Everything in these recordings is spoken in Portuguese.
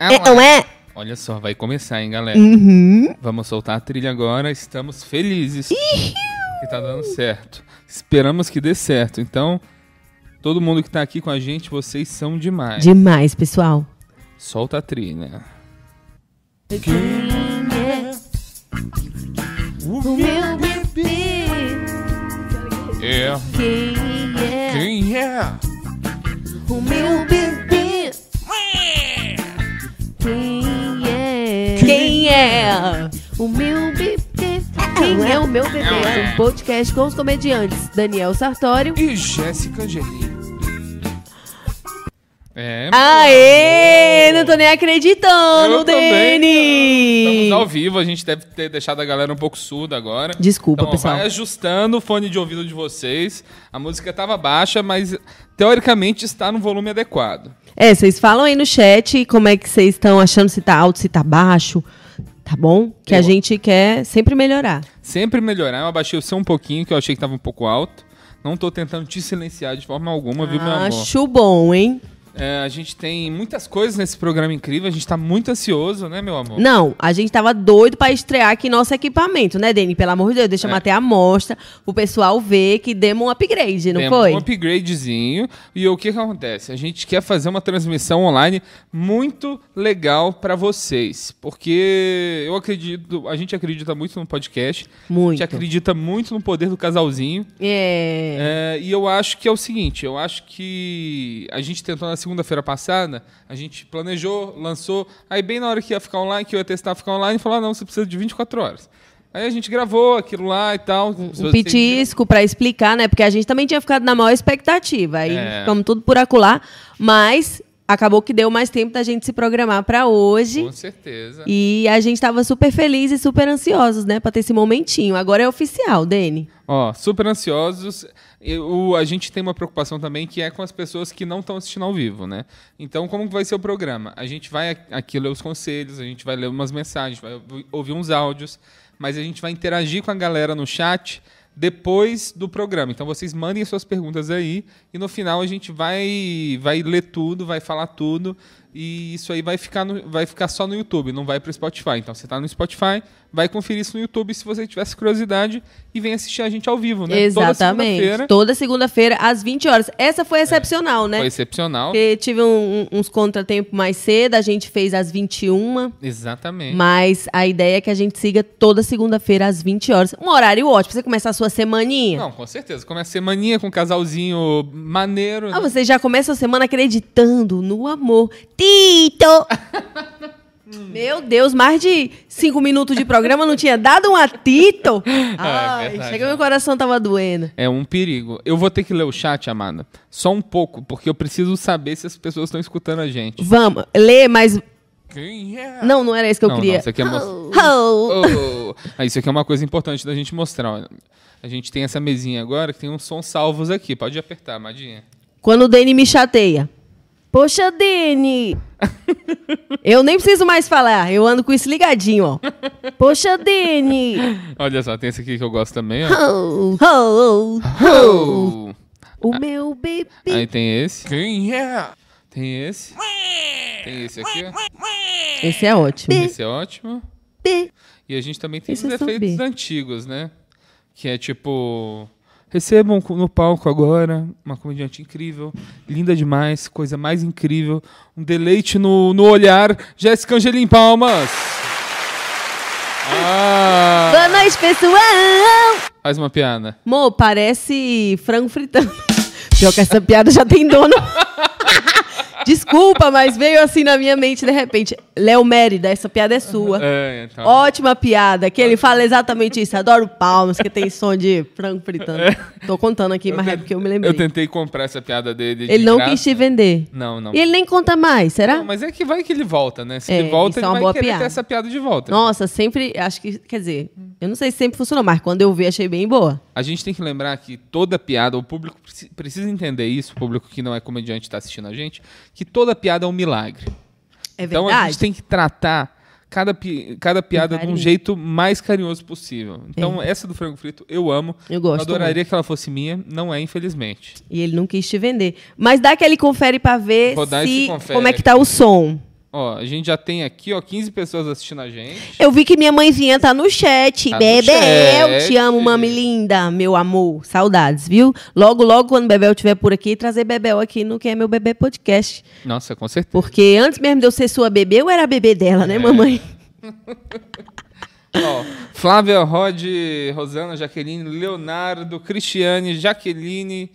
É, não é? Olha só, vai começar, hein, galera? Uhum. Vamos soltar a trilha agora. Estamos felizes que tá dando certo. Esperamos que dê certo. Então, todo mundo que tá aqui com a gente, vocês são demais. Demais, pessoal. Solta a trilha. O meu bebê. É. Quem é? Quem é? O meu bebê. É? O meu bebê. Quem é o meu bebê? Um podcast com os comediantes Daniel Sartório. E Jéssica Angelim. É. Aê! Não tô nem acreditando, Eu também. Dani! Estamos ao vivo, a gente deve ter deixado a galera um pouco surda agora. Desculpa, Então, pessoal. vai ajustando o fone de ouvido de vocês. A música tava baixa, mas teoricamente está no volume adequado. É, vocês falam aí no chat como é que vocês estão achando se tá alto, se tá baixo. Tá bom? Que a Eu- gente quer sempre melhorar. Sempre melhorar, eu abaixei o seu um pouquinho, que eu achei que tava um pouco alto. Não tô tentando te silenciar de forma alguma, viu, meu amor? Acho bom, hein? É, a gente tem muitas coisas nesse programa incrível, a gente tá muito ansioso, né, meu amor? Não, a gente tava doido pra estrear aqui nosso equipamento, né, Dani? Pelo amor de Deus, deixa eu É. até a amostra, o pessoal ver que demos um upgrade, não Temos foi? um upgradezinho. E o que, que acontece? A gente quer fazer uma transmissão online muito legal pra vocês. Porque eu acredito, a gente acredita muito no podcast. A Muito. gente acredita muito no poder do casalzinho. É. É, e eu acho que é o seguinte, eu acho que a gente tentou segunda-feira passada, a gente planejou, lançou, aí bem na hora que ia ficar online, que eu ia testar ficar online, falou, ah, não, você precisa de 24 horas. Aí a gente gravou aquilo lá e tal. Um pitisco pra explicar, né? Porque a gente também tinha ficado na maior expectativa. Aí É. ficamos tudo por acular. Mas acabou que deu mais tempo da gente se programar pra hoje. Com certeza. E a gente tava super feliz e super ansiosos, né? Pra ter esse momentinho. Agora é oficial, Dani. Ó, super ansiosos. O- a gente tem uma preocupação também que é com as pessoas que não estão assistindo ao vivo, né? Então, como vai ser o programa? A gente vai aqui ler os conselhos, a gente vai ler umas mensagens, vai ouvi- ouvir uns áudios, mas a gente vai interagir com a galera no chat depois do programa. Então, vocês mandem as suas perguntas aí e no final a gente vai, vai ler tudo, vai falar tudo e isso aí vai ficar, no- vai ficar só no YouTube, não vai para o Spotify. Então, você está no Spotify, vai conferir isso no YouTube se você tivesse curiosidade e vem assistir a gente ao vivo, né? Exatamente. Toda segunda-feira, às 20 horas. Essa foi excepcional, né? Foi excepcional. Porque tive um- uns contratempos mais cedo, a gente fez às 21. Exatamente. Mas a ideia é que a gente siga toda segunda-feira às 20 horas. Um horário ótimo você começar a sua semaninha. Não, com certeza. Começa a semaninha com um casalzinho maneiro. Ah, né? você já começa a semana acreditando no amor. Tito! Meu Deus, mais de cinco minutos de programa não tinha dado um atito. Ai, É verdade. chega meu coração tava doendo. É um perigo. Eu vou ter que ler o chat, Amanda. Só um pouco, porque eu preciso saber se as pessoas estão escutando a gente. Vamos, lê, mas. Quem é? Não, não era isso que eu Não, queria. não, isso aqui é mo- Oh. Oh, ah, isso aqui é uma coisa importante da gente mostrar. A gente tem essa mesinha agora que tem uns sons salvos aqui. Pode apertar, Amadinha. Quando o Dani me chateia. Poxa, Dani! eu nem preciso mais falar, eu ando com isso ligadinho, ó. Poxa, Dani! Olha só, tem esse aqui que eu gosto também, ó. Oh, oh, Oh. o meu bebê. Aí tem esse. Quem é? Tem esse. Tem esse aqui, ó. Esse é ótimo. Esse é ótimo. E a gente também tem Esse os eu efeitos antigos, né? Que é tipo. Recebam no palco agora uma comediante incrível, linda demais, coisa mais incrível, um deleite no, no olhar, Jéssica Angelim Palmas. Ah, Boa noite, pessoal! faz uma piada. Mo, parece frango fritando. Pior que essa piada já tem dono. Desculpa, mas veio assim na minha mente de repente. Léo Mérida, essa piada é sua. É, então. Ótima piada, que ele fala exatamente isso. Adoro palmas, que tem som de frango fritando. Tô contando aqui, mas é porque eu me lembrei. Eu tentei comprar essa piada dele. de Ele não graça. quis te vender. Não, não. E ele nem conta mais, será? Não, mas é que vai que ele volta, né? Se É, ele volta, é ele uma vai querer piada. ter essa piada de volta. Nossa, sempre. Acho que. Quer dizer, eu não sei se sempre funcionou, mas quando eu vi, achei bem boa. A gente tem que lembrar que toda piada, o público preci- precisa entender isso, o público que não é comediante está assistindo a gente, que toda piada é um milagre. É então a verdade. gente tem que tratar cada, pi- cada piada de um jeito mais carinhoso possível. Então essa do frango frito eu amo. Eu gosto adoraria que ela fosse minha, não é, infelizmente. E ele não quis te vender. Mas dá aquele confere pra ver Vou se, confere como é que tá o som. Ó, a gente já tem aqui, ó, 15 pessoas assistindo a gente. Eu vi que minha mãezinha tá no chat. Tá Bebel, chat. te amo, mami linda, meu amor. Saudades, viu? Logo, logo, quando Bebel estiver por aqui, trazer Bebel aqui no Que é Meu Bebê Podcast. Nossa, com certeza. Porque antes mesmo de eu ser sua bebê, eu era bebê dela, É. né, mamãe? Ó, Flávia, Rod, Rosana, Jaqueline, Leonardo, Cristiane, Jaqueline,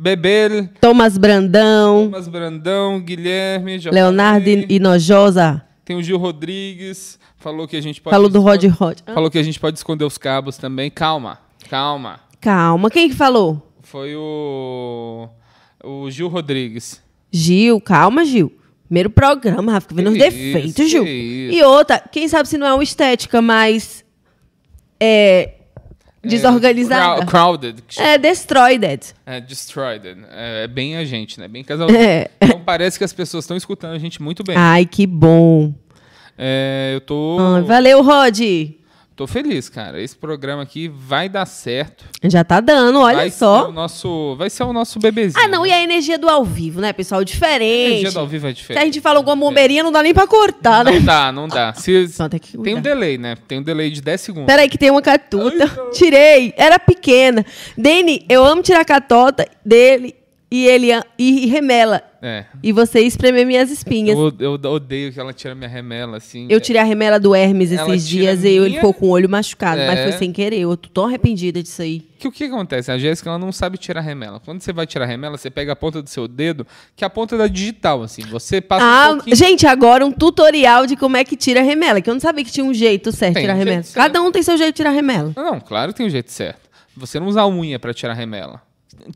Bebel, Thomas Brandão, Thomas Brandão, Guilherme, Leonardo falei. Inojosa. Tem o Gil Rodrigues, falou que a gente pode. Falou do Rod Rod. Falou que a gente pode esconder os cabos também. Calma, calma. Calma, quem que falou? Foi o. O Gil Rodrigues. Gil, calma, Gil. Primeiro programa, Rafa, fica vendo os defeitos, Gil. E outra, quem sabe se não é uma estética mais é, desorganizada. É, crowd- crowded. É, destroyed. É, destroyed. É, é bem a gente, né? Bem casalzinho. É. Então parece que as pessoas estão escutando a gente muito bem. Ai, que bom. É, eu tô. Ai, valeu, Rod. Tô feliz, cara. Esse programa aqui vai dar certo. Já tá dando, olha vai Ser só. o nosso, vai ser o nosso bebezinho. Ah, não, e a energia do ao vivo, né, pessoal? A Diferente. energia do ao vivo é Se a diferente. gente fala alguma bombeirinha, não dá nem pra cortar, né? Não dá, não dá. Se- Só tem tem um delay, né? Tem um delay de 10 segundos. Peraí, que tem uma catuta. Ai. Tirei. Era pequena. Dani, eu amo tirar a catota dele e ele e remela. É. E você espremer minhas espinhas. Eu, eu odeio que ela tira minha remela, assim. Eu tirei a remela do Hermes Ela esses dias e ele minha- ficou com o olho machucado, mas É. foi sem querer. Eu tô tão arrependida disso aí. Que o que acontece? A Jéssica ela não sabe tirar remela. Quando você vai tirar remela, você pega a ponta do seu dedo, que é a ponta da digital, assim. Você passa um Ah, pouquinho. gente, agora um tutorial de como é que tira a remela, que eu não sabia que tinha um jeito certo de tirar um remela. certo. Cada um tem seu jeito de tirar remela. Não, claro que tem um jeito certo. Você não usa a unha pra tirar remela.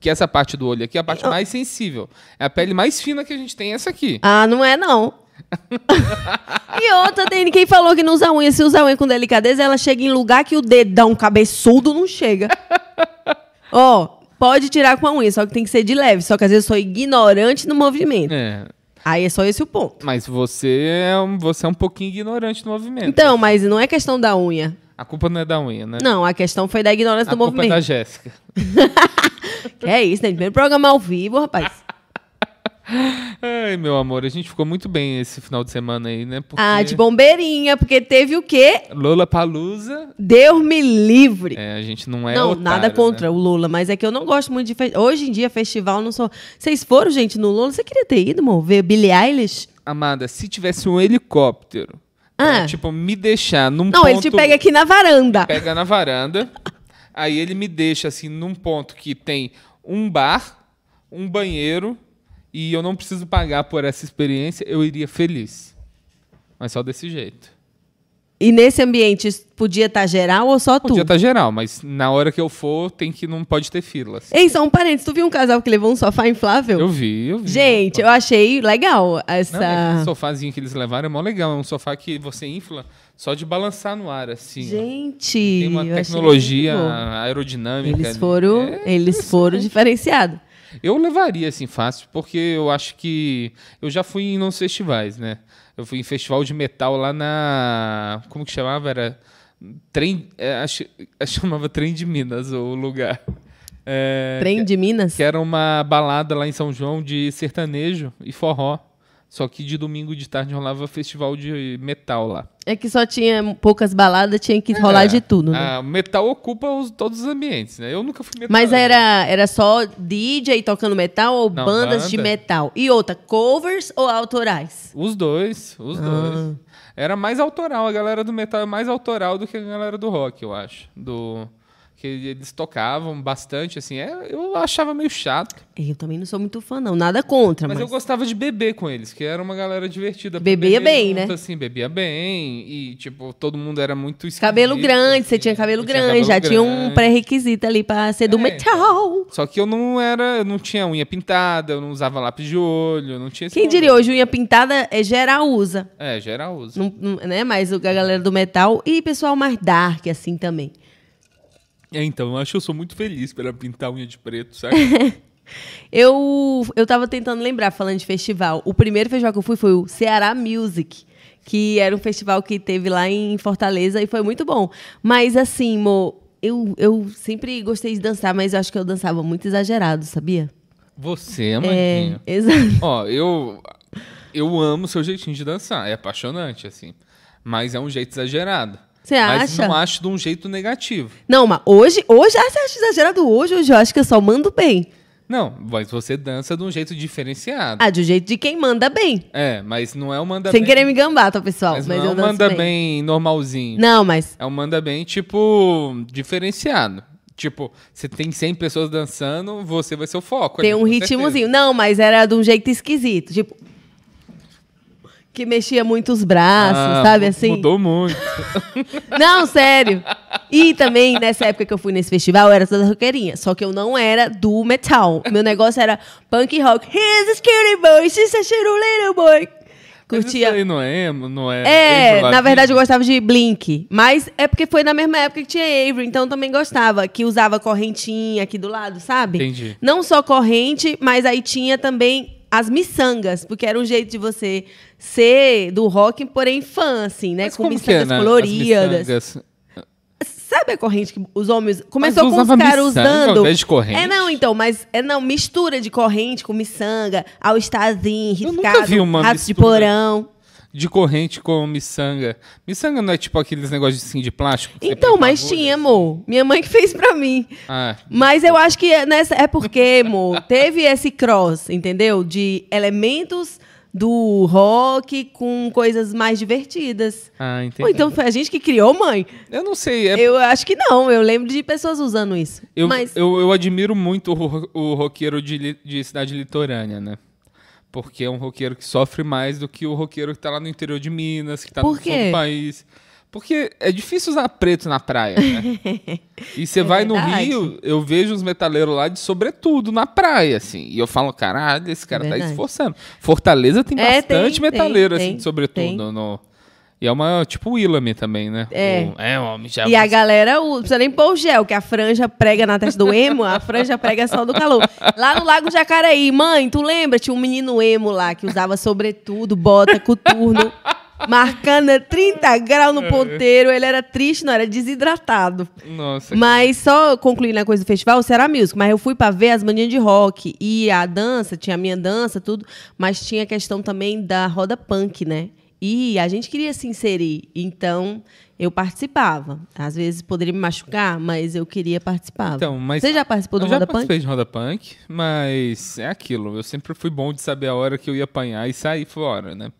Que essa parte do olho aqui é a parte mais sensível. É a pele mais fina que a gente tem, essa aqui. Ah, não é não. e outra, tem quem falou que não usa unha. Se usa unha com delicadeza, ela chega em lugar que o dedão cabeçudo não chega. Ó, pode tirar com a unha, só que tem que ser de leve. Só que às vezes eu sou ignorante no movimento. É. Aí é só esse o ponto. Mas você é, um, você é um pouquinho ignorante no movimento. Então, mas não é questão da unha. A culpa não é da unha, né? Não, a questão foi da ignorância a do culpa é da. Jéssica. Que é isso, né? Primeiro programa ao vivo, rapaz. Ai, meu amor, a gente ficou muito bem esse final de semana aí, né? Porque Ah, de bombeirinha, porque teve o quê? Lola Palusa. Deus me livre. É, a gente não é. não, otário, nada né? contra o Lula, mas é que eu não gosto muito de festival. Hoje em dia, festival não sou. Vocês foram, gente, no Lula? Você queria ter ido, amor? Ver Billie Eilish? Amada, se tivesse um helicóptero, Ah. pra, tipo, me deixar num Não, ponto... ele te pega aqui na varanda. Pega na varanda, aí ele me deixa, assim, num ponto que tem um bar, um banheiro, e eu não preciso pagar por essa experiência, eu iria feliz. Mas só desse jeito. E nesse ambiente podia estar geral ou só tu? Podia estar geral, mas na hora que eu for, tem que não pode ter filas. Ei, só um parênteses. Tu viu um casal que levou um sofá inflável? Eu vi, eu vi. Gente, eu achei legal essa. Não, esse sofazinho que eles levaram é mó legal. É um sofá que você infla só de balançar no ar, assim. ó. Gente, Tem uma tecnologia aerodinâmica. Eles foram, É eles foram diferenciados. Eu levaria, assim, fácil, porque eu acho que. Eu já fui em uns festivais, né? Eu fui em festival de metal lá na. Como que chamava? Era. Trem. É, acho, acho que chamava Trem de Minas, o lugar. É, Trem de Minas? Que era uma balada lá em São João de sertanejo e forró. Só que de domingo de tarde rolava festival de metal lá. É que só tinha poucas baladas, tinha que rolar É, de tudo, né? a metal ocupa os- todos os ambientes, né? Eu nunca fui metal. Mas era, era só DJ tocando metal ou Não, bandas de banda. metal? E outra, covers ou autorais? Os dois, os Ah. dois. Era mais autoral, a galera do metal é mais autoral do que a galera do rock, eu acho. Do que eles tocavam bastante, assim. É, eu achava meio chato, Eu também não sou muito fã, não. Nada contra, mas, mas... eu gostava de beber com eles, que era uma galera divertida. Bebia bem, junto, né? Assim, bebia bem e, tipo, todo mundo era muito Cabelo grande, você assim. tinha cabelo Eu tinha grande, já cabelo tinha um grande. pré-requisito ali pra ser do É, metal. Só que eu não era, eu não tinha unha pintada, eu não usava lápis de olho, não tinha Quem diria hoje, unha pintada é geral usa. É, geral uso. Não, não- né? Mas o- a galera do metal e pessoal mais dark, assim, também. É, então, eu acho que eu sou muito feliz pela pintar unha de preto, sabe? Eu, eu tava tentando lembrar, falando de festival. O primeiro festival que eu fui foi o Ceará Music, que era um festival que teve lá em Fortaleza e foi muito bom. Mas assim, mo, eu, eu sempre gostei de dançar, mas eu acho que eu dançava muito exagerado, sabia? Você, É, Amandinha. exato. Ó, eu. Eu amo o seu jeitinho de dançar. É apaixonante, assim. Mas é um jeito exagerado. Você Mas acha? não acho de um jeito negativo. Não, mas hoje, hoje, ah, você acha exagerado hoje? Hoje eu acho que eu só mando bem. Não, mas você dança de um jeito diferenciado. Ah, de um jeito de quem manda bem. É, mas não é um manda Sem bem. querer me gambar, tá, pessoal? Mas, Mas, não é um manda bem. bem. normalzinho. Não, mas É um manda bem, tipo, diferenciado. Tipo, você tem 100 pessoas dançando, você vai ser o foco. tem ali, um ritmozinho. Não, mas era de um jeito esquisito. Tipo. Que mexia muito os braços. Ah, sabe assim? Mudou muito. Não, sério. E também, nessa época que eu fui nesse festival, eu era toda roqueirinha. Só que eu não era do metal. Meu negócio era punk rock. Here's a scary boy, she's a little boy. Mas Curtia. Isso aí não é emo, não é. É, na verdade eu gostava de Blink. Mas é porque foi na mesma época que tinha Avery, então eu também gostava. Que usava correntinha aqui do lado, sabe? Entendi. Não só corrente, mas aí tinha também as miçangas, porque era um jeito de você ser do rock, porém fã, assim, né? Mas Com que é, miçangas né? As coloridas. miçangas? Sabe a corrente que os homens. Começou Mas com os caras ao usando. invés de corrente? É, não, então, mas é não, mistura de corrente com miçanga, ao starzinho, Eu nunca riscado, uma ratos de mistura. porão. De corrente com miçanga. Miçanga não é tipo aqueles negócios assim de plástico? Então, mas tinha, amor. Minha mãe que fez pra mim. Ah, Mas eu acho que é, nessa, é porque, amor, teve esse cross, entendeu? De elementos do rock com coisas mais divertidas. ah entendi. Ou então foi a gente que criou, mãe? Eu não sei, é Eu acho que não. Eu lembro de pessoas usando isso. Eu, Mas eu, eu admiro muito o, o roqueiro de, de cidade litorânea, né? Porque é um roqueiro que sofre mais do que o roqueiro que tá lá no interior de Minas, que tá Por no sul do país. Porque é difícil usar preto na praia, né? E você É vai no verdade. Rio, eu vejo os metaleiros lá de sobretudo na praia, assim. E eu falo, caralho, esse cara tá Verdade. esforçando. Fortaleza tem É, bastante tem, metaleiro, tem, assim, tem, de sobretudo. No... E é uma, tipo o Willame também, né? É. O- é, homem, já E a galera não precisa nem pôr o gel, que a franja prega na testa do emo, a franja prega só do calor. Lá no Lago Jacareí, mãe, tu lembra? Tinha um menino emo lá que usava sobretudo, bota, coturno, marcando 30 graus no ponteiro. Ele era triste, não, era desidratado. Nossa, Mas só concluindo a coisa do festival, o Será Music. Mas eu fui pra ver as manias de rock e a dança, tinha a minha dança, tudo. Mas tinha a questão também da roda punk, né? E a gente queria se inserir. Então, eu participava. Às vezes poderia me machucar, mas eu queria participar. Então, mas Você já participou do eu já roda punk? participei de roda punk, mas é aquilo. Eu sempre fui bom de saber a hora que eu ia apanhar e sair fora, né?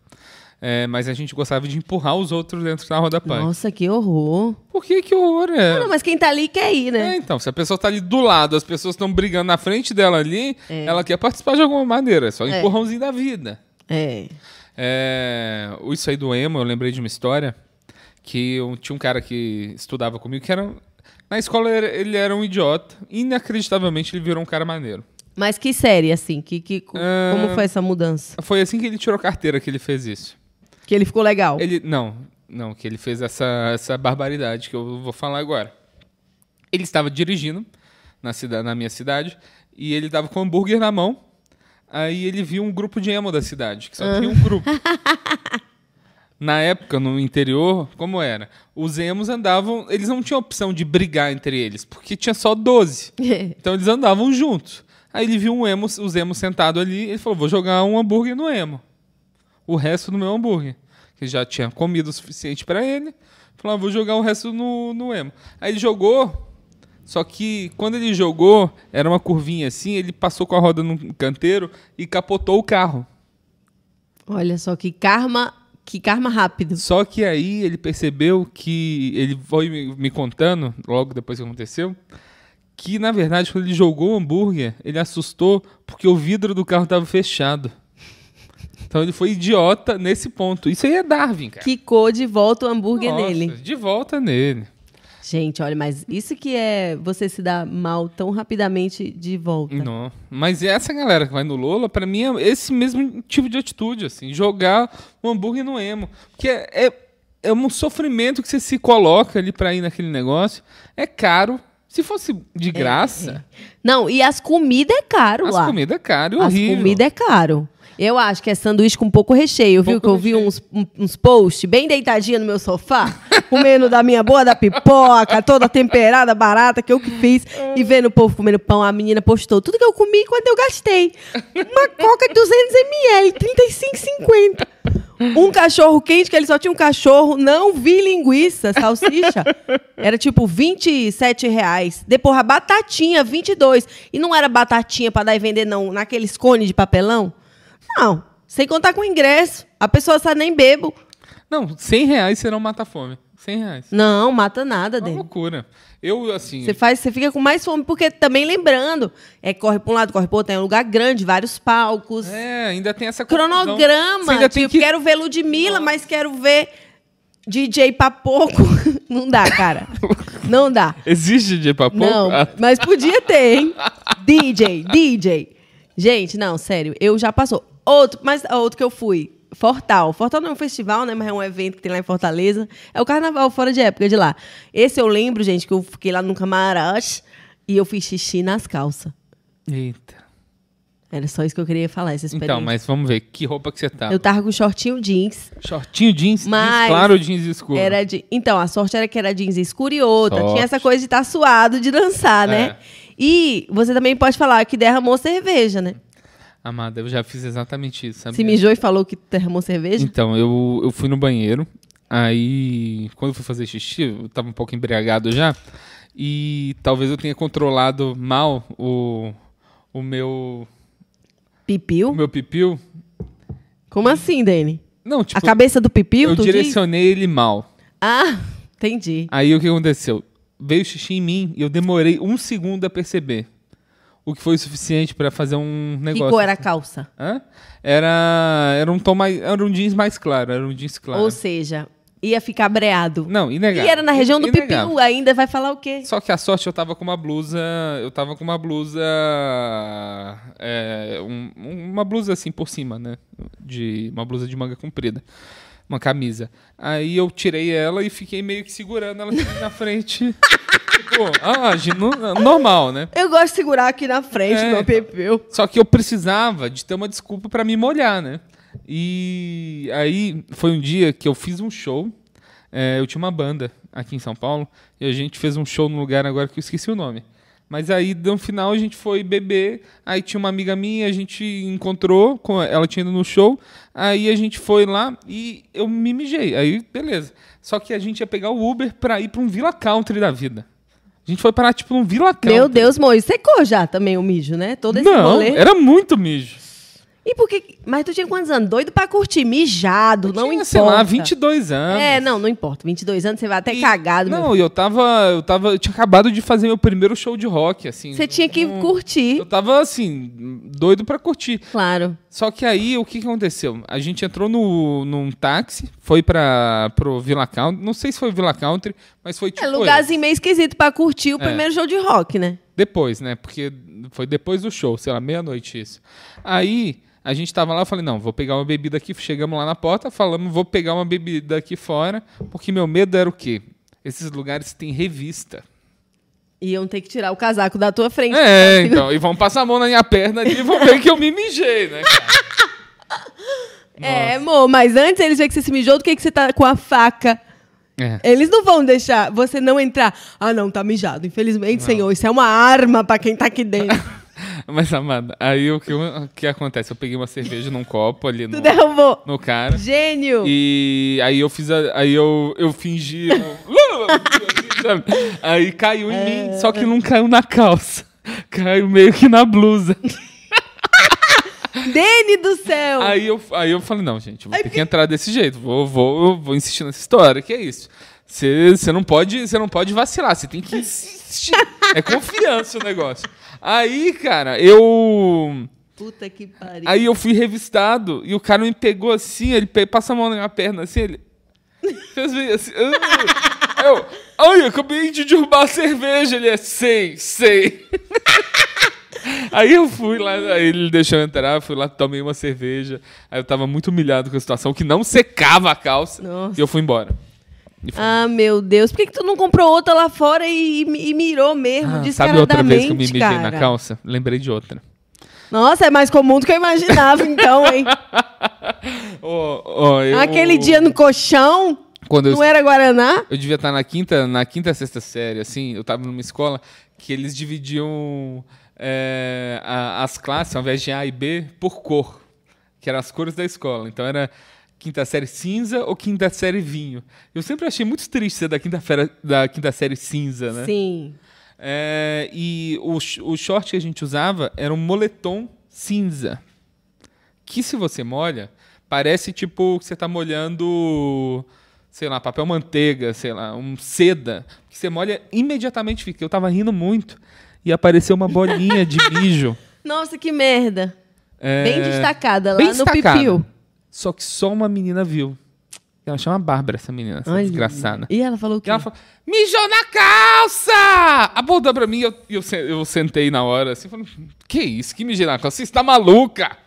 É, mas a gente gostava de empurrar os outros dentro da roda punk. Nossa, que horror. Por que que horror é? Não, mas quem tá ali quer ir, É, né? então, se a pessoa tá ali do lado, as pessoas estão brigando na frente dela ali, É. ela quer participar de alguma maneira. É só um É. empurrãozinho da vida. É. É, isso aí do emo, eu lembrei de uma história que eu, tinha um cara que estudava comigo que era. Na escola ele era- um idiota. Inacreditavelmente ele virou um cara maneiro. Mas que série, assim? Que, que, Ah. Como foi essa mudança? Foi assim que ele tirou carteira que ele fez isso. Que ele ficou legal. Ele. Não, não, que ele fez essa, essa barbaridade que eu vou falar agora. Ele estava dirigindo na, cida, na minha cidade e ele estava com um hambúrguer na mão. Aí ele viu um grupo de emo da cidade, que só tinha um grupo. Na época, no interior, como era? Os emos andavam. Eles não tinham opção de brigar entre eles, porque tinha só 12. Então eles andavam juntos. Aí ele viu um emo, os emos sentado ali, ele falou: vou jogar um hambúrguer no emo. O resto no meu hambúrguer. Que já tinha comido o suficiente pra ele. Falou: ah, vou jogar o resto no, no emo. Aí ele jogou. Só que quando ele jogou, era uma curvinha assim, ele passou com a roda no canteiro e capotou o carro. Olha só que karma, que karma rápido. Só que aí ele percebeu que ele foi me, contando, logo depois que aconteceu, que na verdade quando ele jogou o hambúrguer, ele assustou porque o vidro do carro estava fechado. Então ele foi idiota nesse ponto. Isso aí é Darwin, cara. Quicou de volta o hambúrguer Nossa, nele. De volta nele. Gente, olha, mas isso que é você se dar mal tão rapidamente de volta. Não. Mas essa galera que vai no Lola, pra mim é esse mesmo tipo de atitude, assim, jogar o hambúrguer no emo. Porque é, é, é um sofrimento que você se coloca ali pra ir naquele negócio. É caro. Se fosse de graça, Não, e as comidas é caro as lá. comidas é caro e as horrível. comidas é caro. Eu acho que é sanduíche com pouco recheio, viu? Pouco que eu vi recheio. uns, uns posts bem deitadinha no meu sofá, comendo da minha boa da pipoca, toda temperada, barata, que eu que fiz, e vendo o povo comendo pão. A menina postou tudo que eu comi quando eu gastei. Uma coca de 200ml, 35,50. Um cachorro quente, que ele só tinha um cachorro, não vi linguiça, salsicha. Era tipo 27 reais. Depois a batatinha, 22. E não era batatinha pra dar e vender, não, naqueles cones de papelão. Não, sem contar com ingresso. A pessoa sai nem bebo. Não, 100 reais você não mata a fome. 100 reais. Não, mata nada, Uma loucura. Eu, assim. Você faz, você fica com mais fome, porque também lembrando, é corre pra um lado, corre pro outro, tem um lugar grande, vários palcos. É, ainda tem essa. Você Cronograma. ainda tem Tipo, que... quero ver Ludmilla, mas quero ver DJ pra pouco. Não dá, cara. Não dá. Existe de papo? Não, Ah, mas podia ter, hein? DJ, DJ. Gente, não, sério, eu já passou. Outro, mas outro que eu fui, Fortal. Fortal não é um festival, né? Mas é um evento que tem lá em Fortaleza. É o carnaval fora de época de lá. Esse eu lembro, gente, que eu fiquei lá no camarote e eu fiz xixi nas calças. Eita. Era só isso que eu queria falar, essa experiência. Então, mas vamos ver. Que roupa que você tá? Eu tava com shortinho jeans. Shortinho jeans, Mas jeans claro jeans escuro? Era de... Então, a sorte era que era jeans escuro e outra. Sorte. Tinha essa coisa de estar suado, de dançar, né? É. E você também pode falar que derramou cerveja, né? Amada, eu já fiz exatamente isso, sabe? Se mijou e falou que derramou cerveja? Então, eu, eu fui no banheiro, aí quando eu fui fazer xixi, eu tava um pouco embriagado já, e talvez eu tenha controlado mal o, o meu o Pipiu? meu pipiu. Como assim, Dani? Não, tipo, a cabeça do pipiu, eu tu diz? direcionei ele mal. Ah, entendi. Aí o que aconteceu? Veio xixi em mim e eu demorei um segundo a perceber. O que foi o suficiente pra fazer um Que negócio. cor era a calça? Hã? Era, era um tom mais. Era um jeans mais claro, era um jeans claro. Ou seja, ia ficar breado. Não, inegável. E era na região do Inegável. pipiu, ainda vai falar o quê? Só que a sorte eu tava com uma blusa. Eu tava com uma blusa. é, um- uma blusa assim por cima, né? De, uma blusa de manga comprida. Uma camisa. Aí eu tirei ela e fiquei meio que segurando ela assim na frente. tipo, ah, no- normal, né? Eu gosto de segurar aqui na frente É, então. pipiu. Só que eu precisava de ter uma desculpa pra me molhar, né? E aí foi um dia que eu fiz um show. é, eu tinha uma banda aqui em São Paulo e a gente fez um show num lugar agora que eu esqueci o nome. Mas aí no final a gente foi beber, aí tinha uma amiga minha, a gente encontrou, com ela tinha ido no show, aí a gente foi lá e eu me mijei. Aí beleza. Só que a gente ia pegar o Uber pra ir pra um Villa Country da vida. A gente foi parar tipo num Villa Country. Meu Deus, Moisés, secou já também o mijo, né? Todo esse Não, rolê. era muito mijo. E por que... Mas tu tinha quantos anos? Doido pra curtir, mijado, não tinha, importa. sei lá, 22 anos. É, não, não importa. 22 anos você vai até E- cagado. Não, e eu tava, eu tava. Eu tinha acabado de fazer meu primeiro show de rock, assim. Você tinha que Não- curtir. Eu tava, assim, doido pra curtir. Claro. Só que aí, o que que aconteceu? A gente entrou no, num táxi, foi pra, pro Villa Country. Não sei se foi Villa Country, mas foi tipo. É lugarzinho meio esquisito pra curtir o É. primeiro show de rock, né? Depois, né? Porque foi depois do show, sei lá, meia-noite isso. Aí a gente tava lá, eu falei, não, vou pegar uma bebida aqui. Chegamos lá na porta, falamos, vou pegar uma bebida aqui fora, porque meu medo era o quê? Esses lugares têm revista. Iam ter que tirar o casaco da tua frente. É, então, e vão passar a mão na minha perna ali e vão ver que eu me mijei, né, cara? É, amor, mas antes eles verem que você se mijou do que, que você tá com a faca. É. Eles não vão deixar você não entrar. Ah, não, tá mijado. Infelizmente, senhor, isso é uma arma pra quem tá aqui dentro. Mas, amada, aí o que, o que acontece? Eu peguei uma cerveja num copo ali no, no cara. Gênio. E aí eu fiz a, aí eu, eu fingi. aí caiu em mim, só que não caiu na calça. Caiu meio que na blusa. Dene do céu. Aí eu, aí eu falei, não, gente, vou ter que entrar desse jeito. Vou, vou, vou insistir nessa história. Que é isso? Você não pode, você não pode vacilar, você tem que insistir. É confiança o negócio. Aí, cara, eu Puta que pariu. Aí eu fui revistado e o cara me pegou assim, ele passa a mão na minha perna assim, ele. Fez meio assim. Eu. Ai, eu acabei de derrubar a cerveja. Ele é, sei, sei. Aí eu fui lá, aí ele deixou eu entrar, fui lá, tomei uma cerveja. Aí eu tava muito humilhado com a situação, que não secava a calça. Nossa. E eu fui embora. E fui Ah, meu Deus. Por que, que tu não comprou outra lá fora e, e mirou mesmo? Ah, sabe outra vez que eu me mijei descaradamente, na cara? calça? Lembrei de outra. Nossa, é mais comum do que eu imaginava, então, hein? Ó, ó, eu- Aquele dia no colchão, Quando eu, não era Guaraná? eu devia estar na quinta, na quinta, sexta série, assim, eu tava numa escola que eles dividiam é, a- as classes, ao invés de A e B, por cor, que eram as cores da escola. Então era quinta série cinza ou quinta série vinho. Eu sempre achei muito triste ser da quinta, fera- da quinta série cinza, né? Sim. É, e o, o short que a gente usava era um moletom cinza. Que se você molha, parece tipo que você tá molhando, sei lá, papel manteiga, sei lá, um seda. Que você molha imediatamente fica. Eu tava rindo muito. E apareceu uma bolinha de mijo. Nossa, que merda. é, Bem destacada lá bem no destacada. pipiu. Só que só uma menina viu. Ela chama Bárbara, essa menina, essa Olha. desgraçada. E ela falou o E quê? ela falou, mijou na calça! Apontou pra mim e eu, eu, eu sentei na hora assim, falando, que isso, que mijei na calça? Você está maluca?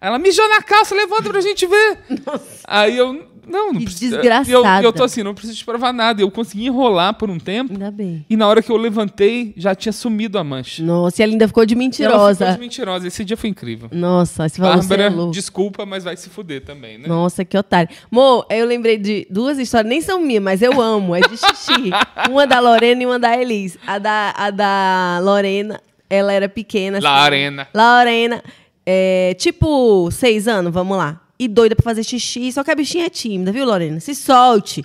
Aí Ela mijou na calça, levanta pra gente ver. Aí eu, não, não precisa. desgraçada. E eu, eu tô assim, não preciso te provar nada. Eu consegui enrolar por um tempo Ainda bem. e na hora que eu levantei, já tinha sumido a mancha. Nossa, e ela ainda ficou de E ela mentirosa. ficou de mentirosa. Esse dia foi incrível. Nossa, você falou Bárbara, você é louco. desculpa, mas vai se fuder também, né? Nossa, que otário. Mo, eu lembrei de duas histórias, nem são minhas, mas eu amo. É de xixi. uma da Lorena e uma da Elis. A da, a da Lorena, ela era pequena. assim. Lorena. Lorena. É, tipo, seis anos, vamos lá. E doida pra fazer xixi, só que a bichinha é tímida, viu, Lorena? Se solte.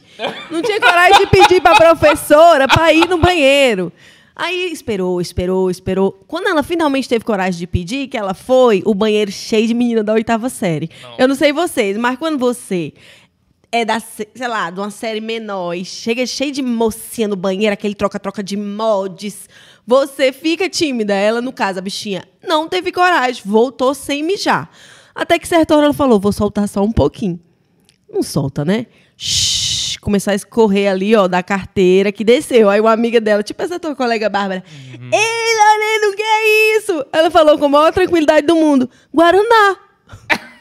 Não tinha coragem de pedir pra professora pra ir no banheiro. Aí esperou, esperou, esperou. Quando ela finalmente teve coragem de pedir, que ela foi, o banheiro cheio de menina da oitava série. Eu não sei vocês, mas quando você é da, se- sei lá, de uma série menor e chega cheio de mocinha no banheiro, aquele troca-troca de mods, você fica tímida. Ela, no caso, a bichinha, não teve coragem, voltou sem mijar. Até que certa hora ela falou, vou soltar só um pouquinho. Não solta, né? Shhh, começar a escorrer ali, ó, da carteira que desceu. Aí uma amiga dela, tipo essa tua colega Bárbara, Ei, Lorena, o que é isso? Ela falou com a maior tranquilidade do mundo, Guaraná.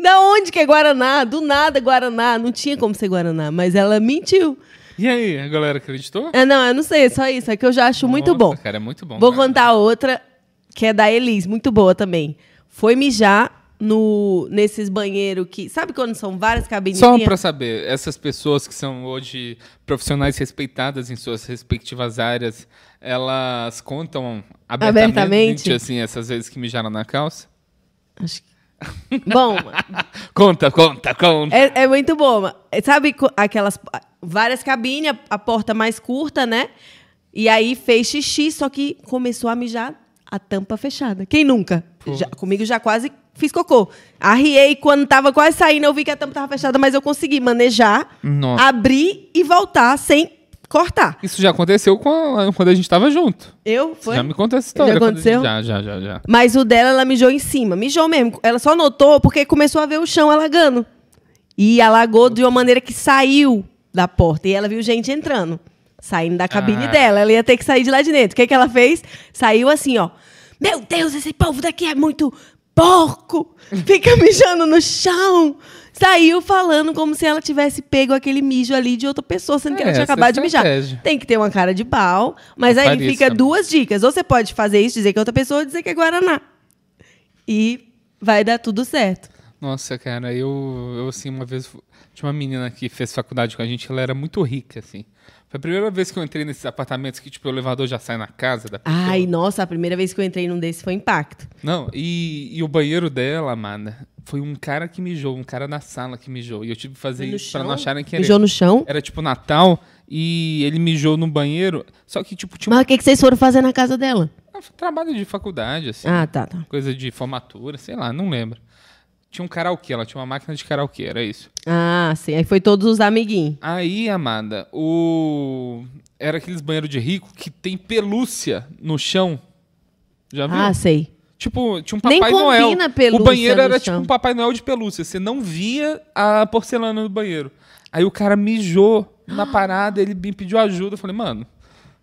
Da onde que é Guaraná? Do nada Guaraná. Não tinha como ser Guaraná, mas ela mentiu. E aí, a galera acreditou? Ah, não, eu não sei, é só isso. É que eu já acho muito Nossa, bom. cara, é muito bom. Vou cara. contar outra, que é da Elis, muito boa também. Foi mijar no, nesses banheiros que. Sabe quando são várias cabines? Só pra saber, essas pessoas que são hoje profissionais respeitadas em suas respectivas áreas, elas contam abertamente, Abertamente? assim, essas vezes que mijaram na calça? Acho que... Bom, Conta, conta, conta. é, é muito boa. mas- Sabe aquelas várias cabines, a porta mais curta, né? E aí fez xixi, só que começou a mijar a tampa fechada. Quem nunca? Já- comigo já quase fiz cocô. Arriei quando tava quase saindo, eu vi que a tampa tava fechada, mas eu consegui manejar, Nossa. abrir e voltar sem cortar. Isso já aconteceu a- quando a gente tava junto. Eu foi. Já me conta essa história. Já quando a gente- aconteceu? Já, já, já, já. Mas o dela, ela mijou em cima. Mijou mesmo. Ela só notou porque começou a ver o chão alagando. E alagou de uma maneira que saiu da porta. E ela viu gente entrando. Saindo da cabine Ah. dela. Ela ia ter que sair de lá de dentro. O que, que ela fez? Saiu assim, ó. Meu Deus, esse povo daqui é muito porco. Fica mijando no chão. Saiu falando como se ela tivesse pego aquele mijo ali de outra pessoa, sendo que É, ela tinha é a acabado de mijar. Tem que ter uma cara de pau. Mas aí fica duas dicas. Ou você pode fazer isso, dizer que é outra pessoa, ou dizer que é Guaraná. E vai dar tudo certo. Nossa, cara, eu, eu assim, uma vez. Tinha uma menina que fez faculdade com a gente, ela era muito rica, assim. Foi a primeira vez que eu entrei nesses apartamentos que, tipo, o elevador já sai na casa da pessoa. Ai, nossa, a primeira vez que eu entrei num desse foi impacto. Não, e, e o banheiro dela, amada, foi um cara que mijou, um cara na sala que mijou. E eu tive que fazer isso pra não acharem que era. Mijou no chão? Era tipo Natal e ele mijou no banheiro. Só que, tipo, tinha Mas o que, que vocês foram fazer na casa dela? um trabalho de faculdade, assim. Ah, tá, tá. Coisa de formatura, sei lá, não lembro. Tinha um karaokê, ela tinha uma máquina de karaokê, era isso. Ah, sim. Aí foi todos os amiguinhos. Aí, Amanda, o. Era aqueles banheiros de rico que tem pelúcia no chão. Já viu? Ah, sei. Tipo, tinha um Nem Papai combina Noel. pelúcia o banheiro no era chão. tipo um Papai Noel de pelúcia. Você não via a porcelana do banheiro. Aí o cara mijou na parada, ele me pediu ajuda. Eu falei, mano,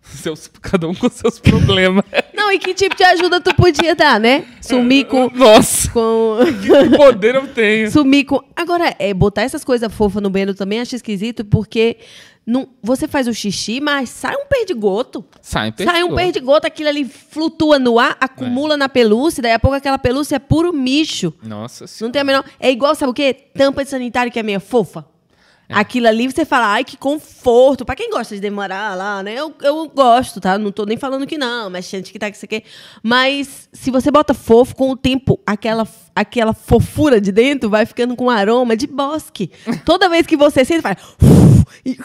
seus, cada um com seus problemas. Não, Não, e que tipo de ajuda tu podia dar, né? Sumir com. Nossa, com... que poder eu tenho. Sumir com. Agora, é, botar essas coisas fofas no banheiro também acho esquisito, porque não, você faz o xixi, mas sai um perdigoto. Sai, Sai um perdigoto, aquilo ali flutua no ar, acumula É. na pelúcia, daí a pouco aquela pelúcia é puro micho. Nossa Não senhora. tem a menor. É igual, sabe o quê? Tampa de sanitário que é meio fofa. Aquilo ali você fala, ai, que conforto. Pra quem gosta de demorar lá, né? Eu, eu gosto, tá? Não tô nem falando que não, mas gente que tá que você quer. Mas se você bota fofo, com o tempo, aquela, aquela fofura de dentro vai ficando com aroma de bosque. Toda vez que você sente, faz. e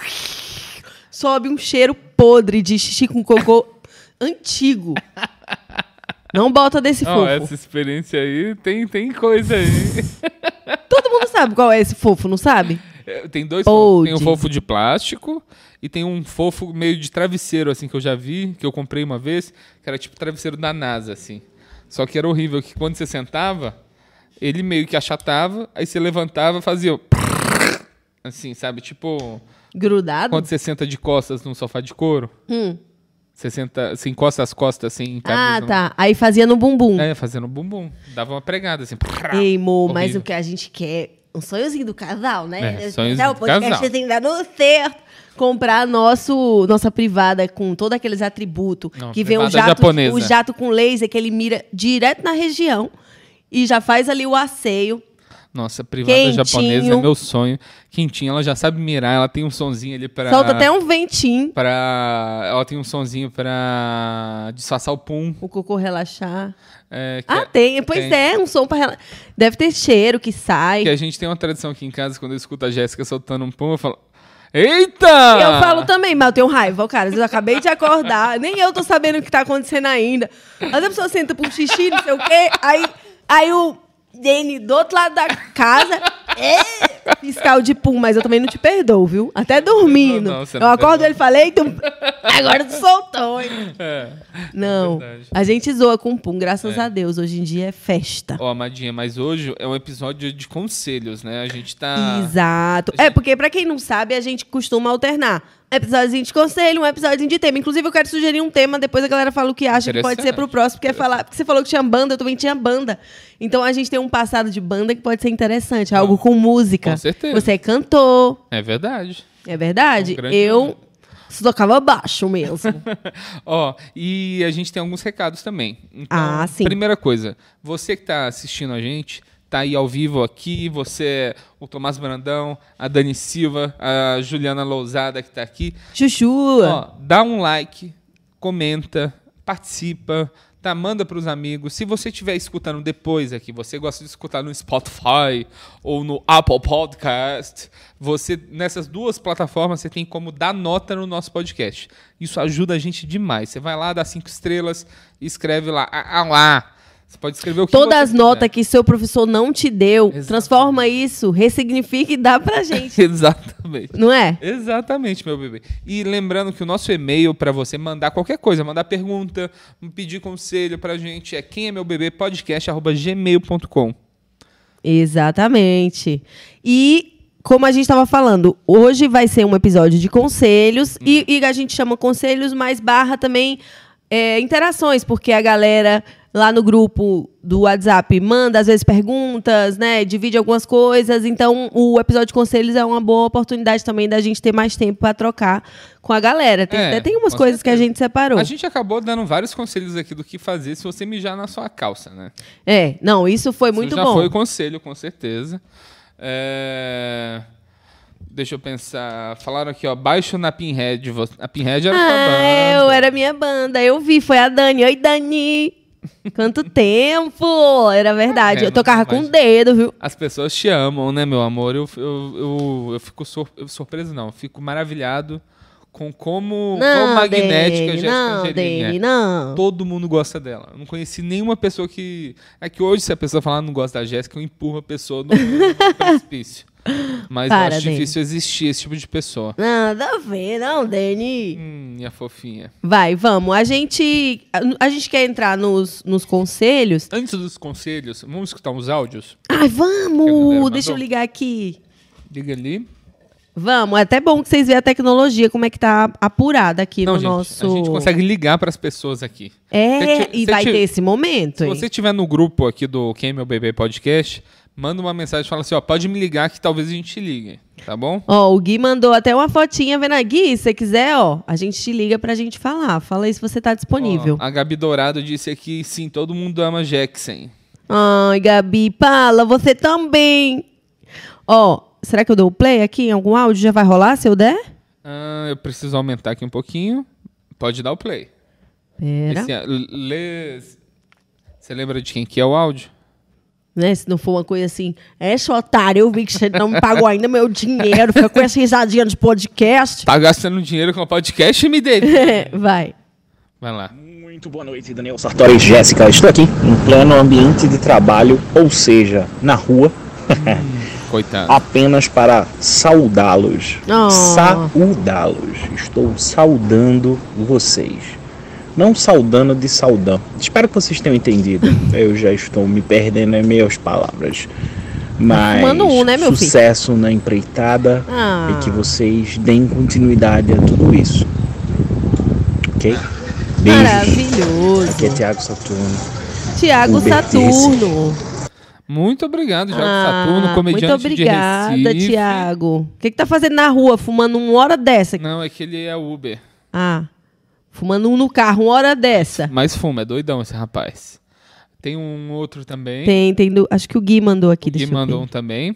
sobe um cheiro podre de xixi com cocô antigo. Não bota desse Não, fofo. essa experiência aí tem, tem coisa aí. Todo mundo sabe qual é esse fofo, não sabe? É, Tem dois fofos. Tem um fofo de plástico e tem um fofo meio de travesseiro, assim, que eu já vi, que eu comprei uma vez, que era tipo travesseiro da NASA, assim. Só que era horrível, que quando você sentava, ele meio que achatava, aí você levantava, fazia... Assim, sabe? Tipo, Grudado? quando você senta de costas num sofá de couro, Hum. você senta, você encosta as costas assim, em Ah, tá. Aí fazia no bumbum. É, fazendo bumbum. Dava uma pregada, assim. Ei, mo, mas o que a gente quer. Um sonhozinho do casal, né? É, sonhozinho o do podcast casal. tem dado certo. Comprar nosso, nossa privada com todos aqueles atributos. Não, que vem um privada jato, japonesa. o jato com laser que ele mira direto na região e já faz ali o asseio. Nossa, privada Quentinho. japonesa é meu sonho. Quentinha, ela já sabe mirar, ela tem um sonzinho ali pra. Solta até um ventinho, pra... Ela tem um sonzinho pra disfarçar o pum. o cocô relaxar. É, Ah, é- tem. Pois tem. é, um som pra relaxar. Deve ter cheiro que sai. que a gente tem uma tradição aqui em casa, quando eu escuto a Jéssica soltando um pum, eu falo. Eita! Eu falo também, mas eu tenho raiva, cara. Eu acabei de acordar, nem eu tô sabendo o que tá acontecendo ainda. Mas a pessoa senta pro xixi, não sei o quê, aí, aí o Dene do outro lado da casa, é, fiscal de pum, mas eu também não te perdoo, viu? Até dormindo. Não, não, eu acordo ele falei, tu... agora tu soltou, hein? É. Não, verdade. a gente zoa com pum, graças a Deus. Hoje em dia é festa. Ó, Amadinha, mas hoje é um episódio de conselhos, né? A gente tá. Exato. É, porque pra quem não sabe, a gente costuma alternar. Um episódio de conselho, um episódio de tema. Inclusive, eu quero sugerir um tema, depois a galera fala o que acha que pode ser pro próximo, porque, é falar, porque você falou que tinha banda, eu também tinha banda. Então a gente tem um passado de banda que pode ser interessante, algo com música. Com certeza. Você é cantor, É verdade. é verdade? Um grande eu momento. tocava baixo mesmo. Ó, e a gente tem alguns recados também. Então, Ah, sim. Primeira coisa, você que tá assistindo a gente, tá aí ao vivo aqui, você, o Tomás Brandão, a Dani Silva, a Juliana Lousada que tá aqui. Chuchu. Ó, dá um like, comenta, participa, tá? Manda pros amigos. Se você estiver escutando depois aqui, você gosta de escutar no Spotify ou no Apple Podcast, você nessas duas plataformas você tem como dar nota no nosso podcast. Isso ajuda a gente demais. Você vai lá, dá cinco estrelas, escreve lá, ah, ah, lá. Você pode escrever o que Todas as notas que seu professor não te deu, Exatamente. transforma isso, ressignifica e dá pra gente. Exatamente. Não é? Exatamente, meu bebê. E lembrando que o nosso e-mail para você mandar qualquer coisa, mandar pergunta, pedir conselho pra gente é quem é meu bebê podcast@gmail.com. Exatamente. E como a gente estava falando, hoje vai ser um episódio de conselhos e, e a gente chama conselhos, mas barra também é, interações, porque a galera lá no grupo do WhatsApp manda às vezes perguntas, né? Divide algumas coisas. Então, o episódio de conselhos é uma boa oportunidade também da gente ter mais tempo para trocar com a galera. Tem, É, tem umas coisas que a certeza. gente separou. A gente acabou dando vários conselhos aqui do que fazer se você mijar na sua calça, né? É, não, isso foi muito Isso já bom. foi conselho, com certeza. É, Deixa eu pensar. Falaram aqui, ó, baixo na Pinhead. A Pinhead era sua Ah, banda. eu era minha banda. Eu vi, foi a Dani. Oi, Dani! Quanto tempo! Era verdade. É, eu tocava com o dedo, viu? As pessoas te amam, né, meu amor? Eu, eu, eu, eu fico sur- eu- surpreso, não. Eu fico maravilhado com como, como Não, magnética a Jéssica não, Angelini é. não. Todo mundo gosta dela. Eu não conheci nenhuma pessoa que. É que hoje, se a pessoa falar não gosta da Jéssica, eu empurro a pessoa no, no precipício. Mas Para, eu acho Dani. difícil existir esse tipo de pessoa. Nada a ver, não, Dani. Hum, minha fofinha. Vai, vamos. A gente, a, a gente quer entrar nos, nos conselhos. Antes dos conselhos, vamos escutar uns áudios? Ai, vamos! Deixa eu ligar aqui. Diga ali. Vamos, é até bom que vocês vejam a tecnologia, como é que tá apurada aqui Não, no gente, nosso. a gente consegue ligar para as pessoas aqui. É, e você vai ter esse momento, Se hein? você estiver no grupo aqui do Quem é Meu Bebê Podcast, manda uma mensagem e fala assim, ó, pode me ligar que talvez a gente ligue, tá bom? Ó, o Gui mandou até uma fotinha, vendo a Gui, se você quiser, ó, a gente te liga pra gente falar. Fala aí se você tá disponível. Ó, a Gabi Dourado disse aqui, sim, todo mundo ama Jackson. Ai, Gabi, fala, você também. Ó, será que eu dou o play aqui em algum áudio? Já vai rolar se eu der? Ah, eu preciso aumentar aqui um pouquinho. Pode dar o play. Pera. Esse, ah, lê... Você lembra de quem que é o áudio? Né, se não for uma coisa assim, é, seu otário, eu vi que você não me pagou ainda meu dinheiro, fica com essa risadinha de podcast. Tá gastando dinheiro com o podcast, me dele. vai. Vai lá. Muito boa noite, Daniel Sartori e Jéssica. Estou aqui em pleno ambiente de trabalho, ou seja, na rua, Coitado. apenas para saudá-los. Oh. Saudá-los. Estou saudando vocês. Não saudando de saudão. Espero que vocês tenham entendido. Eu já estou me perdendo em meias palavras. Mas Fumando um, né, meu filho? sucesso na empreitada Ah. e que vocês deem continuidade a tudo isso. Ok? Beijos. Maravilhoso. Aqui é Thiago Saturno. Tiago Ubertense. Saturno. Muito obrigado, Jorge Ah, Saturno, comediante Muito obrigada, de Recife. Tiago. O que, que tá fazendo na rua, fumando uma hora dessa? Não, é que ele é Uber. Ah, fumando um no carro, uma hora dessa. Mas fuma, é doidão esse rapaz. Tem um outro também. Tem, tem do- acho que o Gui mandou aqui. deixa eu mandou ver. um também.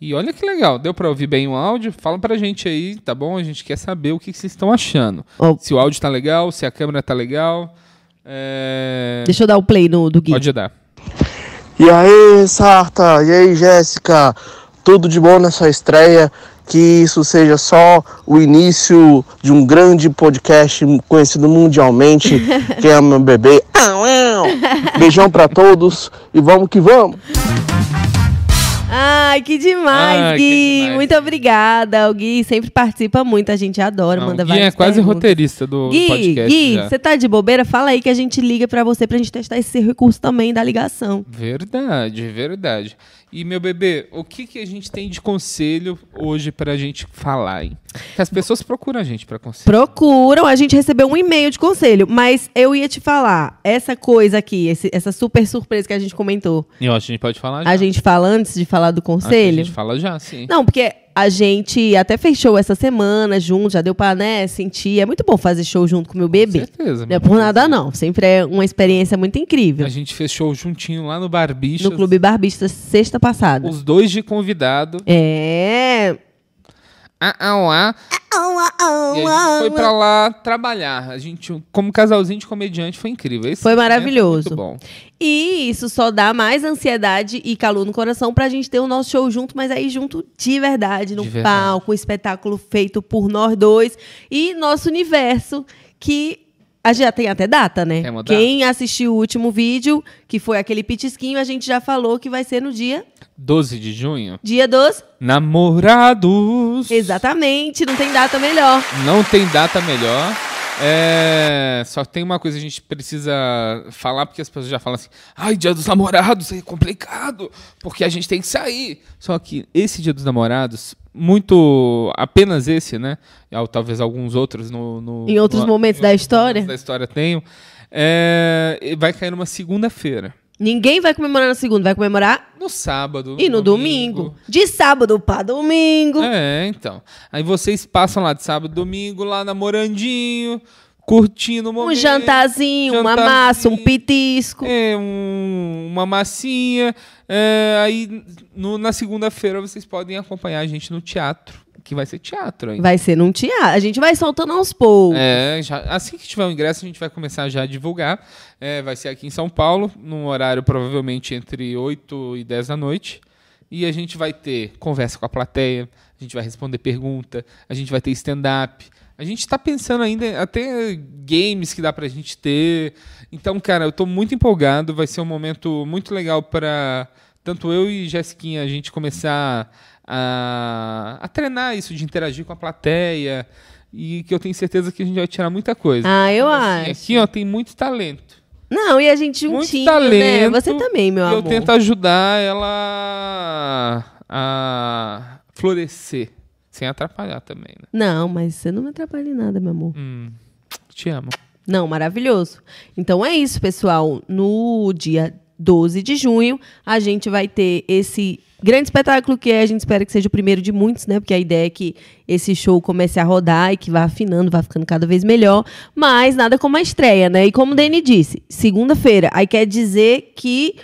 E olha que legal, deu pra ouvir bem o áudio? Fala pra gente aí, tá bom? A gente quer saber o que que vocês estão achando. Ó, Se o áudio tá legal, se a câmera tá legal. É... Deixa eu dar o play no, do Gui. Pode dar. E aí, Sarta? E aí, Jéssica? Tudo de bom nessa estreia? Que isso seja só o início de um grande podcast conhecido mundialmente, que é meu bebê. Beijão pra todos e vamos que vamos! Ai, que demais, Ai, que Gui. demais. Muito obrigada. O Gui sempre participa muito, a gente adora, Não, manda Gui é várias quase perguntas. roteirista do Gui, podcast Gui, já. você tá de bobeira? Fala aí que a gente liga pra você pra gente testar esse recurso também da ligação. Verdade, verdade. E, meu bebê, o que, que a gente tem de conselho hoje pra gente falar, hein? Que as pessoas procuram a gente pra conselho. Procuram, a gente recebeu um e-mail de conselho, mas eu ia te falar, essa coisa aqui, esse- essa super surpresa que a gente comentou, Eu acho que a gente pode falar já. a gente fala antes de falar do Acho que conselho? A gente fala já, sim. Não, porque a gente até fez show essa semana junto, já deu pra, né, sentir. É muito bom fazer show junto com o meu bebê. certeza, Não é por nada, não. Sempre é uma experiência muito incrível. A gente fechou juntinho lá no Barbichas. No Clube Barbista, sexta passada. Os dois de convidado. É. Ah, ah, ah. E a gente foi pra lá trabalhar. A gente, como casalzinho de comediante, foi incrível. Esse Foi momento maravilhoso. Muito bom. E isso só dá mais ansiedade e calor no coração pra gente ter o nosso show junto, mas aí junto de verdade, no De verdade. palco, um espetáculo feito por nós dois e nosso universo, que a gente já tem até data, né? Quem assistiu o último vídeo, que foi aquele pitisquinho, a gente já falou que vai ser no dia, 12 de junho. dia dos... Namorados. Exatamente, não tem data melhor. Não tem data melhor. É, Só tem uma coisa que a gente precisa falar, porque as pessoas já falam assim: ai, dia dos namorados é complicado, porque a gente tem que sair. Só que esse dia dos namorados, muito. apenas esse, né? Ou talvez alguns outros no. no- Em outros no- momentos da história. da história tenho. É, Vai cair numa segunda-feira. Ninguém vai comemorar no segundo, vai comemorar No sábado. e no domingo. De sábado pra domingo. É, então. Aí vocês passam lá de sábado, domingo, lá namorandinho, curtindo o Um momento. jantarzinho, uma massa, um pitisco. É, um- uma massinha. É, aí no- na segunda-feira vocês podem acompanhar a gente no teatro, que vai ser teatro ainda. Vai ser num teatro. A gente vai soltando aos poucos. É, já- assim que tiver o ingresso, a gente vai começar já a divulgar. É, vai ser aqui em São Paulo, num horário provavelmente entre 8 e 10 da noite. E a gente vai ter conversa com a plateia, a gente vai responder pergunta, a gente vai ter stand-up. A gente está pensando ainda até games que dá pra gente ter. Então, cara, eu tô muito empolgado. Vai ser um momento muito legal para tanto eu e Jessiquinha a gente começar a, a treinar isso de interagir com a plateia e que eu tenho certeza que a gente vai tirar muita coisa. Ah, eu Então, assim, acho. Aqui, ó, tem muito talento. Não, e a gente Muito juntinho, talento. né? Você também, meu amor. eu tento ajudar ela a florescer. Sem atrapalhar também, né? Não, mas você não me atrapalha em nada, meu amor. Hum, te amo. Não, maravilhoso. Então é isso, pessoal. No dia 12 de junho, a gente vai ter esse grande espetáculo que é, a gente espera que seja o primeiro de muitos, né? Porque a ideia é que esse show comece a rodar e que vá afinando, vá ficando cada vez melhor. Mas nada como a estreia, né? E como o Dani disse, segunda-feira, aí quer dizer que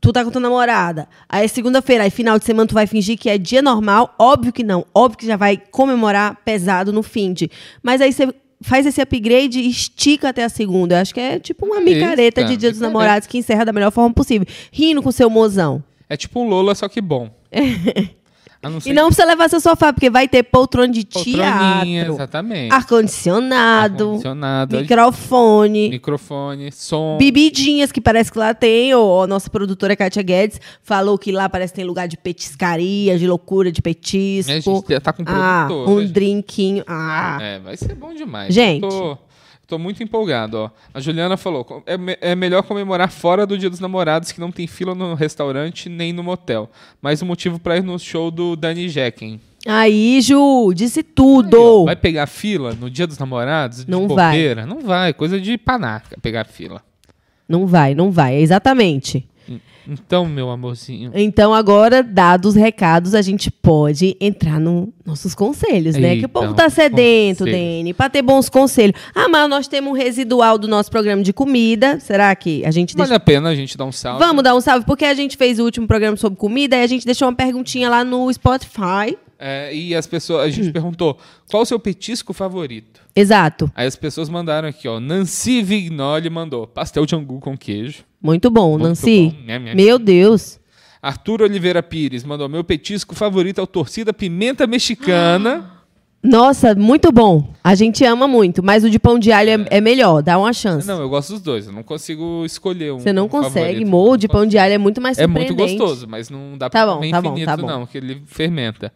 tu tá com tua namorada. Aí é segunda-feira, aí final de semana tu vai fingir que é dia normal. Óbvio que não. Óbvio que já vai comemorar pesado no fim de. Mas aí você faz esse upgrade e estica até a segunda. Eu acho que é tipo uma micareta de Dia dos micareta. Namorados que encerra da melhor forma possível. Rindo com seu mozão. É tipo um Lola, só que bom. Não E não precisa levar seu sofá, porque vai ter poltrona de poltroninha, teatro, exatamente. ar-condicionado, Ar-condicionado, microfone, microfone, som. bebidinhas, que parece que lá tem. Ou a nossa produtora Kátia Guedes falou que lá parece que tem lugar de petiscaria, de loucura, de petisco. É, a gente tá com ah, um né, gente? drinquinho. Ah, É, vai ser bom demais. Gente. Eu Tô, tô muito empolgado, ó. A Juliana falou: "Co- é, me- é melhor comemorar fora do Dia dos Namorados, que não tem fila no restaurante nem no motel. Mais um motivo pra ir no show do Danny Jecken. Aí, Ju, disse Aí, ó, tudo. Vai pegar fila no Dia dos Namorados? De Não vai. bobeira? Não vai. Coisa de panaca pegar fila. Não vai, não vai, exatamente. Então, meu amorzinho. Então, agora, dados os recados, a gente pode entrar nos nossos conselhos, né? que o povo Eita, tá sedento. Dene, pra ter bons conselhos. Ah, mas nós temos um residual do nosso programa de comida. Será que a gente Vale deixa... a pena a gente dar um salve. Vamos dar um salve, porque a gente fez o último programa sobre comida e a gente deixou uma perguntinha lá no Spotify. É, e as pessoas, a Hum. gente perguntou: qual o seu petisco favorito? Exato. Aí as pessoas mandaram aqui, ó. Nancy Vignoli mandou pastel de angu com queijo. Muito bom, Muito Nancy. bom. Nham, nham, Meu Deus. Arthur Oliveira Pires mandou: meu petisco favorito é o torcida pimenta mexicana. Nossa, muito bom. A gente ama muito, mas o de pão de alho é, é melhor, dá uma chance. Não, eu gosto dos dois. Eu não consigo escolher um. Você não um consegue, molde de pão de alho é muito mais É muito gostoso, mas não dá Tá pra bom, tá bom, infinito, tá bom. não, que ele fermenta.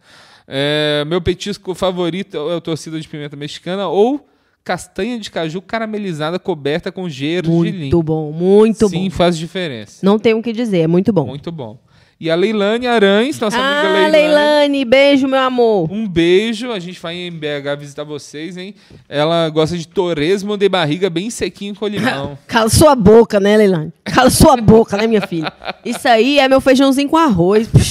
É, meu petisco favorito é o torcida de pimenta mexicana ou castanha de caju caramelizada coberta com gergelim. Muito bom, muito Sim, bom. faz diferença. Não tenho o que dizer, é muito bom. Muito bom. E a Leilane Arães, nossa amiga ah, Leilane. Leilane, beijo, meu amor. Um beijo, a gente vai em BH visitar vocês, hein? Ela gosta de torresmo de barriga bem sequinho com limão. Cala sua boca, né, Leilane? Cala sua boca, né, minha filha? Isso aí é meu feijãozinho com arroz.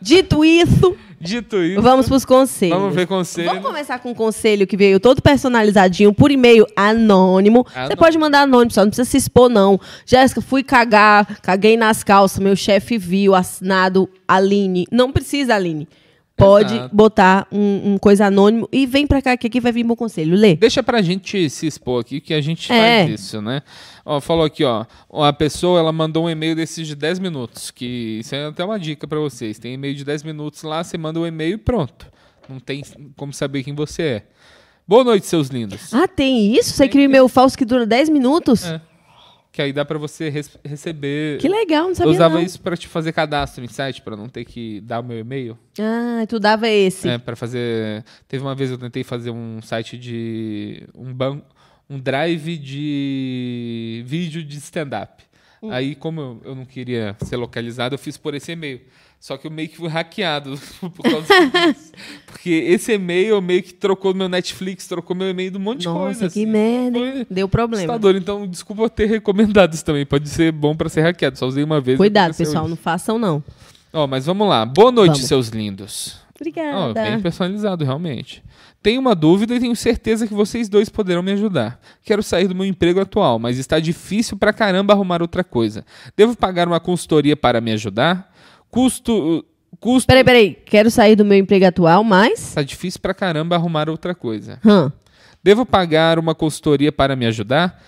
Dito isso, Dito isso, vamos pros conselhos. vamos ver conselho. Vamos começar com um conselho que veio todo personalizadinho por e-mail anônimo. Você Anônimo. pode mandar anônimo, só não precisa se expor, não. Jéssica, fui cagar, caguei nas calças, meu chefe viu, assinado Aline. Não precisa, Aline. Pode Exato. botar um, um coisa anônimo e vem pra cá que aqui vai vir bom conselho. Lê. Deixa pra gente se expor aqui, que a gente É. faz isso, né? Ó, falou aqui, ó. A pessoa, ela mandou um e-mail desses de 10 minutos, que isso é até uma dica pra vocês. Tem e-mail de 10 minutos lá, você manda o e-mail e pronto. Não tem como saber quem você é. Boa noite, seus lindos. Ah, tem isso? Você cria um e-mail falso que dura 10 minutos? É. Que aí dá pra você res- receber. Que legal, não Eu sabia usava não. isso pra te fazer cadastro em site, pra não ter que dar o meu e-mail. Ah, tu dava esse. É, para fazer. Teve uma vez eu tentei fazer um site de. um banco. Um drive de vídeo de stand-up. Hum. Aí, como eu, eu não queria ser localizado, eu fiz por esse e-mail. Só que eu meio que fui hackeado por causa disso. Porque esse e-mail meio que trocou meu Netflix, trocou meu e-mail de um monte de Nossa, coisa. que assim. merda. Foi Deu problema. assustador. Então, desculpa eu ter recomendado isso também. Pode ser bom pra ser hackeado. Só usei uma vez. Cuidado, pessoal, isso. não façam não. Ó, mas vamos lá. Boa noite, Vamos. seus lindos. Obrigada. bem personalizado, realmente. Tenho uma dúvida e tenho certeza que vocês dois poderão me ajudar. Quero sair do meu emprego atual, mas está difícil pra caramba arrumar outra coisa. Devo pagar uma consultoria para me ajudar? Custo. Custo. Peraí, peraí. Quero sair do meu emprego atual, mas... Tá difícil pra caramba arrumar outra coisa. Hã. Devo pagar uma consultoria para me ajudar?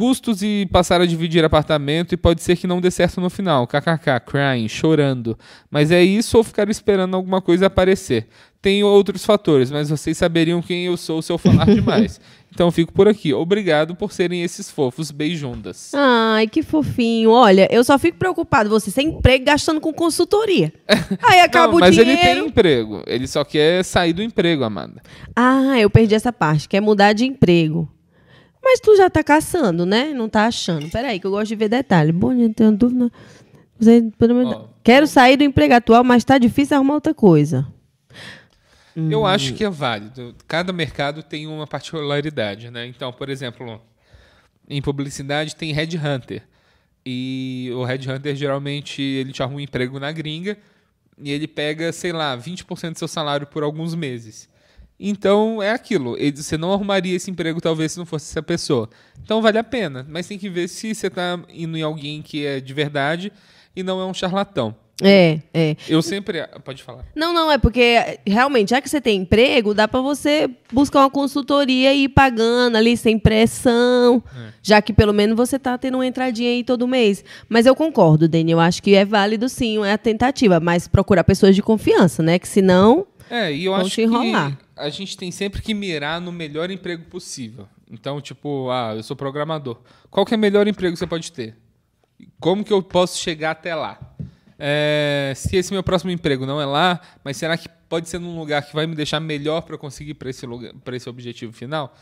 Custos e passar a dividir apartamento e pode ser que não dê certo no final. KKK, crying, chorando. Mas é isso ou ficar esperando alguma coisa aparecer? Tem outros fatores, mas vocês saberiam quem eu sou se eu falar demais. Então eu fico por aqui. Obrigado por serem esses fofos beijundas. Ai, que fofinho. Olha, eu só fico preocupado você sem emprego gastando com consultoria. Aí acaba Não, o mas dinheiro. ele tem emprego. Ele só quer sair do emprego, Amanda. Ah, eu perdi essa parte. Quer mudar de emprego. Mas tu já tá caçando, né? Não tá achando. Peraí, que eu gosto de ver detalhe. Bom, gente, tenho dúvida. Você- pelo menos- Ó. Quero sair do emprego atual, mas tá difícil arrumar outra coisa. Eu acho que é válido. Cada mercado tem uma particularidade, né? Então, por exemplo, em publicidade tem headhunter. E o headhunter geralmente ele te arruma um emprego na gringa e ele pega, sei lá, 20% do seu salário por alguns meses. Então é aquilo. Você não arrumaria esse emprego talvez se não fosse essa pessoa. Então vale a pena. Mas tem que ver se você está indo em alguém que é de verdade e não é um charlatão. É, é. Eu sempre. Pode falar. Não, não, é porque realmente, já que você tem emprego, dá pra você buscar uma consultoria e ir pagando ali sem pressão, já que pelo menos você tá tendo uma entradinha aí todo mês. Mas eu concordo, Dani, eu acho que é válido sim, é a tentativa, mas procurar pessoas de confiança, né? Que senão. É, e eu Vão acho te que enrolar. A gente tem sempre que mirar no melhor emprego possível. Então, tipo, ah, eu sou programador. Qual que é o melhor emprego que você pode ter? Como que eu posso chegar até lá? É, se esse meu próximo emprego não é lá, mas será que pode ser num lugar que vai me deixar melhor para conseguir para esse lugar, para esse objetivo final?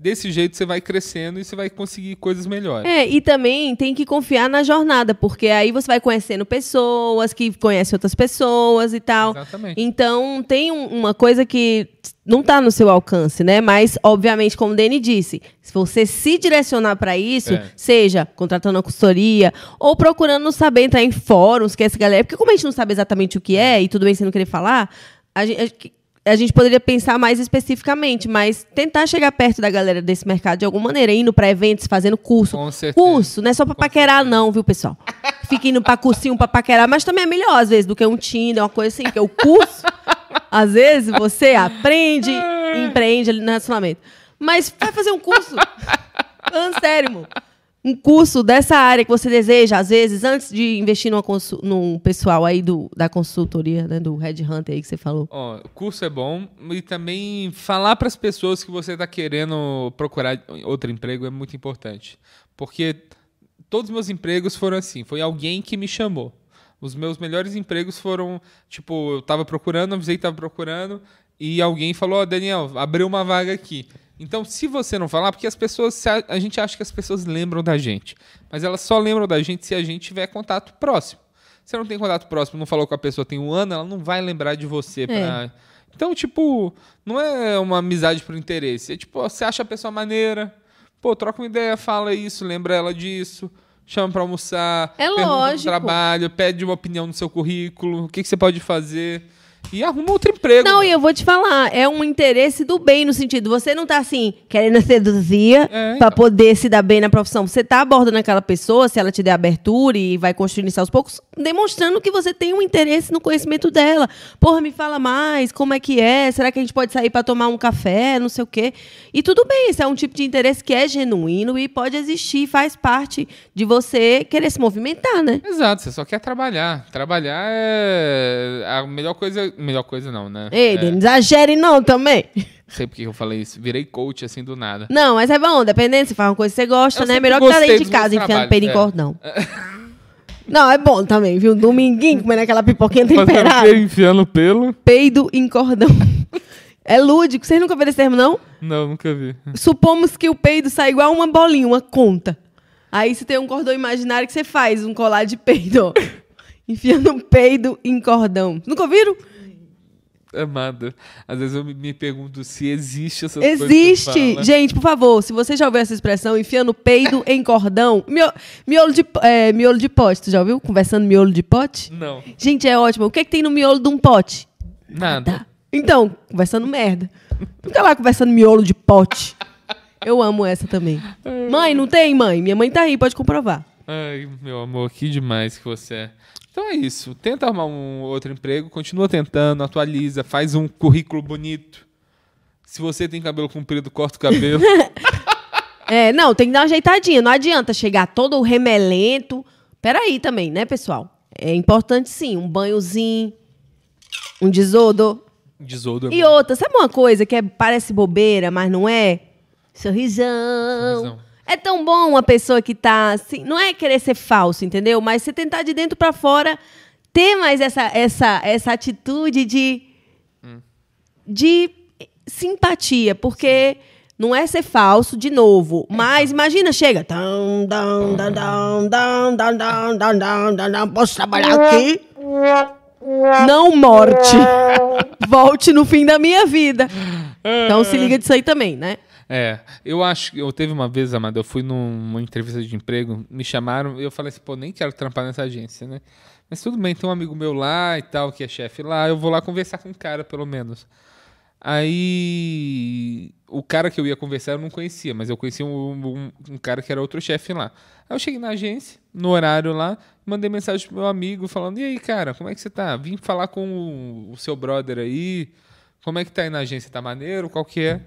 Desse jeito você vai crescendo e você vai conseguir coisas melhores. É, e também tem que confiar na jornada, porque aí você vai conhecendo pessoas que conhecem outras pessoas e tal. Exatamente. Então, tem um- uma coisa que não está no seu alcance, né? Mas, obviamente, como o Dani disse, se você se direcionar para isso, É. seja contratando uma consultoria ou procurando saber entrar em fóruns, que essa galera. Porque, como a gente não sabe exatamente o que é, e tudo bem você não querer falar, a gente. A gente poderia pensar mais especificamente, mas tentar chegar perto da galera desse mercado de alguma maneira, indo para eventos, fazendo curso. Com certeza. Curso, não é só pra paquerar, não, viu, pessoal? Fica indo pra cursinho pra paquerar, mas também é melhor, às vezes, do que um Tinder, uma coisa assim, porque o curso, às vezes, você aprende e empreende ali no relacionamento. Mas vai fazer um curso. Falando sério, irmão. Um curso dessa área que você deseja, às vezes, antes de investir numa num pessoal aí do, da consultoria, né, do Red Hunter aí que você falou. O curso é bom e também falar para as pessoas que você está querendo procurar outro emprego é muito importante. Porque todos os meus empregos foram assim, foi alguém que me chamou. Os meus melhores empregos foram, tipo, eu estava procurando, avisei que estava procurando e alguém falou, ó, Daniel, abriu uma vaga aqui. Então, se você não falar, porque as pessoas, a, a gente acha que as pessoas lembram da gente, mas elas só lembram da gente se a gente tiver contato próximo. Se você não tem contato próximo, não falou com a pessoa tem um ano, ela não vai lembrar de você pra... Então, tipo, não é uma amizade por interesse. É tipo, você acha a pessoa maneira, pô, troca uma ideia, fala isso, lembra ela disso, chama pra almoçar, É pergunta lógico. trabalho, pede uma opinião no seu currículo, o que, que você pode fazer. E arruma outro emprego. Não, e eu vou te falar, é um interesse do bem no sentido, você não tá assim querendo seduzir É, pra então. poder se dar bem na profissão. Você tá abordando aquela pessoa, se ela te der abertura e vai construindo isso aos poucos, demonstrando que você tem um interesse no conhecimento dela. Porra, me fala mais, como é que é? Será que a gente pode sair pra tomar um café, não sei o quê? E tudo bem, isso é um tipo de interesse que é genuíno e pode existir, faz parte de você querer se movimentar, né? Exato, você só quer trabalhar. Trabalhar é a melhor coisa. Melhor coisa não, né? Ei, é, Denis, exagere não também. Sei porque eu falei isso. Virei coach assim do nada. Não, mas é bom, dependendo, se faz uma coisa que você gosta, Eu né? Melhor que tá gostei dentro de casa enfiando peido em cordão. Não, é bom também, viu? Dominguinho comendo aquela pipoquinha temperada. Enfiando pelo? Peido em cordão. É lúdico. Vocês nunca viram esse termo, não? Não, nunca vi. Supomos que o peido sai igual uma bolinha, uma conta. Aí você tem um cordão imaginário que você faz, um colar de peido, ó. Enfiando peido em cordão. Nunca ouviram? Amada. Às vezes eu me- pergunto se existe você Existe. Gente, por favor, se você já ouviu essa expressão, enfiando peido em cordão. Mio- miolo, de, é, miolo de pote, tu já ouviu? Conversando miolo de pote? Não. Gente, é ótimo. O que, é que tem no miolo de um pote? Nada. Tá. Então, conversando merda. Fica lá conversando miolo de pote. Eu amo essa também. Mãe, não tem, mãe? Minha mãe tá aí, pode comprovar. Ai, meu amor, que demais que você é. Então é isso. Tenta arrumar um outro emprego, continua tentando, atualiza, faz um currículo bonito. Se você tem cabelo comprido, corta o cabelo. É, não, tem que dar uma ajeitadinha. Não adianta chegar todo remelento. Peraí também, né, pessoal? É importante sim, um banhozinho, um desodor. Desodor. E outra, sabe uma coisa que é- parece bobeira, mas não é? Sorrisão. Sorrisão. É tão bom uma pessoa que tá assim. Não é querer ser falso, entendeu? Mas você tentar de dentro para fora ter mais essa, essa, essa atitude de. Hum. de simpatia, porque. Não é ser falso, de novo. Mas imagina, chega. Posso trabalhar aqui? Não morte. Volte no fim da minha vida. Então se liga disso aí também, né? É, eu acho que eu teve uma vez, Amada, eu fui numa entrevista de emprego, me chamaram eu falei assim, pô, nem quero trampar nessa agência, né? Mas tudo bem, tem um amigo meu lá e tal, que é chefe lá, eu vou lá conversar com o cara, pelo menos. Aí o cara que eu ia conversar eu não conhecia, mas eu conhecia um, um, um cara que era outro chefe lá. Aí eu cheguei na agência, no horário lá, mandei mensagem pro meu amigo falando: E aí, cara, como é que você tá? Vim falar com o, o seu brother aí. Como é que tá aí na agência? Tá maneiro? Qual que é?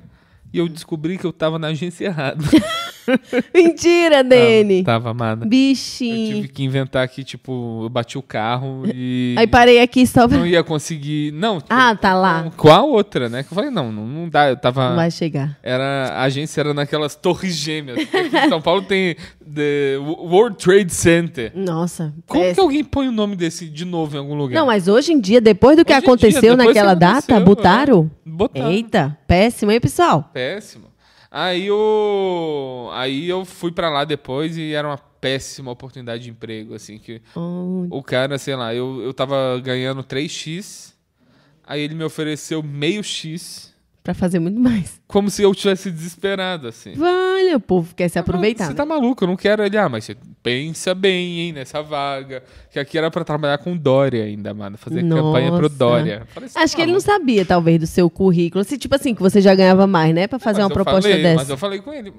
E eu descobri que eu tava na agência errada. Mentira, Dene. Tava, tava amada. Eu Bichinho. tive que inventar que, tipo, eu bati o carro e. Aí parei aqui só pra... Não ia conseguir. Não. Ah, tá lá. Com a outra, né? Que eu falei, não, não, não dá. Eu tava. Não vai chegar. Era, a agência era naquelas torres gêmeas. Aqui em São Paulo tem The World Trade Center. Nossa. Como que alguém põe o nome desse de novo em algum lugar? Não, mas hoje em dia, depois do que Hoje dia, aconteceu que naquela data, aconteceu, botaram? é. Botaram. Eita, péssimo, hein, pessoal? Péssimo. Aí eu, aí eu fui pra lá depois e era uma péssima oportunidade de emprego, assim, que Oh, o cara, sei lá, eu, eu tava ganhando 3x, aí ele me ofereceu meio x, pra fazer muito mais. como se eu tivesse desesperado, assim. Vale, o povo quer se aproveitar. Você né? tá maluco, eu não quero ele. Ah, mas você pensa bem, hein, nessa vaga. Que aqui era pra trabalhar com Dória ainda, mano. Fazer campanha pro Nossa. Dória. Falei, tá Acho que ele não maluco? sabia, talvez, do seu currículo. Se, tipo assim, que você já ganhava mais, né? Pra fazer Mas uma proposta falei, dessa. Mas eu falei com ele.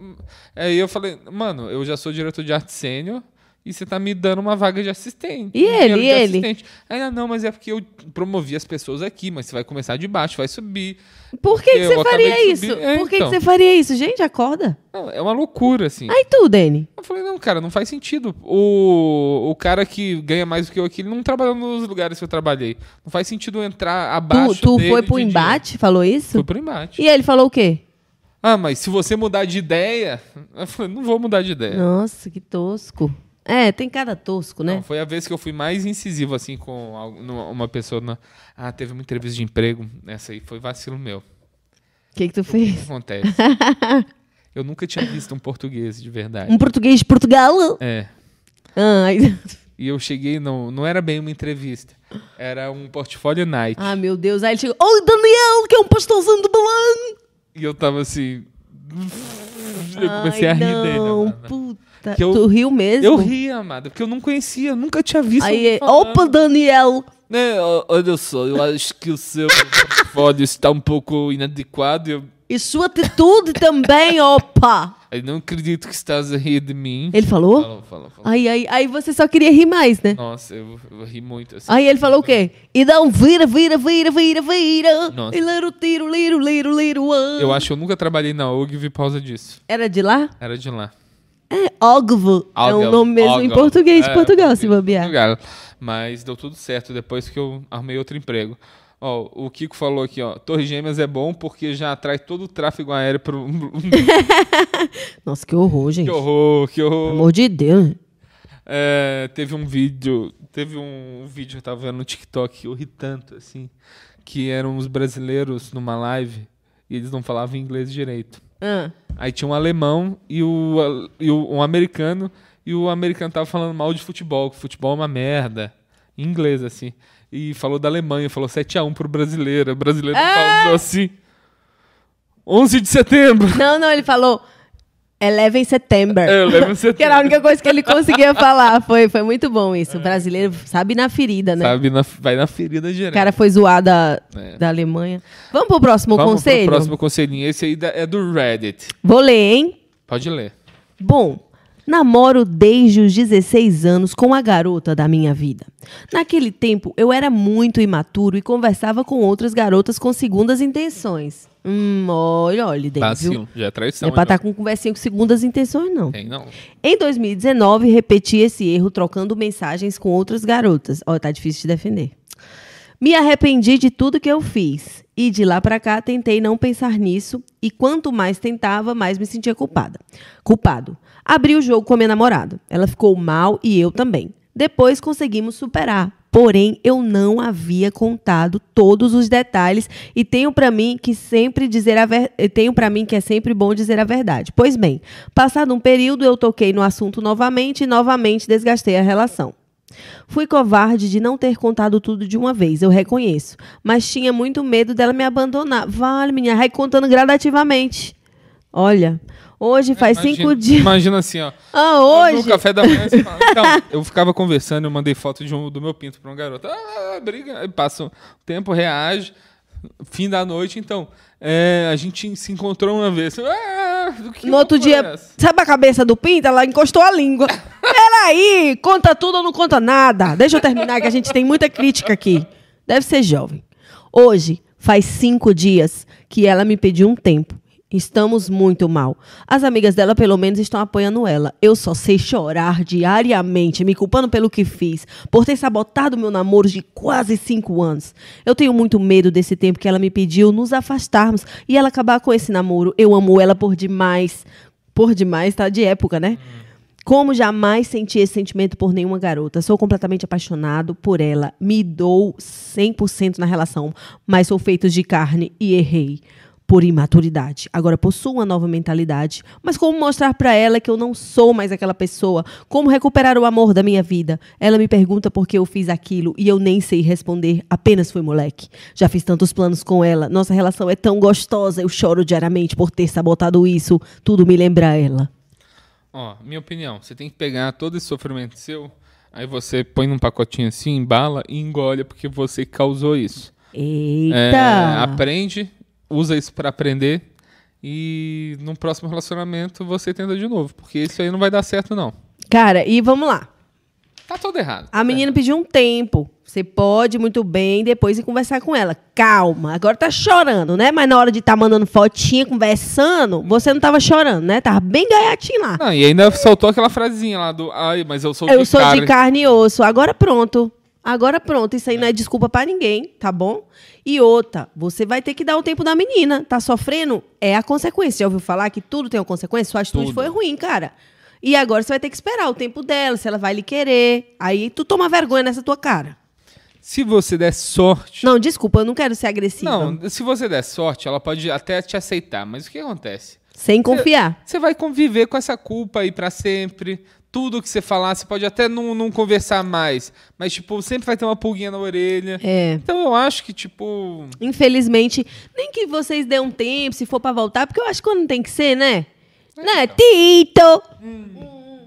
Aí eu falei, mano, eu já sou diretor de arte sênior e você tá me dando uma vaga de assistente. E ele, de e ele? assistente. Aí, ah, não, mas é porque eu promovi as pessoas aqui, mas você vai começar de baixo, vai subir. Por que, que você faria de isso? É, Por que, então. que você faria isso? Gente, acorda. Não, é uma loucura, assim. Aí tu, Dani. Eu falei, não, cara, não faz sentido. O, o cara que ganha mais do que eu aqui, ele não trabalhou nos lugares que eu trabalhei. Não faz sentido eu entrar Tu, abaixo tu dele foi de pro dinheiro. embate, falou isso? Fui pro embate. E ele falou o quê? Ah, mas se você mudar de ideia... Eu falei, não vou mudar de ideia. Nossa, que tosco. É, tem cada tosco, né? Não, foi a vez que eu fui mais incisivo, assim, com uma pessoa. Na... Ah, teve uma entrevista de emprego. Essa aí foi vacilo meu. O que que tu O que fez? acontece? eu nunca tinha visto um português de verdade. Um português de Portugal? É. Ai, E eu cheguei, não, não era bem uma entrevista. Era um portfólio night. ah, meu Deus. Aí ele chegou, oi, Daniel, que é um pastelzinho do Belém. E eu tava assim. Eu comecei a Ai, rir dele. não, amada. puta. Que eu- Tu riu mesmo? Eu ri, amada, porque eu não conhecia, nunca tinha visto. Aí, é, opa, Daniel. Ó, olha só, eu acho que o seu portfólio está um pouco inadequado. Eu, E sua atitude também, opa. eu não acredito que estás a rir de mim. Ele falou? Falou, falou, falou. Aí, aí, aí você só queria rir mais, né? Nossa, eu, eu ri muito assim. Aí ele falou o quê? E dá um vira, vira, vira, vira, vira. Nossa. E lero, tiro, liro, liro, liro, ah. Eu acho que eu nunca trabalhei na OGV por causa disso. Era de lá? Era de lá. É, Ogvo. É um nome mesmo em Algal. português É, Portugal, se bobear. Portugal. Mas deu tudo certo depois que eu arrumei outro emprego. Ó, o Kiko falou aqui, ó, Torre Gêmeas é bom porque já atrai todo o tráfego aéreo pro... Nossa, que horror, gente. que horror, que Pelo horror. amor de Deus. É, teve um vídeo, teve um vídeo que eu tava vendo no TikTok, eu ri tanto, assim, que eram os brasileiros numa live e eles não falavam inglês direito. Ah, Aí tinha um alemão e, o, e o- um americano, e o americano tava falando mal de futebol, que futebol é uma merda. Em inglês, assim. E falou da Alemanha, falou 7x1 pro brasileiro. O brasileiro falou assim. 11 de setembro. Não, não, ele falou 11 September. É, eu lembro Que era a única coisa que ele conseguia falar. Foi, foi muito bom isso. O brasileiro sabe na ferida, né? Sabe, na- vai na ferida O direto. cara foi zoado da, É. da Alemanha. Vamos pro próximo Vamos conselho? pro próximo conselhinho. Esse aí é do Reddit. Vou ler, hein? Pode ler. Bom, namoro desde os 16 anos com a garota da minha vida. Naquele tempo, eu era muito imaturo e conversava com outras garotas com segundas intenções. Hum, olha, olha, David. Já é Não traição. é pra estar com conversinha com segundas intenções, não. Tem, não. Em 2019, repeti esse erro trocando mensagens com outras garotas. Ó, tá difícil de defender. Me arrependi de tudo que eu fiz. E de lá pra cá tentei não pensar nisso. E quanto mais tentava, mais me sentia culpada. Culpado. Abri o jogo com a minha namorada. Ela ficou mal e eu também. Depois conseguimos superar. Porém, eu não havia contado todos os detalhes e tenho pra mim que sempre dizer a ver... tenho para mim que é sempre bom dizer a verdade. Pois bem, passado um período eu toquei no assunto novamente e novamente desgastei a relação. Fui covarde de não ter contado tudo de uma vez, eu reconheço. Mas tinha muito medo dela me abandonar. Vale, menina, vai contando gradativamente. Olha, hoje faz Imagina- cinco dias. Imagina assim, ó. Ah, No hoje. café da manhã, você fala, então, eu ficava conversando, eu mandei foto de um, do meu pinto pra uma garota. Ah, briga. Aí passa um tempo, reage. Fim da noite, então. É, a gente se encontrou uma vez. Ah, No outro é dia, essa? sabe a cabeça do Pinta? Ela encostou a língua. Peraí, conta tudo ou não conta nada? Deixa eu terminar, que a gente tem muita crítica aqui. Deve ser jovem. Hoje, faz cinco dias que ela me pediu um tempo. Estamos muito mal. As amigas dela, pelo menos, estão apoiando ela. Eu só sei chorar diariamente, me culpando pelo que fiz, por ter sabotado meu namoro de quase cinco anos. Eu tenho muito medo desse tempo que ela me pediu nos afastarmos e ela acabar com esse namoro. Eu amo ela por demais. Por demais, tá de época, né? Como jamais senti esse sentimento por nenhuma garota. Sou completamente apaixonado por ela. Me dou 100% na relação, mas sou feito de carne e errei por imaturidade. Agora possuo uma nova mentalidade, mas como mostrar pra ela que eu não sou mais aquela pessoa? Como recuperar o amor da minha vida? Ela me pergunta por que eu fiz aquilo e eu nem sei responder. Apenas fui moleque. Já fiz tantos planos com ela. Nossa relação é tão gostosa. Eu choro diariamente por ter sabotado isso. Tudo me lembra ela. Ó, minha opinião, você tem que pegar todo esse sofrimento seu, aí você põe num pacotinho assim, embala e engole porque você causou isso. Eita! É, aprende, usa isso pra aprender e no próximo relacionamento você tenta de novo, porque isso aí não vai dar certo não. Cara, e vamos lá. Tá todo errado. A menina pediu um tempo. Você pode muito bem depois ir conversar com ela. Calma. Agora tá chorando, né? Mas na hora de estar mandando fotinha, conversando, você não tava chorando, né? Tava bem gaiatinho lá. Não, e ainda soltou aquela frasezinha lá do, ai, mas eu sou Eu de sou carne. de carne e osso. Agora pronto. Agora pronto. Isso aí não é desculpa pra ninguém, tá bom? E outra, você vai ter que dar o tempo da menina. Tá sofrendo? É a consequência. Já ouviu falar que tudo tem uma consequência? Sua atitude Tudo. foi ruim, cara. E agora você vai ter que esperar o tempo dela, se ela vai lhe querer. Aí tu toma vergonha nessa tua cara. Se você der sorte. Não, desculpa, eu não quero ser agressiva. Não, se você der sorte, ela pode até te aceitar, mas o que acontece? Sem confiar. Você vai conviver com essa culpa aí pra sempre. Tudo que você falar, você pode até não, não conversar mais, mas tipo, sempre vai ter uma pulguinha na orelha. É. Então eu acho que tipo, Infelizmente, nem que vocês dêem um tempo, se for pra voltar, porque eu acho que quando tem que ser, né? É, né, então. Tito?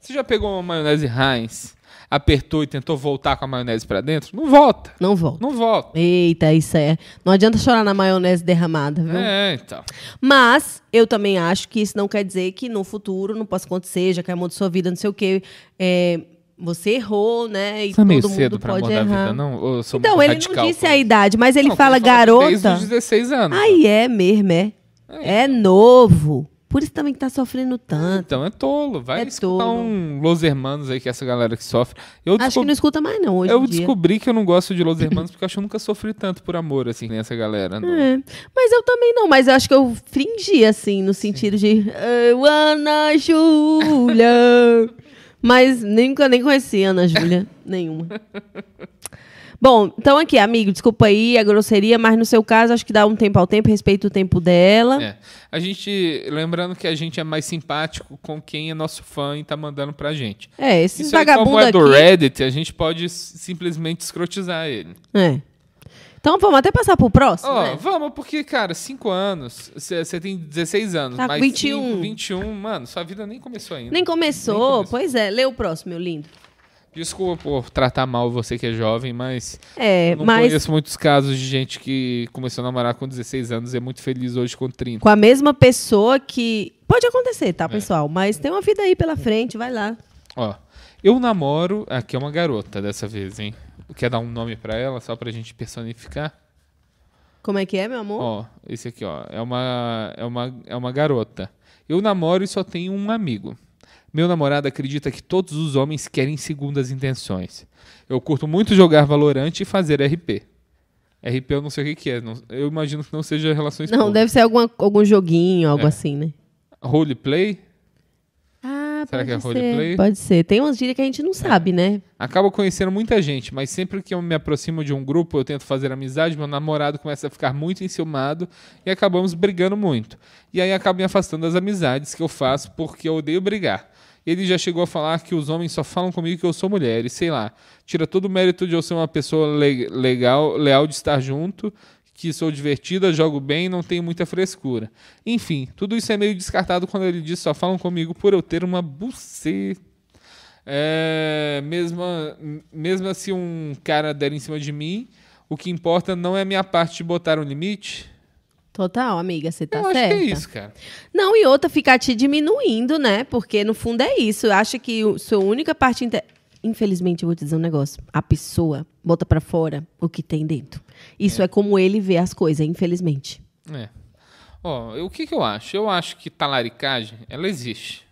você já pegou uma maionese Heinz, apertou e tentou voltar com a maionese pra dentro? Não volta. Não volta. Não volta. Eita, isso é. Não adianta chorar na maionese derramada, viu? É, então. Mas eu também acho que isso não quer dizer que no futuro não possa acontecer, já que é amor da sua vida, não sei o quê. É, você errou, né? E Isso é meio cedo pra pode mudar errar. a vida, não? Então, ele radical não disse a idade, mas ele Não, fala fala Desde garota. os 16 anos. Aí é mesmo, é. É novo. Por isso também que tá sofrendo tanto. Então é tolo. Vai É escutar tolo. um Los Hermanos aí, que é essa galera que sofre. Eu, Acho que descob- não escuta mais, não, eu em dia. descobri que eu não gosto de Los Hermanos porque eu acho que eu nunca sofri tanto por amor, assim, nem essa galera. não. É, mas eu também não, mas eu acho que eu fingi, assim, no sentido de "Eu, Ana Júlia. mas nunca nem conheci Ana Júlia, nenhuma. Bom, então aqui, amigo, desculpa aí a grosseria, mas no seu caso, acho que dá um tempo ao tempo, respeita o tempo dela. É. A gente, lembrando que a gente é mais simpático com quem é nosso fã e tá mandando pra gente. É, esses Isso aí, como é do aqui. Reddit, a gente pode simplesmente escrotizar ele. É. Então vamos até passar pro próximo, Ó, né? vamos, porque, cara, 5 anos, você tem 16 anos, Tá mais 21. 5, 21, mano, sua vida nem começou ainda. Nem começou. Nem começou. Pois é, lê o próximo, meu lindo. Desculpa por tratar mal você que é jovem, mas É, eu não mas conheço muitos casos de gente que começou a namorar com 16 anos e é muito feliz hoje com 30. com a mesma pessoa que. Pode acontecer, É. tá, pessoal? Mas tem uma vida aí pela frente, vai lá. Ó, eu namoro, aqui é uma garota dessa vez, hein? Quer dar um nome pra ela, só pra gente personificar? Como é que é, meu amor? Ó, esse aqui, ó, é uma, é uma, é uma garota. Eu namoro e só tenho um amigo. Meu namorado acredita que todos os homens querem segundas intenções. Eu curto muito jogar Valorante e fazer RP. RP eu não sei o que, que é. não- eu imagino que não seja relações Não, públicas. deve ser alguma, algum joguinho, algo É. assim, né? Roleplay? Ah, Será pode que é ser. roleplay? Pode ser. Tem umas gírias que a gente não sabe, né? Acabo conhecendo muita gente, mas sempre que eu me aproximo de um grupo, eu tento fazer amizade, meu namorado começa a ficar muito enciumado e acabamos brigando muito. E aí acabo me afastando das amizades que eu faço porque eu odeio brigar. Ele já chegou a falar que os homens só falam comigo que eu sou mulher. E sei lá, tira todo o mérito de eu ser uma pessoa le legal, leal de estar junto, que sou divertida, jogo bem, não tenho muita frescura. Enfim, tudo isso é meio descartado quando ele diz só falam comigo por eu ter uma buceta. É, mesmo, mesmo se um cara der em cima de mim, o que importa não é a minha parte de botar um limite. Total, amiga, você tá eu acho certa. que é isso, cara. Não, e outra ficar te diminuindo, né? Porque no fundo é isso. Eu acho que o, sua única parte. Inter... Infelizmente, eu vou te dizer um negócio. A pessoa bota pra fora o que tem dentro. Isso é, como ele vê as coisas, infelizmente. É. Ó, eu- o que, que eu acho? Eu acho que talaricagem, ela existe.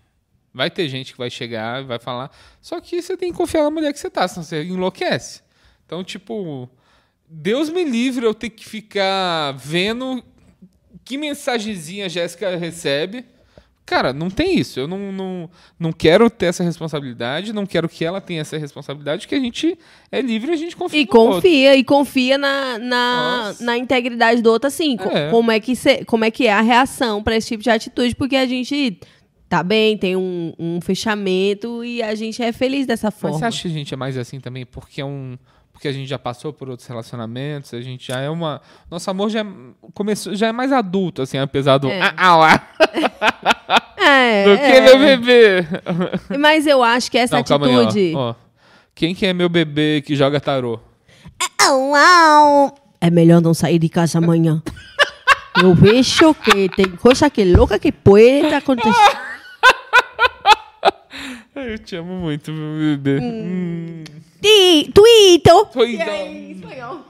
Vai ter gente que vai chegar e vai falar. Só que você tem que confiar na mulher que você tá, senão você enlouquece. Então, tipo, Deus me livre eu ter que ficar vendo que mensagenzinha a Jéssica recebe. Cara, não tem isso. Eu não, não, não quero ter essa responsabilidade, não quero que ela tenha essa responsabilidade, que a gente é livre e a gente confia E no outro. confia, e confia na, na, Nossa. na integridade do outro, assim. É. Como, é que cê- como é que é a reação pra esse tipo de atitude, porque a gente tá bem, tem um, um fechamento e a gente é feliz dessa Mas forma. você acha que a gente é mais assim também porque é um porque a gente já passou por outros relacionamentos, a gente já é uma nosso amor já é, começou já é mais adulto assim, apesar do É. ah, ah, lá, É, do que é. meu bebê. Mas eu acho que essa Não, calma aí, ó, atitude. ó. Quem que é meu bebê que joga tarô? Au. É melhor não sair de casa amanhã. Eu vejo que tem coisa que louca que pode acontecer. Eu te amo muito, meu bebê. Hum. Ti- Tuito! E então. aí, espanhol?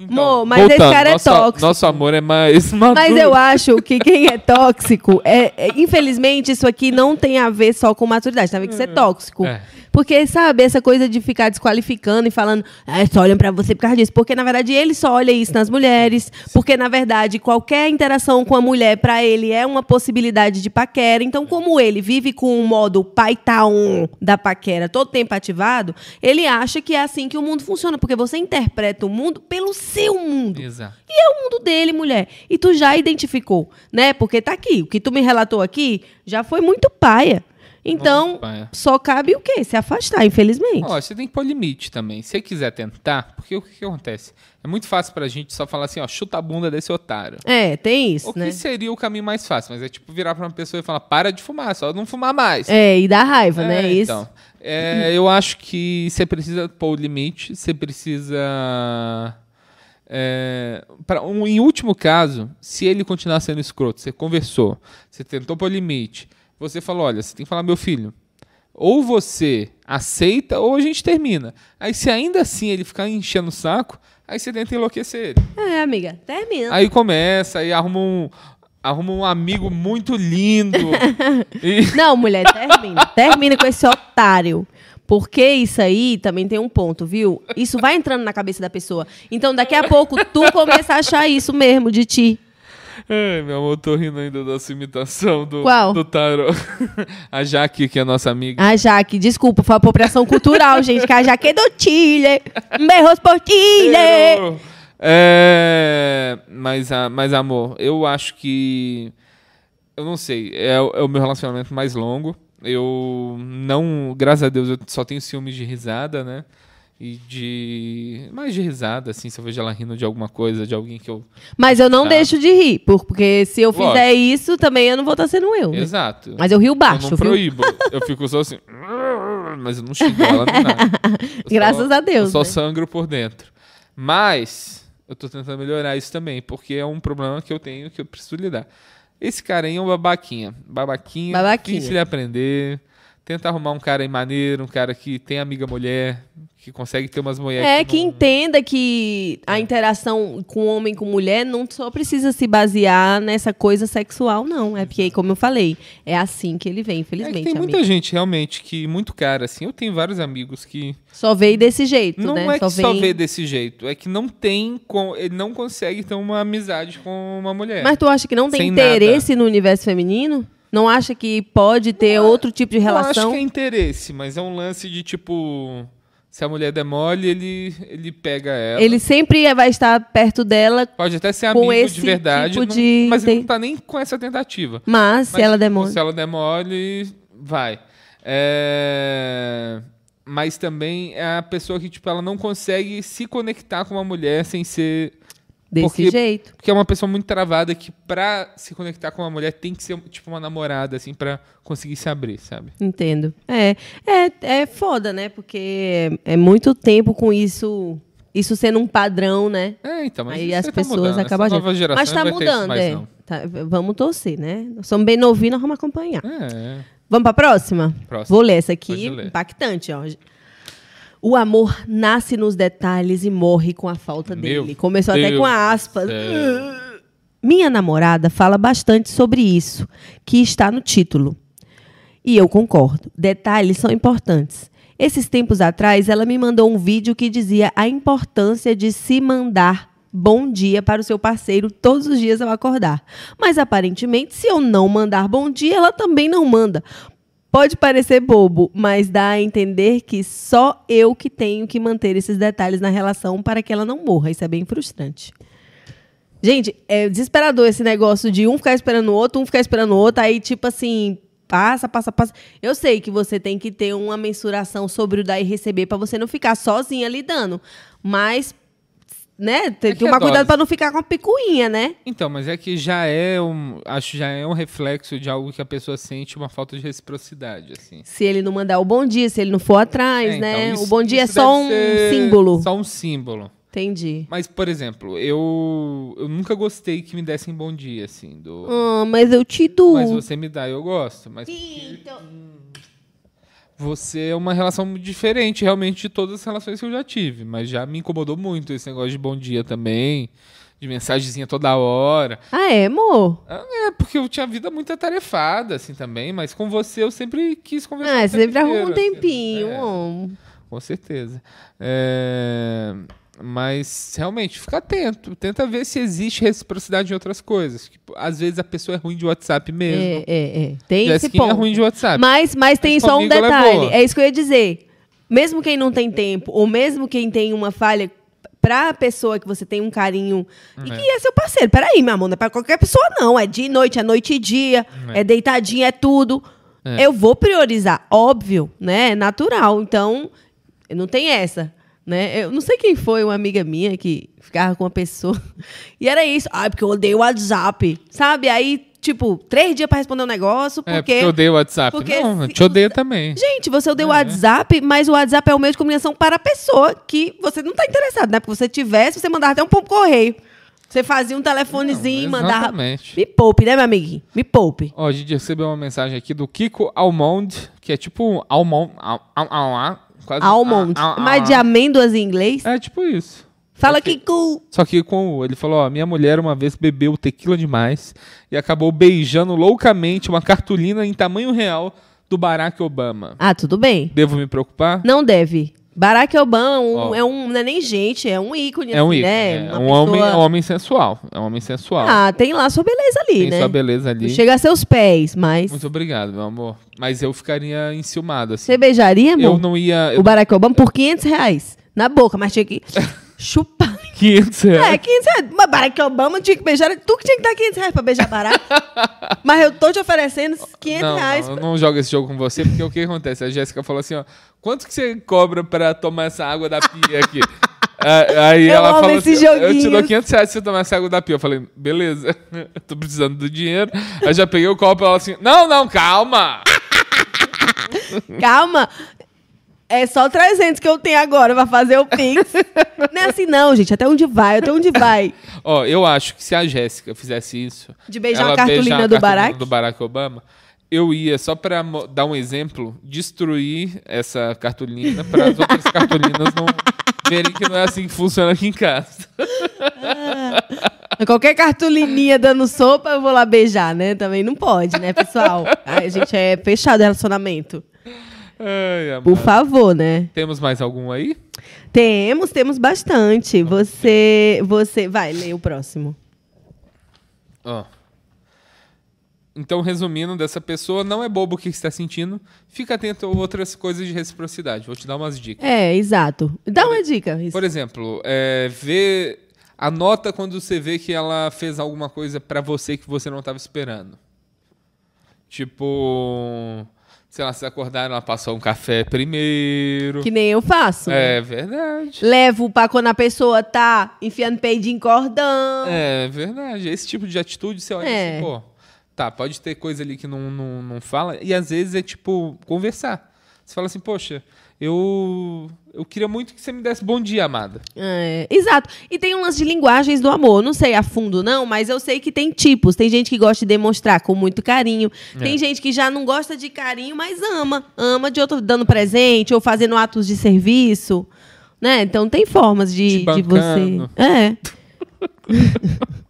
Então, Amor, mas esse cara é nosso, tóxico. Nosso amor é mais maduro. Mas eu acho que quem é tóxico, é, é- infelizmente, isso aqui não tem a ver só com maturidade, tem a ver com ser tóxico. É. Porque, sabe, essa coisa de ficar desqualificando e falando, ah, só olham pra você por causa disso. Porque, na verdade, ele só olha isso nas mulheres. Porque, na verdade, qualquer interação com a mulher, pra ele, é uma possibilidade de paquera. Então, como ele vive com o modo paitaon da paquera todo tempo ativado, ele acha que é assim que o mundo funciona. Porque você interpreta o mundo pelo seu mundo. Exato. E é o mundo dele, mulher. E tu já identificou, né? Porque tá aqui. O que tu me relatou aqui já foi muito paia. Então, Muito paia. só cabe o quê? Se afastar, infelizmente. Ó, você tem que pôr limite também. Se você quiser tentar, porque o que, que acontece? É muito fácil pra gente só falar assim, ó, chuta a bunda desse otário. É, tem isso, O que né? seria o caminho mais fácil? Mas é tipo virar pra uma pessoa e falar, para de fumar, só não fumar mais. É, e dá raiva, né? É, Isso. Então, é, eu acho que você precisa pôr o limite, você precisa. É, pra, um, em último caso, se ele continuar sendo escroto, você conversou, você tentou pôr limite, você falou: olha, você tem que falar, meu filho, ou você aceita ou a gente termina. Aí, se ainda assim ele ficar enchendo o saco, aí você tenta enlouquecer ele. É, amiga, termina. Aí começa, aí arruma um, arruma um amigo muito lindo. e, Não, mulher, termina. termina com esse otário. Porque isso aí também tem um ponto, viu? Isso vai entrando na cabeça da pessoa. Então, daqui a pouco, tu começa a achar isso mesmo de ti. Ai, meu amor, tô rindo ainda da sua imitação do, Qual? do tarô. a Jaque, que é nossa amiga. A Jaque, desculpa, foi apropriação cultural, gente, que a Jaque é do Chile. Berros por Chile. É, mas, mas, amor, eu acho que. Eu não sei, é, é o meu relacionamento mais longo. Eu não. Graças a Deus, eu só tenho ciúmes de risada, né? E de. Mais de risada, assim, se eu vejo ela rindo de alguma coisa, de alguém que eu. Mas eu não Tá. deixo de rir, por- porque se eu Lógico. fizer isso, também eu não vou estar sendo eu. né? Exato. Mas eu rio eu baixo, não viu? proíbo. Eu fico só assim. Mas eu não xingo ela nem nada. Eu Graças só- a Deus, Eu só né? sangro por dentro. Mas eu tô tentando melhorar isso também, porque é um problema que eu tenho que eu preciso lidar. Esse cara aí é um babaquinha. Babaquinha. Babaquinha. Difícil de aprender. Tenta arrumar um cara aí maneiro, um cara que tem amiga mulher, que consegue ter umas mulheres. É, que não- entenda que a interação com homem com mulher não só precisa se basear nessa coisa sexual, não. É porque, como eu falei, é assim que ele vem, É infelizmente. que tem amigo. muita gente realmente que muito cara assim. Eu tenho vários amigos que Só veio desse jeito, Não né? é que só vem- vê desse jeito, é que não tem, com, ele não consegue ter uma amizade com uma mulher. Mas tu acha que não tem Sem interesse no universo feminino? Não acha que pode ter outro tipo de Eu acho relação? que é interesse, mas é um lance de tipo, se a mulher der mole, ele, ele pega ela. Ele sempre vai estar perto dela, Pode até ser amigo de verdade, tipo não- de- mas ele não tá nem com essa tentativa. mas, se Mas, ela tipo, demora. Se ela der mole, vai. É, Mas também é a pessoa que, tipo, ela não consegue se conectar com uma mulher sem ser. Desse Porque- jeito. Porque é uma pessoa muito travada que, pra se conectar com uma mulher, tem que ser, tipo, uma namorada, assim, pra conseguir se abrir, sabe? Entendo. É, é, é foda, né? Porque é muito tempo com isso, isso sendo um padrão, né? É, então, mas Aí as tá pessoas mudando. acabam nova geração Mas tá mudando, mais, é. Tá, vamos torcer, né? Nós somos bem novinhos, nós vamos acompanhar. É, Vamos pra próxima? Próxima. Vou ler essa aqui, impactante, ó. O amor nasce nos detalhes e morre com a falta Meu dele. Começou até Deus com aspas. céu. Minha namorada fala bastante sobre isso, que está no título. E eu concordo. Detalhes são importantes. Esses tempos atrás, ela me mandou um vídeo que dizia a importância de se mandar bom dia para o seu parceiro todos os dias ao acordar. Mas aparentemente, se eu não mandar bom dia, ela também não manda. Pode parecer bobo, mas dá a entender que só eu que tenho que manter esses detalhes na relação para que ela não morra. Isso é bem frustrante. Gente, é desesperador esse negócio de um ficar esperando o outro, um ficar esperando o outro, aí tipo assim, passa, passa, passa. Eu sei que você tem que ter uma mensuração sobre o dar e receber para você não ficar sozinha lidando, mas né, tem É que é tomar cuidado para não ficar com a picuinha, né? Então, mas é que já é um. Acho que já é um reflexo de algo que a pessoa sente uma falta de reciprocidade, assim. Se ele não mandar o bom dia, se ele não for atrás, É, né? então, o bom dia é só um símbolo. Só um símbolo. Entendi. Mas, por exemplo, eu, eu nunca gostei que me dessem bom dia, assim. Do, Ah, mas eu te dou. Mas você me dá, eu gosto. Mas Então, você é uma relação diferente, realmente, de todas as relações que eu já tive. Mas já me incomodou muito esse negócio de bom dia também, de mensagenzinha toda hora. Ah, é, amor? É, porque eu tinha vida muito atarefada, assim, também. Mas com você eu sempre quis conversar. Ah, você sempre arruma um assim, tempinho. é. Com certeza. É, Mas realmente, fica atento. Tenta ver se existe reciprocidade em outras coisas. Tipo, às vezes a pessoa é ruim de WhatsApp mesmo. É, é, é. Tem esse Jessiquinha é ponto. ruim de WhatsApp. Mas, mas tem Mas só um é detalhe. boa. É, isso que eu ia dizer. Mesmo quem não tem tempo, ou mesmo quem tem uma falha, pra pessoa que você tem um carinho e que é seu parceiro. Peraí, meu amor, não é pra qualquer pessoa, não. É dia e noite, é noite e dia, é, deitadinha, é tudo. É. Eu vou priorizar, óbvio, né? É natural. Então, não tem essa. Né? Eu não sei quem foi uma amiga minha que ficava com uma pessoa. E era isso. Ai, porque eu odeio o WhatsApp. Sabe? Aí, tipo, três dias pra responder um negócio, É, porque. porque eu odeio o WhatsApp. porque não, eu te odeio também. Gente, você odeia o É. WhatsApp, mas o WhatsApp é o meio de comunicação para a pessoa que você não está interessado, né? Porque você tivesse, você mandava até um pombo correio. Você fazia um telefonezinho, Não, mandava. Me poupe, né, meu amiguinho? Me poupe. Ó, a gente recebeu uma mensagem aqui do Kiko Almond, que é tipo um almond, al, al, al, al, quase Almond. al, al, Mas de amêndoas em inglês. É tipo isso. Fala que- que cool. Só que com o. Ele falou: ó, minha mulher uma vez bebeu tequila demais e acabou beijando loucamente uma cartolina em tamanho real do Barack Obama. Ah, tudo bem. Devo me preocupar? Não deve. Barack Obama um- Ó. é um. Não é nem gente, é um ícone. É um assim, ícone. né? é um, homem, pessoa- é um homem sensual. É um homem sensual. Ah, tem lá sua beleza ali, Tem né? sua beleza ali. Chega a seus pés, mas. Muito obrigado, meu amor. Mas eu ficaria enciumado, assim. Você beijaria, amor? Eu não ia. O Barack Obama por 500 reais. Na boca, mas tinha que chupar. 500 reais. É, 500 reais. Mas Barack Obama tinha que beijar. Tu que tinha que dar 500 reais pra beijar Barack. mas eu tô te oferecendo 500 não, reais. não, eu não jogo esse jogo com você, porque o que acontece? A Jéssica falou assim, ó, quanto que você cobra pra tomar essa água da pia aqui? Ah, Aí Eu ela falou assim, eu te dou joguinhos. 500 reais se você tomar essa água da pia. Eu falei, beleza, tô precisando do dinheiro. Aí já peguei o copo e ela assim, não, não, calma. Calma. É só 300 que eu tenho agora pra fazer o Pix. não é assim, não, gente. Até onde vai? Até onde vai? Ó, eu acho que se a Jéssica fizesse isso... De beijar ela a cartolina beijar a do cartolina Barack? do Barack Obama, eu ia, só pra mo- dar um exemplo, destruir essa cartolina para as outras cartolinas não verem que não é assim que funciona aqui em casa. Qualquer cartolininha dando sopa, eu vou lá beijar, né? Também não pode, né, pessoal? A gente é fechado relacionamento. Ai. Por favor, né? Temos mais algum aí? Temos, temos bastante. Você, você... Vai, lê o próximo. Ó. Então, resumindo, dessa pessoa não é bobo o que está sentindo. Fica atento a outras coisas de reciprocidade. Vou te dar umas dicas. É, exato. Dá uma dica. Isso. Por exemplo, é, vê, anota quando você vê que ela fez alguma coisa pra você que você não estava esperando. Tipo, Se elas acordaram, ela passou um café primeiro. Que nem eu faço. É verdade. Levo pra quando a pessoa tá enfiando peidinho em cordão. É verdade. Esse tipo de atitude, você olha É. assim, pô, tá, pode ter coisa ali que não, não, não fala. E às vezes é tipo, conversar. Você fala assim, poxa, eu, eu queria muito que você me desse bom dia, amada. É, exato. E tem um lance de linguagens do amor. Não sei a fundo, não, mas eu sei que tem tipos. Tem gente que gosta de demonstrar com muito carinho. Tem É. gente que já não gosta de carinho, mas ama. Ama de outro dando presente ou fazendo atos de serviço. Né? Então tem formas de, de você. É.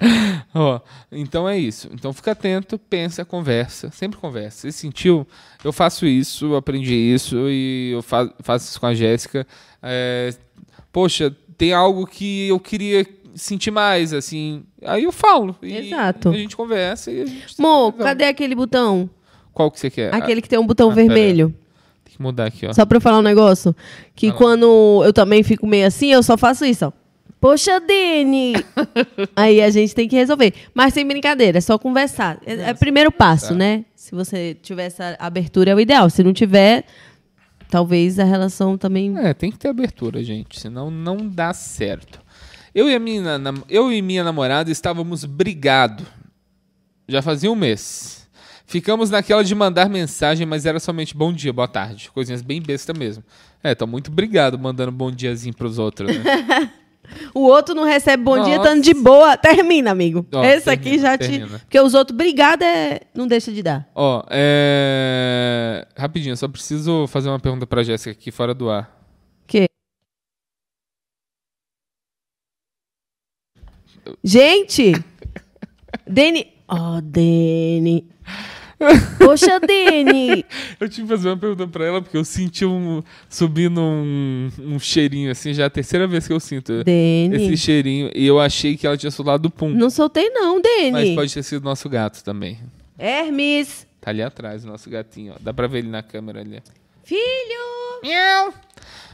Ó, então é isso. Então fica atento, pensa, conversa. Sempre conversa. Você sentiu? Eu faço isso, eu aprendi isso e eu fa- faço isso com a Jéssica. É, poxa, tem algo que eu queria sentir mais, assim. Aí eu falo. Exato. A gente conversa e a gente. Mo, resolve. cadê aquele botão? Qual que você quer? Aquele que tem um botão ah, pera vermelho. Tem que mudar aqui, ó. Só pra eu falar um negócio. Que Fala. quando eu também fico meio assim, eu só faço isso, ó. Poxa, Dene! Aí a gente tem que resolver. Mas sem brincadeira, é só conversar. É, é o primeiro passo, né? Se você tiver essa abertura, é o ideal. Se não tiver, talvez a relação também. É, tem que ter abertura, gente, senão não dá certo. Eu e, a minha, eu e minha namorada estávamos brigados. Já fazia um mês. Ficamos naquela de mandar mensagem, mas era somente bom dia, boa tarde. Coisinhas bem besta mesmo. É, tô muito obrigado mandando bom diazinho pros outros, né? O outro não recebe bom dia, Nossa. estando de boa. Termina, amigo. Ó, Esse aqui termina, já te. termina. Porque os outros, obrigado, é... não deixa de dar. Ó, é... Rapidinho, só preciso fazer uma pergunta pra Jéssica aqui fora do ar. Que? Gente! Dene. Oh, Dene. Poxa, Dene. Eu tive que fazer uma pergunta pra ela, porque eu senti um, subindo um, um cheirinho, assim, já é a terceira vez que eu sinto Dene. esse cheirinho. E eu achei que ela tinha soltado do pum. Não soltei, não, Mas Dene. pode ter sido nosso gato também. Hermes. Tá ali atrás, o nosso gatinho, ó. Dá pra ver ele na câmera ali. Filho.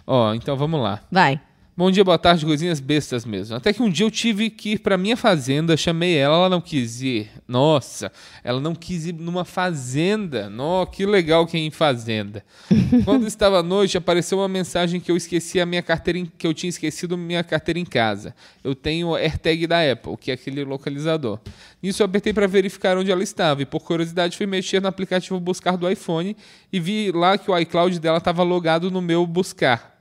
Ó, então vamos lá. Vai. Bom dia, boa tarde, coisinhas bestas mesmo. Até que um dia eu tive que ir pra minha fazenda, chamei ela, ela não quis ir. Nossa, ela não quis ir numa fazenda. Nó, que legal que é em fazenda. Quando estava à noite, apareceu uma mensagem que eu esqueci a minha carteira, em- que eu tinha esquecido minha carteira em casa. Eu tenho o AirTag da Apple, que é aquele localizador. Nisso eu apertei para verificar onde ela estava e por curiosidade fui mexer no aplicativo buscar do iPhone e vi lá que o iCloud dela estava logado no meu buscar.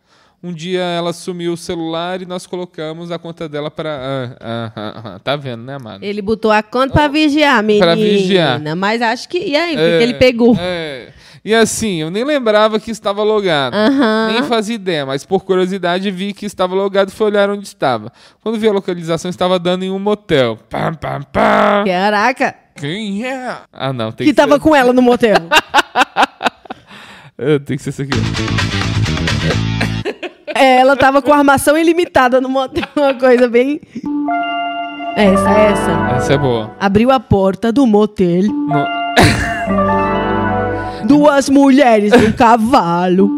Um dia ela sumiu o celular e nós colocamos a conta dela para. Ah, ah, ah, ah. Tá vendo, né, amado? Ele botou a conta pra vigiar, menina. Pra vigiar. Mas acho que... E aí, É, ele pegou. é. E assim, eu nem lembrava que estava logado. Aham. Nem fazia ideia, mas por curiosidade vi que estava logado e fui olhar onde estava. Quando vi a localização, estava dando em um motel. Pam, pam, pam. Caraca. Quem é? Ah, não, tem Que que, tava ser. com ela no motel. É, tem que ser isso aqui. É, ela tava com armação ilimitada no motel. Uma coisa bem... Essa, essa. Essa é boa. Abriu a porta do motel. No- Duas mulheres e um cavalo.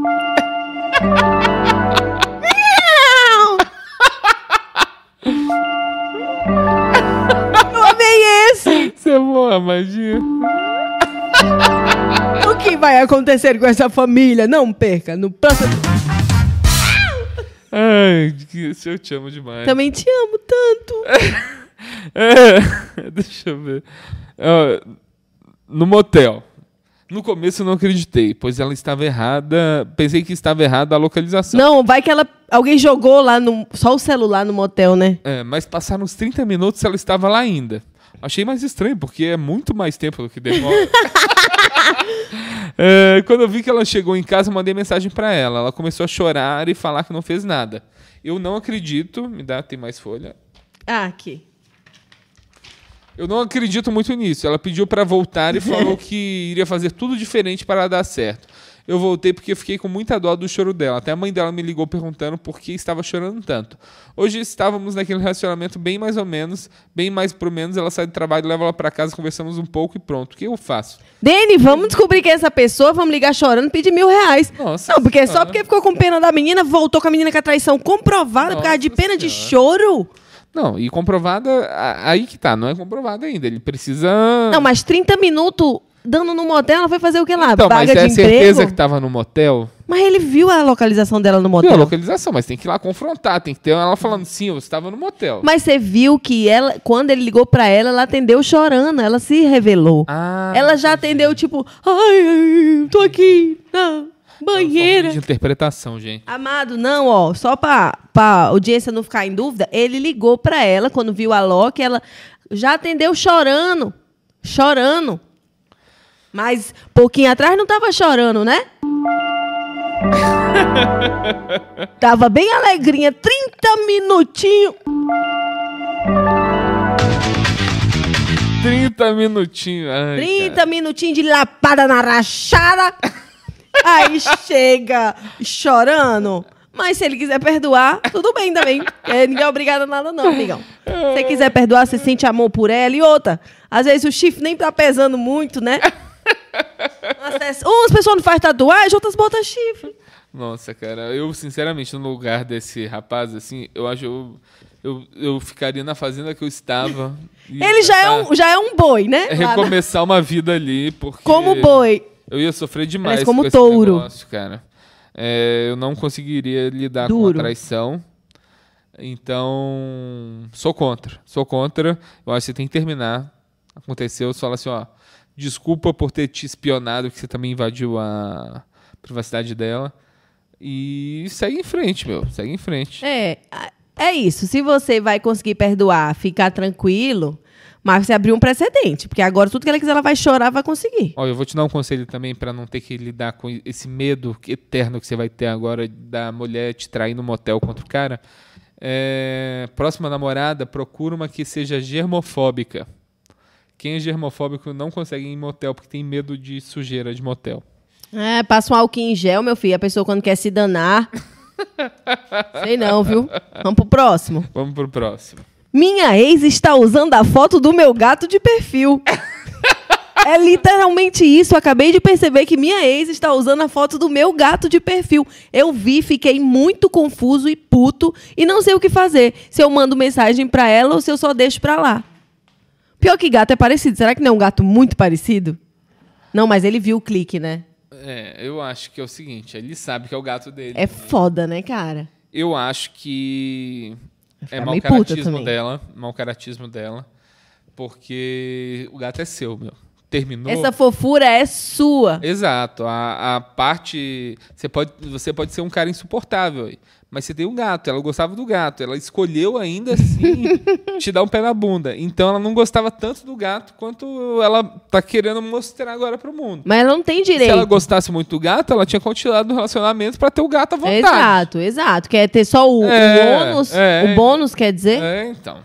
Eu amei esse! Isso é boa, magia. O que vai acontecer com essa família? Não perca no próximo. Ai, isso eu te amo demais. Também te amo tanto. É, deixa eu ver. Ó, no motel. No começo eu não acreditei, pois ela estava errada. Pensei que estava errada a localização. Não, vai que ela. Alguém jogou lá no. Só o celular no motel, né? É, mas passaram uns 30 minutos e ela estava lá ainda. Achei mais estranho, porque é muito mais tempo do que demora. É, quando eu vi que ela chegou em casa, eu mandei mensagem pra ela. Ela começou a chorar e falar que não fez nada. Eu não acredito. Me dá, tem mais folha. Ah, aqui. Eu não acredito muito nisso. Ela pediu pra voltar e falou que iria fazer tudo diferente para dar certo. Eu voltei porque eu fiquei com muita dó do choro dela. Até a mãe dela me ligou perguntando por que estava chorando tanto. Hoje estávamos naquele relacionamento bem mais ou menos, bem mais pro menos. Ela sai do trabalho, leva ela pra casa, conversamos um pouco e pronto. O que eu faço? Dene, vamos descobrir quem é essa pessoa, vamos ligar chorando e pedir mil reais. Nossa Não, porque só Senhora. porque ficou com pena da menina, voltou com a menina com a traição comprovada por causa de Nossa pena de Senhora. choro. Não, e comprovada, aí que tá, não é comprovada ainda. Ele precisa. Não, mas 30 minutos dando no motel, ela foi fazer o que lá? Então, mas Vaga é de certeza emprego? que tava no motel? Mas ele viu a localização dela no Viu a motel. localização, mas tem que ir lá confrontar. Tem que ter ela falando, sim, eu estava no motel. Mas você viu que ela, quando ele ligou pra ela, ela atendeu chorando, ela se revelou. Ah, ela já atendeu, tipo, ai, ai, tô aqui na banheira. De interpretação, gente. Amado, não, ó, só pra, pra audiência não ficar em dúvida, ele ligou pra ela quando viu a Loki, ela já atendeu chorando. Chorando. Mas pouquinho atrás não tava chorando, né? tava bem alegrinha, 30 minutinhos. 30 minutinhos. Ai, 30 cara. minutinhos de lapada na rachada. Aí chega chorando. Mas se ele quiser perdoar, tudo bem também. É, ninguém é obrigado a nada, não, amigão. Se quiser perdoar, você sente amor por ela. E outra, às vezes o chifre nem tá pesando muito, né? Umas umas pessoas não fazem tatuagem, outras botam chifre. Nossa, cara, eu sinceramente, no lugar desse rapaz, assim, eu acho eu, eu, eu ficaria na fazenda que eu estava. Ele já é, tentar um, já é um boi, né? Na- Recomeçar uma vida ali, porque. Como boi. Eu ia sofrer demais Parece como com touro. negócio, cara. É, eu não conseguiria lidar com Duro. a traição. Então, sou contra. Sou contra. Eu acho que você tem que terminar. Aconteceu, você fala assim, ó, desculpa por ter te espionado, que você também invadiu a privacidade dela. E segue em frente, meu. Segue em frente. É, é isso. Se você vai conseguir perdoar, ficar tranquilo, mas você abriu um precedente. Porque agora tudo que ela quiser, ela vai chorar, vai conseguir. Ó, eu vou te dar um conselho também pra não ter que lidar com esse medo eterno que você vai ter agora da mulher te trair no motel contra o cara. É, próxima namorada, procura uma que seja germofóbica. Quem é germofóbico não consegue ir em motel porque tem medo de sujeira de motel. É, passa um álcool em gel, meu filho. A pessoa quando quer se danar. Sei não, viu? Vamos pro próximo. Vamos pro próximo. Minha ex está usando a foto do meu gato de perfil. É literalmente isso. Acabei de perceber que minha ex está usando a foto do meu gato de perfil. Eu vi, fiquei muito confuso e puto e não sei o que fazer. Se eu mando mensagem pra ela ou se eu só deixo pra lá. Pior que gato é parecido. Será que não é um gato muito parecido? Não, mas ele viu o clique, né? É, eu acho que é o seguinte, ele sabe que é o gato dele. É foda, né, cara? Eu acho que é mau caratismo dela, mau caratismo dela, porque o gato é seu, meu. Terminou. Essa fofura é sua. Exato. A, a parte. Você pode, você pode ser um cara insuportável, mas você tem um gato. Ela gostava do gato. Ela escolheu ainda assim te dar um pé na bunda. Então ela não gostava tanto do gato quanto ela tá querendo mostrar agora pro mundo. Mas ela não tem Se direito. ela gostasse muito do gato, ela tinha continuado no relacionamento pra ter o gato à vontade. Exato, exato. Quer ter só o, o É, ônus? é. O bônus, quer dizer? É, então.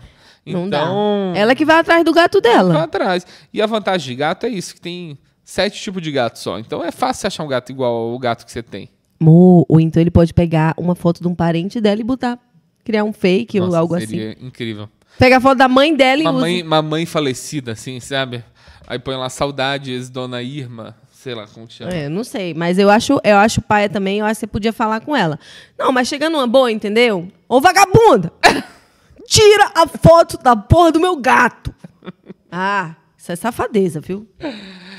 Não então, dá. Ela que vai atrás do gato vai dela. atrás. E a vantagem de gato é isso, que tem sete tipos de gato só. Então é fácil você achar um gato igual ao gato que você tem. Ou então ele pode pegar uma foto de um parente dela e botar. Criar um fake ou Nossa, algo assim. seria incrível. Pega a foto da mãe dela e Uma usa. mãe, uma mãe falecida, assim, sabe? Aí põe lá saudades, dona Irma, sei lá como que chama. É, não sei, mas eu acho, eu acho paia também, eu acho que você podia falar com ela. Não, mas chega numa boa, entendeu? Ô vagabunda! Tira a foto da porra do meu gato! Ah, isso é safadeza, viu?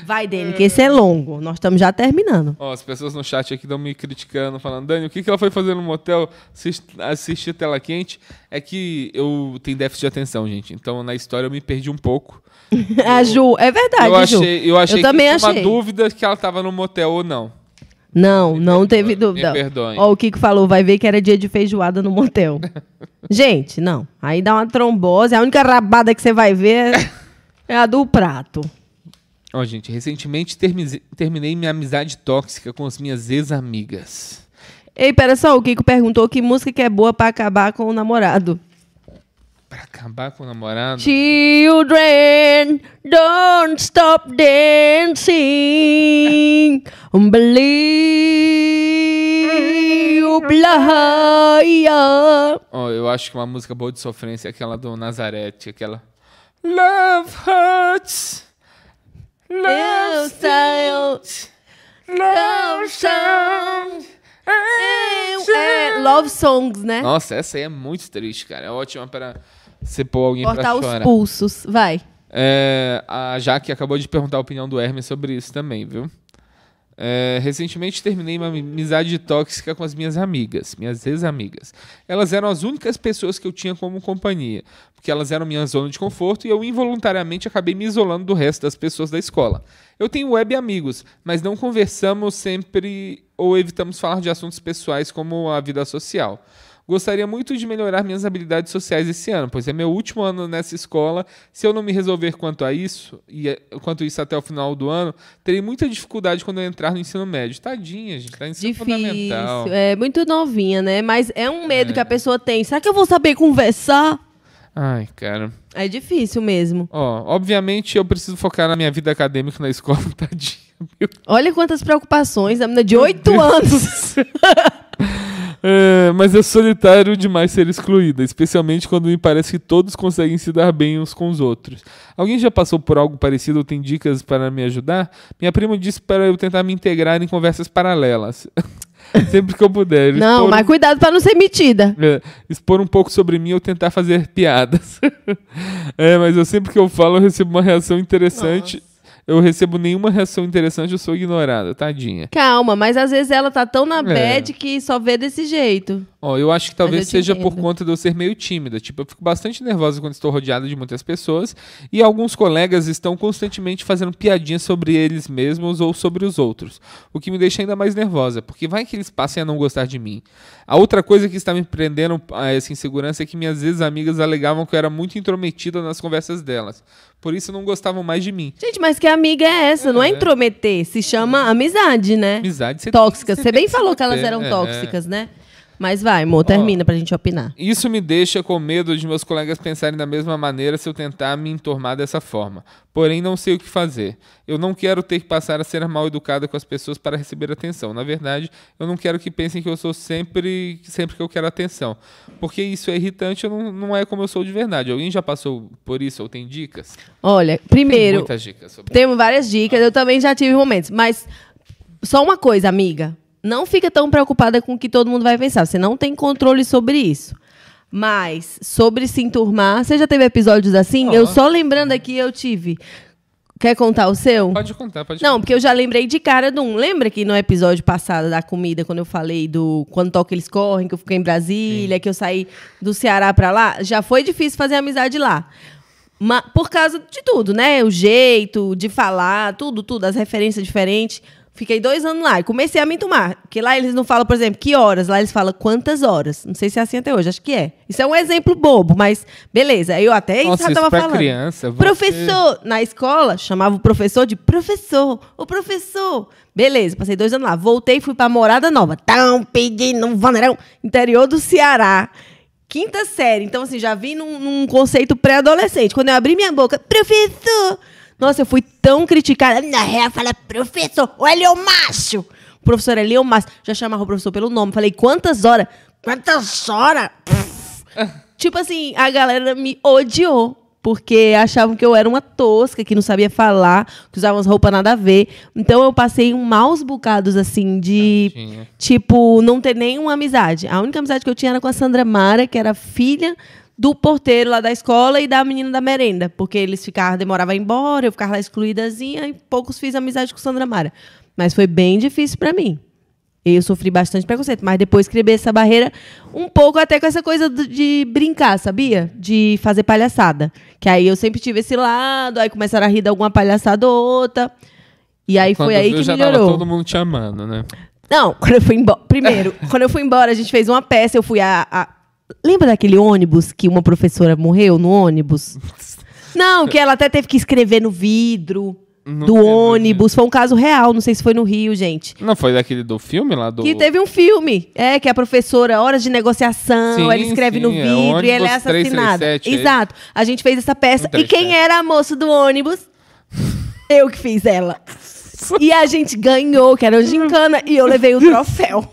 Vai, Dani, que esse é longo. Nós estamos já terminando. Ó, as pessoas no chat aqui estão me criticando, falando, Dani, o que, que ela foi fazer no motel assist- assistir tela quente? É que eu tenho déficit de atenção, gente. Então, na história, eu me perdi um pouco. A Ju, é verdade, eu Ju. achei, eu achei também que tinha achei. uma dúvida que ela estava no motel ou não. Não, não perdoe, teve me dúvida. perdoem. Ó, o Kiko falou, vai ver que era dia de feijoada no motel. Gente, não. Aí dá uma trombose. A única rabada que você vai ver é- é a do prato. Ó, gente, recentemente termi- terminei minha amizade tóxica com as minhas ex-amigas. Ei, pera só, o Kiko perguntou que música que é boa pra acabar com o namorado. Pra acabar com o namorado? Children, don't stop dancing. Believe. Ó, eu acho que uma música boa de sofrência é aquela do Nazareth, aquela. Love hurts. Love Love Love songs. É, love songs, né? Nossa, essa aí é muito triste, cara. É ótima pra você pôr alguém Cortar pra os chorar. pulsos. Vai. É, a Jaque acabou de perguntar a opinião do Hermes sobre isso também, viu? É, recentemente terminei uma amizade tóxica com as minhas amigas, minhas ex-amigas. Elas eram as únicas pessoas que eu tinha como companhia, porque elas eram minha zona de conforto e eu involuntariamente acabei me isolando do resto das pessoas da escola. Eu tenho web amigos, mas não conversamos sempre ou evitamos falar de assuntos pessoais como a vida social. Gostaria muito de melhorar minhas habilidades sociais esse ano, pois é meu último ano nessa escola. Se eu não me resolver quanto a isso, e é- quanto isso até o final do ano, terei muita dificuldade quando eu entrar no ensino médio. Tadinha, gente, tá no ensino fundamental. Difícil. É muito novinha, né? Mas é um medo que a pessoa tem. Será que eu vou saber conversar? Ai, cara. É difícil mesmo. Ó, obviamente eu preciso focar na minha vida acadêmica na escola, tadinha. Olha quantas preocupações. A menina de oito anos. É, mas é solitário demais ser excluída, especialmente quando me parece que todos conseguem se dar bem uns com os outros. Alguém já passou por algo parecido ou tem dicas para me ajudar? Minha prima disse para eu tentar me integrar em conversas paralelas. Sempre que eu puder. Não, Expor mas um- cuidado pra não ser metida. é, expor um pouco sobre mim ou tentar fazer piadas. é, mas eu sempre que eu falo, eu recebo uma reação interessante. Eu recebo nenhuma reação interessante, eu sou ignorada, tadinha. Calma, mas às vezes ela tá tão na É. bad que só vê desse jeito. Ó, eu acho que talvez seja por entendo. conta de eu ser meio tímida. Tipo, eu fico bastante nervosa quando estou rodeada de muitas pessoas e alguns colegas estão constantemente fazendo piadinhas sobre eles mesmos ou sobre os outros, o que me deixa ainda mais nervosa, porque vai que eles passem a não gostar de mim. A outra coisa que está me prendendo a essa insegurança é que minhas ex-amigas alegavam que eu era muito intrometida nas conversas delas. Por isso não gostavam mais de mim. Gente, mas que amiga é essa? Não é intrometer, se chama amizade, né? Amizade, tem- Você bem falou que elas eram é, tóxicas, né? Mas vai, amor, termina pra gente opinar. Isso me deixa com medo de meus colegas pensarem da mesma maneira se eu tentar me entormar dessa forma. Porém, não sei o que fazer. Eu não quero ter que passar a ser mal educada com as pessoas para receber atenção. Na verdade, eu não quero que pensem que eu sou sempre, sempre que eu quero atenção. Porque isso é irritante, eu não, não é como eu sou de verdade. Alguém já passou por isso ou tem dicas? Olha, Tem primeiro, muitas dicas sobre temos várias dicas, eu também já tive momentos, mas só uma coisa, amiga. Não fica tão preocupada com o que todo mundo vai pensar. Você não tem controle sobre isso. Mas, sobre se enturmar, você já teve episódios assim? Eu só lembrando aqui, eu tive. Quer contar o seu? Pode contar, pode Não, contar. porque eu já lembrei de cara de um. Lembra que no episódio passado da comida, quando eu falei do quando toca eles correm, que eu fiquei em Brasília, que eu saí do Ceará pra lá, já foi difícil fazer amizade lá. Ma- por causa de tudo, né? O jeito de falar, tudo, tudo, as referências diferentes. Fiquei dois anos lá e comecei a me entumar. Porque lá eles não falam, por exemplo, que horas, lá eles falam quantas horas. Não sei se é assim até hoje, acho que é. Isso é um exemplo bobo, mas beleza. Eu até Nossa, isso tava pra falando. criança, você- Professor, na escola, chamava o professor de professor. O professor. Beleza, passei dois anos lá. Voltei, fui pra Morada Nova. Tão pedindo um vaneirão. Interior do Ceará. Quinta série. Então, assim, já vim num, num conceito pré-adolescente. Quando eu abri minha boca, professor. Nossa, eu fui tão criticada. Na real, fala, professor, o Elio Macho. O professor Elio Macho. Já chamava o professor pelo nome. Falei, quantas horas? Quantas horas? Tipo assim, a galera me odiou. Porque achavam que eu era uma tosca, que não sabia falar, que usava umas roupas nada a ver. Então eu passei um maus bocados, assim, de. Tipo, não ter nenhuma amizade. A única amizade que eu tinha era com a Sandra Mara, que era filha do porteiro lá da escola e da menina da merenda. Porque eles ficavam, demoravam a ir embora, eu ficava lá excluídazinha e poucos fiz amizade com Sandra Mara. Mas foi bem difícil pra mim. Eu sofri bastante preconceito, mas depois quebrei essa barreira um pouco até com essa coisa de brincar, sabia? De fazer palhaçada. Que aí eu sempre tive esse lado, aí começaram a rir de alguma palhaçada ou outra. E aí Quando foi aí viu, que já melhorou. tava todo mundo te amando, né? Não, quando eu fui embora. Primeiro, quando eu fui embora, a gente fez uma peça, eu fui a. a- Lembra daquele ônibus que uma professora morreu no ônibus? Não, que ela até teve que escrever no vidro Não do ônibus. Foi um caso real, não sei se foi no Rio, gente. Não foi daquele do filme lá do. Que teve um filme, é, que a professora, horas de negociação, Sim, ela escreve sim, no é vidro e ela é assassinada. 337, é Exato. A gente fez essa peça. E 137. quem era a moça do ônibus? Eu que fiz ela. E a gente ganhou, que era uma gincana, e eu levei o troféu.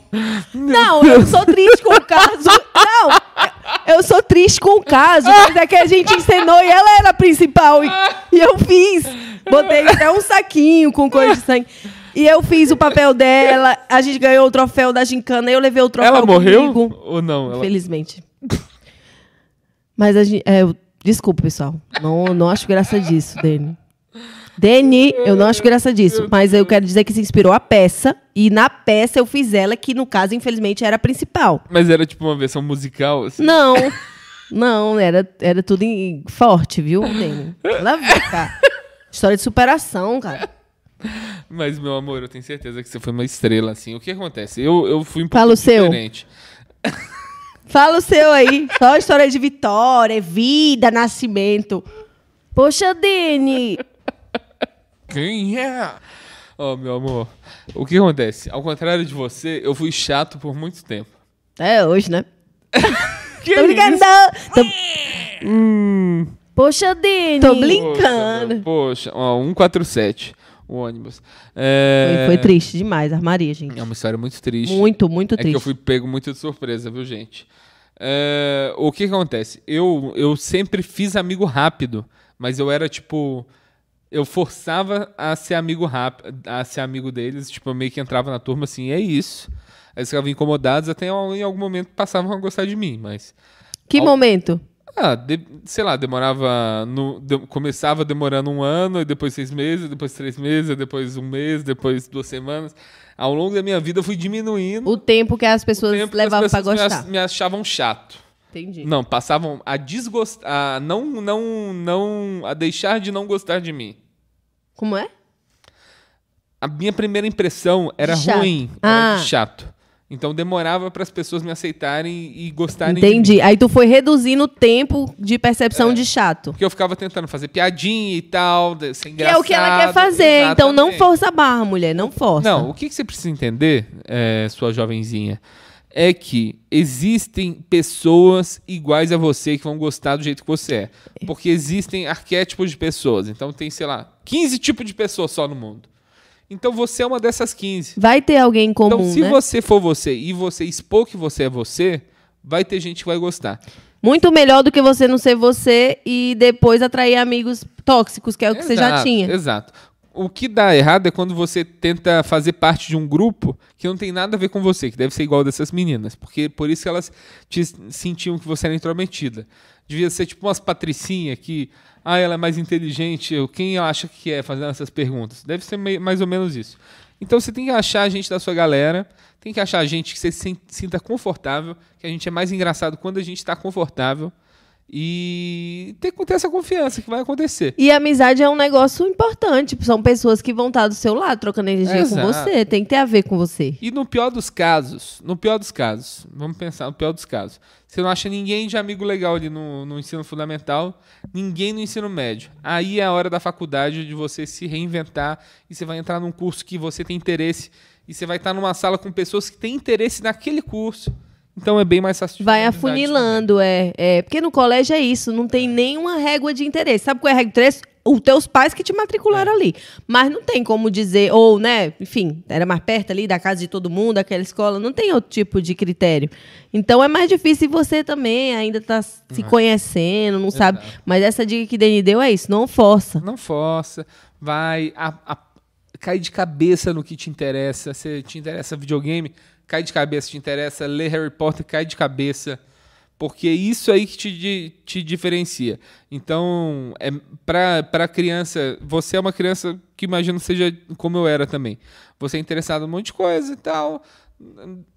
Não, eu sou triste com o caso. Não, eu sou triste com o caso, mas é que a gente encenou e ela era a principal. E, e eu fiz. Botei até um saquinho com coisa de sangue. E eu fiz o papel dela, a gente ganhou o troféu da gincana, eu levei o troféu Ela morreu? comigo. Ou não? Ela... Infelizmente. Mas a gente, é, eu- Desculpa, pessoal. Não, não acho graça disso, Dani. Dani, eu não acho graça disso. Mas eu quero dizer que se inspirou a peça. E na peça eu fiz ela, que no caso, infelizmente, era a principal. Mas era tipo uma versão musical, assim. Não. Não, era, era tudo em- forte, viu, Dani? Ela vê, cara. História de superação, cara. Mas, meu amor, eu tenho certeza que você foi uma estrela, assim. O que acontece? Eu, eu fui um pouco Fala o seu. diferente. Fala o seu aí. Só história de vitória, vida, nascimento. Poxa, Dani. Quem é? Ó, meu amor, o que acontece? Ao contrário de você, eu fui chato por muito tempo. É hoje, né? Que Tô brincando. isso? Tô... Poxa, Dani. Tô brincando. Poxa, ó, 147, o ônibus. É... Foi, foi triste demais, armaria, gente. É uma história muito triste. Muito, muito É que triste. eu fui pego muito de surpresa, viu, gente? É, o que, que acontece? Eu, eu sempre fiz amigo rápido, mas eu era tipo. Eu forçava a ser amigo rápido, a ser amigo deles. Tipo, eu meio que entrava na turma assim, é isso. Aí eles ficavam incomodados, até em algum momento passavam a gostar de mim, mas. Que Ao- momento? Ah, de- sei lá, demorava. No, de- começava demorando um ano, e depois seis meses, depois três meses, depois um mês, depois duas semanas. Ao longo da minha vida eu fui diminuindo. O tempo que as pessoas levavam ach- gostar. Me, achavam chato. Entendi. Não, passavam a desgostar, a não, não, não, a deixar de não gostar de mim. Como é? A minha primeira impressão era chato. ruim, era Ah. de chato. Então demorava para as pessoas me aceitarem e gostarem de mim. Entendi. Aí tu foi reduzindo o tempo de percepção de chato. Porque eu ficava tentando fazer piadinha e tal, Que engraçado. é o que ela quer fazer. Então não Exatamente. força a barra, mulher. Não força. Não, o que, que você precisa entender, é, sua jovenzinha, é que existem pessoas iguais a você que vão gostar do jeito que você é. Porque existem arquétipos de pessoas. Então tem, sei lá, 15 tipos de pessoas só no mundo. Então você é uma dessas 15. Vai ter alguém em comum, então, se né? você for você e você expor que você é você, vai ter gente que vai gostar. Muito melhor do que você não ser você e depois atrair amigos tóxicos, que é o que você já Exato, tinha. Exato. O que dá errado é quando você tenta fazer parte de um grupo que não tem nada a ver com você, que deve ser igual dessas meninas. Porque por isso elas te sentiam que você era intrometida. Devia ser tipo umas patricinhas que. Ah, ela é mais inteligente. Quem acha que é fazendo essas perguntas? Deve ser mais ou menos isso. Então você tem que achar a gente da sua galera, tem que achar a gente que você se sinta confortável, que a gente é mais engraçado quando a gente está confortável. E tem que ter essa confiança que vai acontecer. E a amizade é um negócio importante. São pessoas que vão estar do seu lado, trocando energia Exato. com você. Tem que ter a ver com você. E no pior dos casos, no pior dos casos, vamos pensar no pior dos casos. Você não acha ninguém de amigo legal ali no, no ensino fundamental, ninguém no ensino médio. Aí é a hora da faculdade de você se reinventar e você vai entrar num curso que você tem interesse e você vai estar numa sala com pessoas que têm interesse naquele curso. Então é bem mais fácil. Vai afunilando, é, é. Porque no colégio é isso, não tem nenhuma régua de interesse. Sabe qual é a régua de interesse? Os teus pais que te matricularam ali. Mas não tem como dizer, ou, né, enfim, era mais perto ali da casa de todo mundo, aquela escola, não tem outro tipo de critério. Então é mais difícil e você também ainda tá se conhecendo, não sabe. Mas essa dica que Dani deu é isso, não força. Não força, vai, a, a- cai de cabeça no que te interessa. Se te interessa videogame, cai de cabeça. Te interessa ler Harry Potter, cai de cabeça. Porque é isso aí que te, te diferencia. Então, é, pra, pra criança, você é uma criança que imagino seja como eu era também. Você é interessado em um monte de coisa e tal.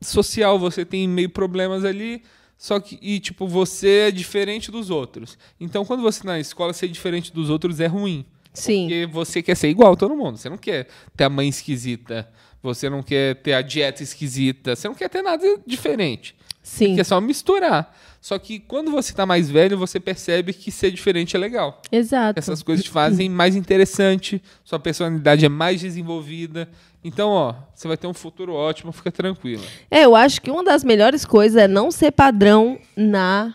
Social, você tem meio problemas ali. Só que, e tipo, você é diferente dos outros. Então, quando você tá na escola, ser diferente dos outros é ruim. Sim. Porque você quer ser igual a todo mundo. Você não quer ter a mãe esquisita. Você não quer ter a dieta esquisita. Você não quer ter nada diferente. Sim. Que é só misturar. Só que quando você tá mais velho, você percebe que ser diferente é legal. Exato. Essas coisas te fazem mais interessante, sua personalidade é mais desenvolvida. Então, ó, você vai ter um futuro ótimo, fica tranquila. É, eu acho que uma das melhores coisas é não ser padrão na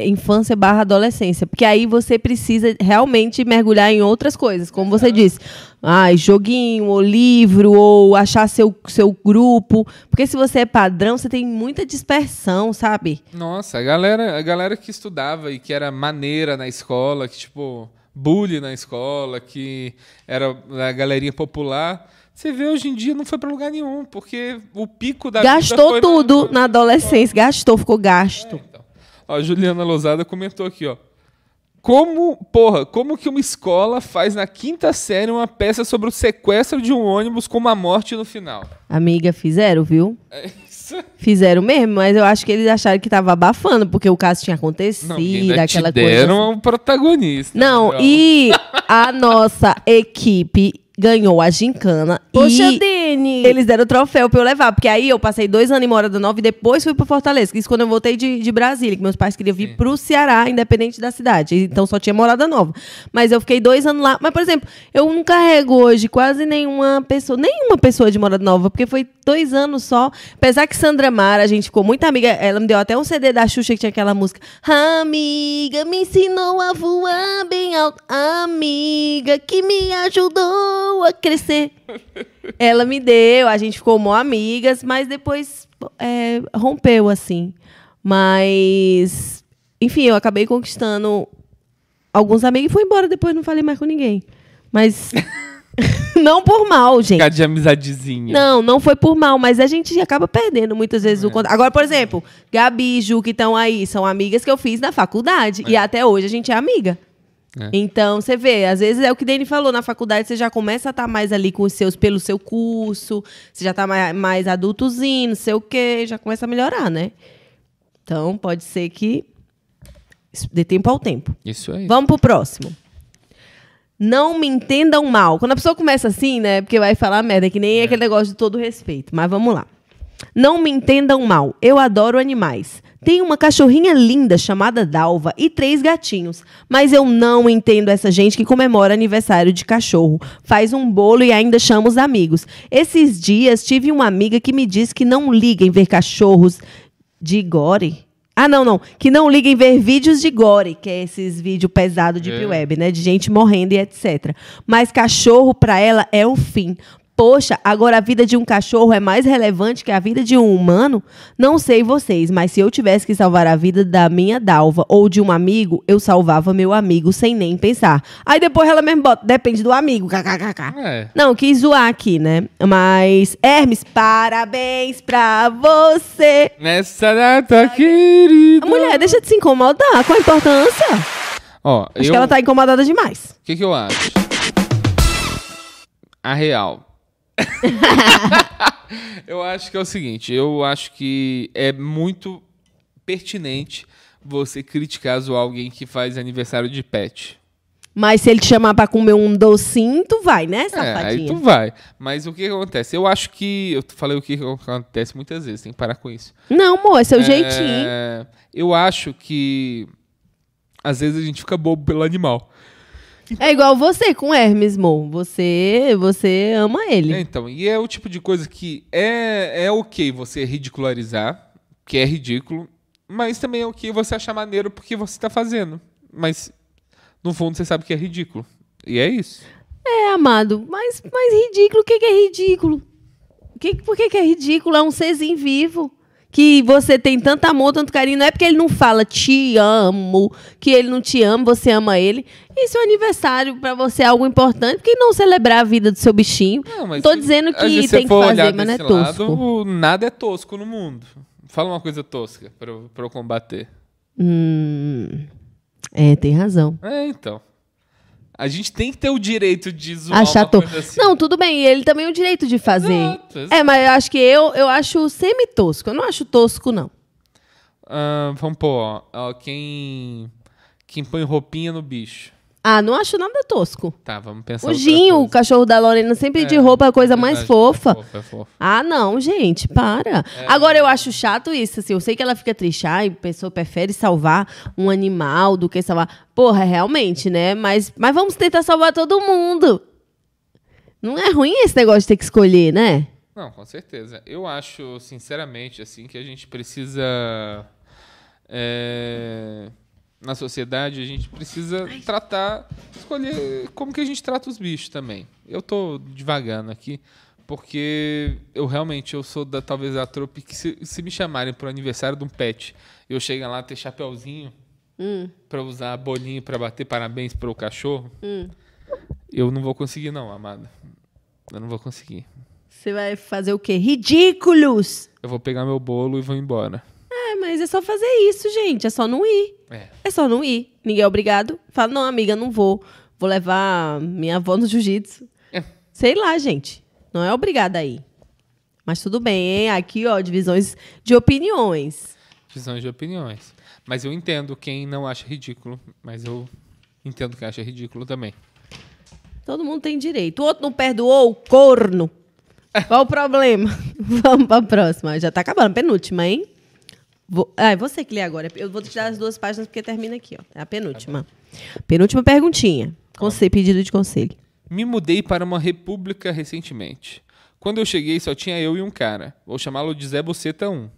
infância barra adolescência. Porque aí você precisa realmente mergulhar em outras coisas. Como você disse. Ah, joguinho, ou livro, ou achar seu, seu grupo. Porque se você é padrão, você tem muita dispersão, sabe? Nossa, a galera, a galera que estudava e que era maneira na escola, que tipo, bully na escola, que era a galerinha popular, você vê hoje em dia não foi pra lugar nenhum, porque o pico da vida Gastou tudo na... na adolescência. Gastou, ficou gasto. Ó, a Juliana Lousada comentou aqui, ó. Como, porra, como que uma escola faz na quinta série uma peça sobre o sequestro de um ônibus com uma morte no final? Amiga, fizeram, viu? É isso. Fizeram mesmo, mas eu acho que eles acharam que tava abafando, porque o caso tinha acontecido, Não, ainda aquela te coisa. deram assim. um protagonista. Não, e a nossa equipe ganhou a gincana. Poxa, e Eles deram o troféu pra eu levar. Porque aí eu passei dois anos em Morada Nova e depois fui pra Fortaleza. Isso quando eu voltei de, de Brasília, que meus pais queriam vir pro Ceará, independente da cidade. Então só tinha Morada Nova. Mas eu fiquei dois anos lá. Mas, por exemplo, eu não carrego hoje quase nenhuma pessoa, nenhuma pessoa de Morada Nova, porque foi dois anos só. Apesar que Sandra Mara, a gente ficou muito amiga. Ela me deu até um CD da Xuxa que tinha aquela música. Amiga, me ensinou a voar bem alto. Amiga, que me ajudou a crescer. Ela me deu, a gente ficou mó amigas, mas depois é, rompeu, assim. Mas, enfim, eu acabei conquistando alguns amigos e fui embora depois, não falei mais com ninguém. Mas, não por mal, gente. Ficar de amizadezinha. Não, não foi por mal, mas a gente acaba perdendo muitas vezes É. o contato. Agora, por exemplo, Gabi e Ju, que estão aí, são amigas que eu fiz na faculdade. E até hoje a gente é amiga. É. Então, você vê, às vezes é o que Dani falou, na faculdade você já começa a estar mais ali com os seus, pelo seu curso, você já está mais, mais adultozinho, não sei o quê, já começa a melhorar, né? Então, pode ser que dê tempo ao tempo. Isso aí. Vamos pro próximo. Não me entendam mal. Quando a pessoa começa assim, né? Porque vai falar merda, que nem aquele negócio de todo respeito. Mas vamos lá. Não me entendam mal. Eu adoro animais. Tenho uma cachorrinha linda chamada Dalva e três gatinhos. Mas eu não entendo essa gente que comemora aniversário de cachorro, faz um bolo e ainda chama os amigos. Esses dias tive uma amiga que me disse que não liga em ver cachorros de gore. Ah, não, não. Que não liga em ver vídeos de gore, que é esses vídeos pesados de É. web, né? De gente morrendo e etc. Mas cachorro, pra ela, é o fim. Poxa, agora a vida de um cachorro é mais relevante que a vida de um humano? Não sei vocês, mas se eu tivesse que salvar a vida da minha Dalva ou de um amigo, eu salvava meu amigo sem nem pensar. Aí depois ela mesmo bota, depende do amigo, kkkk. É. Não, quis zoar aqui, né? Mas, Hermes, parabéns pra você. Nessa data querida. Mulher, deixa de se incomodar. Qual a importância? Ó, Acho eu... que ela tá incomodada demais. O que, que eu acho? A real. eu acho que é o seguinte, eu acho que é muito pertinente você criticar zoar alguém que faz aniversário de pet. Mas se ele te chamar pra comer um docinho, tu vai, né, É, safadinha? aí tu vai. Mas o que, que acontece? Eu acho que. Eu falei o que, que acontece muitas vezes, tem que parar com isso. Não, amor, é seu É, jeitinho. Eu acho que. Às vezes a gente fica bobo pelo animal. É igual você com Hermes, amor. Você, você ama ele. É, então, e é o tipo de coisa que é, é ok você ridicularizar, que é ridículo, mas também é ok você achar maneiro porque você tá fazendo. Mas, no fundo, você sabe que é ridículo. E é isso. É, amado, mas, mas ridículo, o que, que é ridículo? Que, por que, que é ridículo? É um serzinho vivo. Que você tem tanto amor, tanto carinho. Não é porque ele não fala te amo, que ele não te ama, você ama ele. E se o aniversário pra você é algo importante, por que não celebrar a vida do seu bichinho? Não, mas Tô se- dizendo que tem que fazer, mas não é tosco. lado, nada é tosco no mundo. Fala uma coisa tosca pra eu, eu combater. Hum, é, tem razão. É, então. A gente tem que ter o direito de zoar Achar uma coisa assim. Não, tudo bem, ele também tem o direito de fazer. Exato, exato. É, mas eu acho que eu, eu acho semi-tosco. Eu não acho tosco, não. Ah, vamos pôr, ó, ó, quem, quem põe roupinha no bicho. Ah, não acho nada tosco. Tá, vamos pensar O Ginho, o cachorro da Lorena, sempre de É, roupa, é a coisa é mais verdade, fofa. É fofo, é fofo. Ah, não, gente, para. É. Agora, eu acho chato isso, assim. Eu sei que ela fica triste. Ai, a pessoa prefere salvar um animal do que salvar. Porra, realmente, né? Mas, mas vamos tentar salvar todo mundo. Não é ruim esse negócio de ter que escolher, né? Não, com certeza. Eu acho, sinceramente, assim, que a gente precisa. é, na sociedade, a gente precisa tratar, escolher como que a gente trata os bichos também. Eu tô devagando aqui, porque eu realmente eu sou da talvez da trope que se, se me chamarem pro aniversário de um pet, eu chego lá ter chapeuzinho Hum. pra usar bolinho pra bater parabéns pro cachorro, eu não vou conseguir não, amada. Eu não vou conseguir. Você vai fazer o quê? Ridículos! Eu vou pegar meu bolo e vou embora. É, mas é só fazer isso, gente. É só não ir. É. É só não ir. Ninguém é obrigado. Fala, não, amiga, não vou. Vou levar minha avó no jiu-jitsu. É. Sei lá, gente. Não é obrigada a ir. Mas tudo bem, hein? Aqui, ó, divisões de opiniões. Visões de opiniões. Mas eu entendo quem não acha ridículo, mas eu entendo quem acha ridículo também. Todo mundo tem direito. O outro não perdoou o corno. Qual o problema? Vamos pra próxima. Já tá acabando, penúltima, hein? Vou... Ah, é você que lê agora. Eu vou te dar as duas páginas porque termina aqui, ó. É a penúltima. Penúltima perguntinha. Conselho, pedido de conselho. Me mudei para uma república recentemente. Quando eu cheguei, só tinha eu e um cara. Vou chamá-lo de Zé Boceta 1.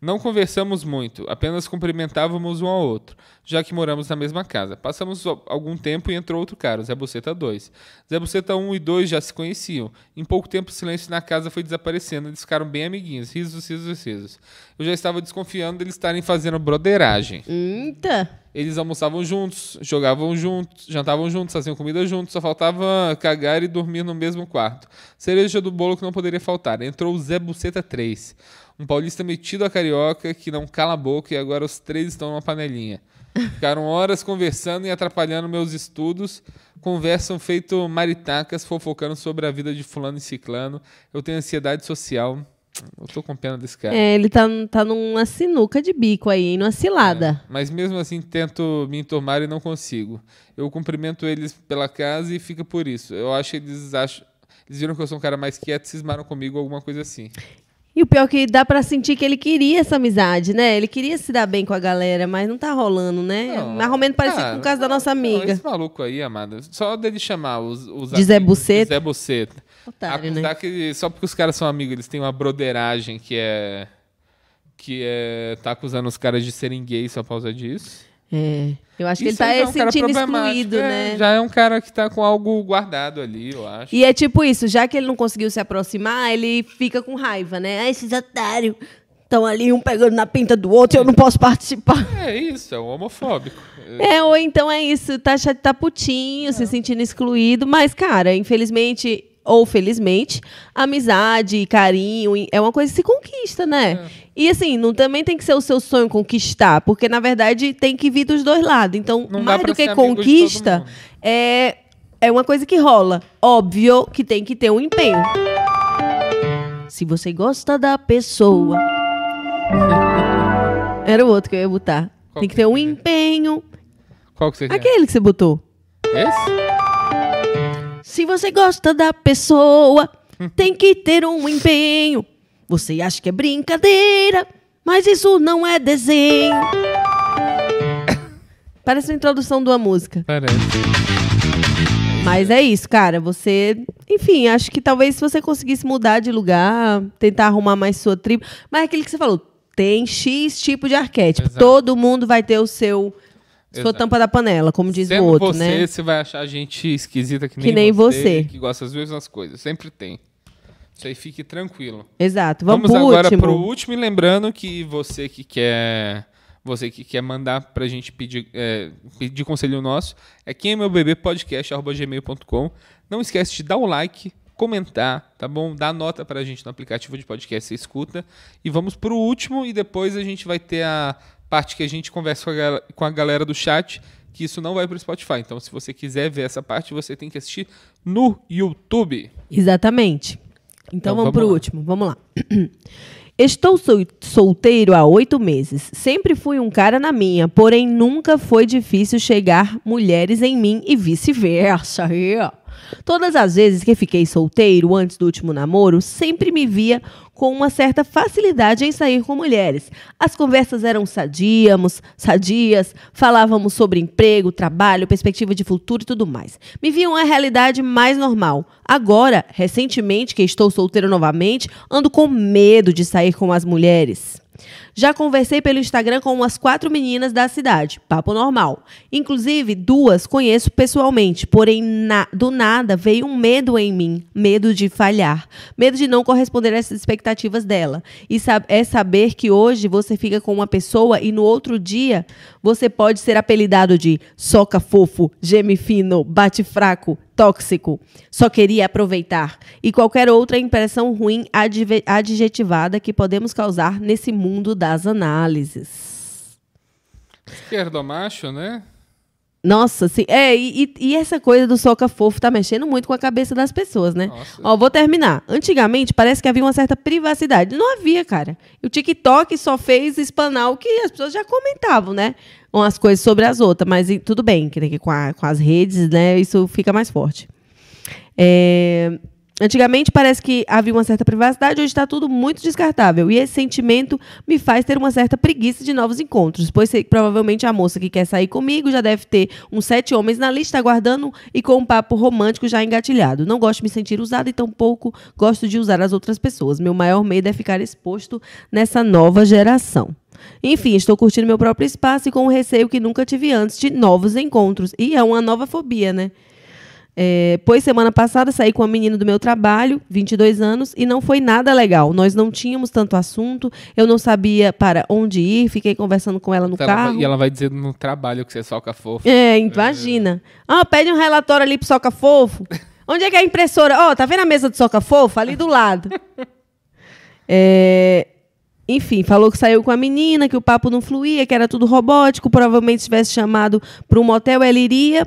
Não conversamos muito, apenas cumprimentávamos um ao outro, já que moramos na mesma casa. Passamos al- algum tempo e entrou outro cara, o Zé Buceta 2. Zé Buceta 1 e 2 já se conheciam. Em pouco tempo o silêncio na casa foi desaparecendo, eles ficaram bem amiguinhos, risos, risos, risos. Eu já estava desconfiando deles estarem fazendo broderagem. Eita. Eles almoçavam juntos, jogavam juntos, jantavam juntos, faziam comida juntos, só faltava cagar e dormir no mesmo quarto. Cereja do bolo que não poderia faltar. Entrou o Zé Buceta 3, um paulista metido a carioca que não cala a boca e agora os três estão numa panelinha. Ficaram horas conversando e atrapalhando meus estudos. Conversam feito maritacas, fofocando sobre a vida de fulano e ciclano. Eu tenho ansiedade social. Eu tô com pena desse cara. É, ele tá, tá numa sinuca de bico aí, numa cilada. Mas mesmo assim tento me enturmar e não consigo. Eu cumprimento eles pela casa e fica por isso. Eu acho que eles acham. Eles viram que eu sou um cara mais quieto e cismaram comigo alguma coisa assim. E o pior é que dá pra sentir que ele queria essa amizade, né? Ele queria se dar bem com a galera, mas não tá rolando, né? Não, Mais ou menos parecido cara, com o caso da nossa Não, amiga. esse maluco aí, amada, só dele chamar os, os De Zé amigos Buceta? Zé Buceta. Otário, né? que só porque os caras são amigos, eles têm uma broderagem que é. Que é. tá acusando os caras de serem gays só por causa disso. É. Eu acho que ele Isso tá aí já é um sentindo excluído, é, né? Já é um cara que tá com algo guardado ali, eu acho. E é tipo isso, já que ele não conseguiu se aproximar, ele fica com raiva, né? Ah, esses otários estão ali um pegando na pinta do outro e eu não posso participar. É isso, é um homofóbico. É, ou então é isso, tá, tá putinho, se sentindo excluído, mas, cara, infelizmente ou felizmente, amizade, carinho, é uma coisa que se conquista, né? E assim, não, também tem que ser o seu sonho conquistar, porque na verdade tem que vir dos dois lados. Então, Não mais do que conquista, é, é uma coisa que rola. Óbvio que tem que ter um empenho. Se você gosta da pessoa. Era o outro que eu ia botar. Qual tem que que ter um empenho. Qual que você quer? Aquele que você botou. Esse? Se você gosta da pessoa, tem que ter um empenho. Você acha que é brincadeira, mas isso não é desenho. Parece uma introdução de uma música. Parece. Mas é isso, cara. Você. Enfim, acho que talvez se você conseguisse mudar de lugar, tentar arrumar mais sua tribo. Mas é aquilo que você falou. Tem X tipo de arquétipo. Exato. Todo mundo vai ter o seu. Sua Exato. tampa da panela, como diz Sendo o outro, você, né? você vai achar gente esquisita que nem, Que nem você. Que gosta das mesmas coisas. Sempre tem. Isso aí fique tranquilo. Exato. Vamos, Vamos pro agora último. pro último e lembrando que você que quer você que quer mandar pra gente pedir, é, pedir conselho nosso é quem é meu bebê podcast@gmail.com. Não esquece de dar o like, comentar, tá bom? Dá nota pra gente no aplicativo de podcast, você escuta. E vamos pro último e depois a gente vai ter a parte que a gente conversa com a, gal- com a galera do chat, que isso não vai pro Spotify. Então, se você quiser ver essa parte, você tem que assistir no YouTube. Exatamente. Então, Então, vamos vamos pro lá. último. Vamos lá. Estou sol- solteiro há oito meses. Sempre fui um cara na minha, porém nunca foi difícil chegar mulheres em mim e vice-versa. Todas as vezes que fiquei solteiro antes do último namoro, sempre me via com uma certa facilidade em sair com mulheres. As conversas eram sadíamos, sadias, falávamos sobre emprego, trabalho, perspectiva de futuro e tudo mais. Me via uma realidade mais normal. Agora, recentemente que estou solteiro novamente, ando com medo de sair com as mulheres. Já conversei pelo Instagram com umas quatro meninas da cidade, papo normal. Inclusive, duas conheço pessoalmente, porém, na- do nada veio um medo em mim, medo de falhar, medo de não corresponder às expectativas dela. E sab- é saber que hoje você fica com uma pessoa e no outro dia você pode ser apelidado de soca fofo, geme fino, bate fraco, tóxico, só queria aproveitar. E qualquer outra impressão ruim adjetivada que podemos causar nesse mundo das análises. Esquerdomacho, né? Nossa, sim. É, e, e- essa coisa do soca fofo tá mexendo muito com a cabeça das pessoas, né? Nossa. Ó, vou terminar. Antigamente parece que havia uma certa privacidade. Não havia, cara. E o TikTok só fez espanar o que as pessoas já comentavam, né? Umas coisas sobre as outras, mas e- tudo bem, que que com, a- com as redes, né? Isso fica mais forte. É, Antigamente parece que havia uma certa privacidade, hoje está tudo muito descartável. E esse sentimento me faz ter uma certa preguiça de novos encontros, pois sei que provavelmente a moça que quer sair comigo já deve ter uns sete homens na lista aguardando e com um papo romântico já engatilhado. Não gosto de me sentir usada e tampouco gosto de usar as outras pessoas. Meu maior medo é ficar exposto nessa nova geração. Enfim, estou curtindo meu próprio espaço e com um receio que nunca tive antes de novos encontros. E é uma nova fobia, né? É, pois semana passada saí com uma menina do meu trabalho, 22 anos, e não foi nada legal. Nós não tínhamos tanto assunto, eu não sabia para onde ir, fiquei conversando com ela no Então ela vai- carro. e ela vai dizer no trabalho que você soca fofo. É, imagina. Ah, pede um relatório ali pro Soca Fofo. Onde é que é a impressora? Ó, tá vendo a mesa do Soca Fofo? Ali do lado. É, Enfim, falou que saiu com a menina, que o papo não fluía, que era tudo robótico. Provavelmente se tivesse chamado para um motel, ela iria.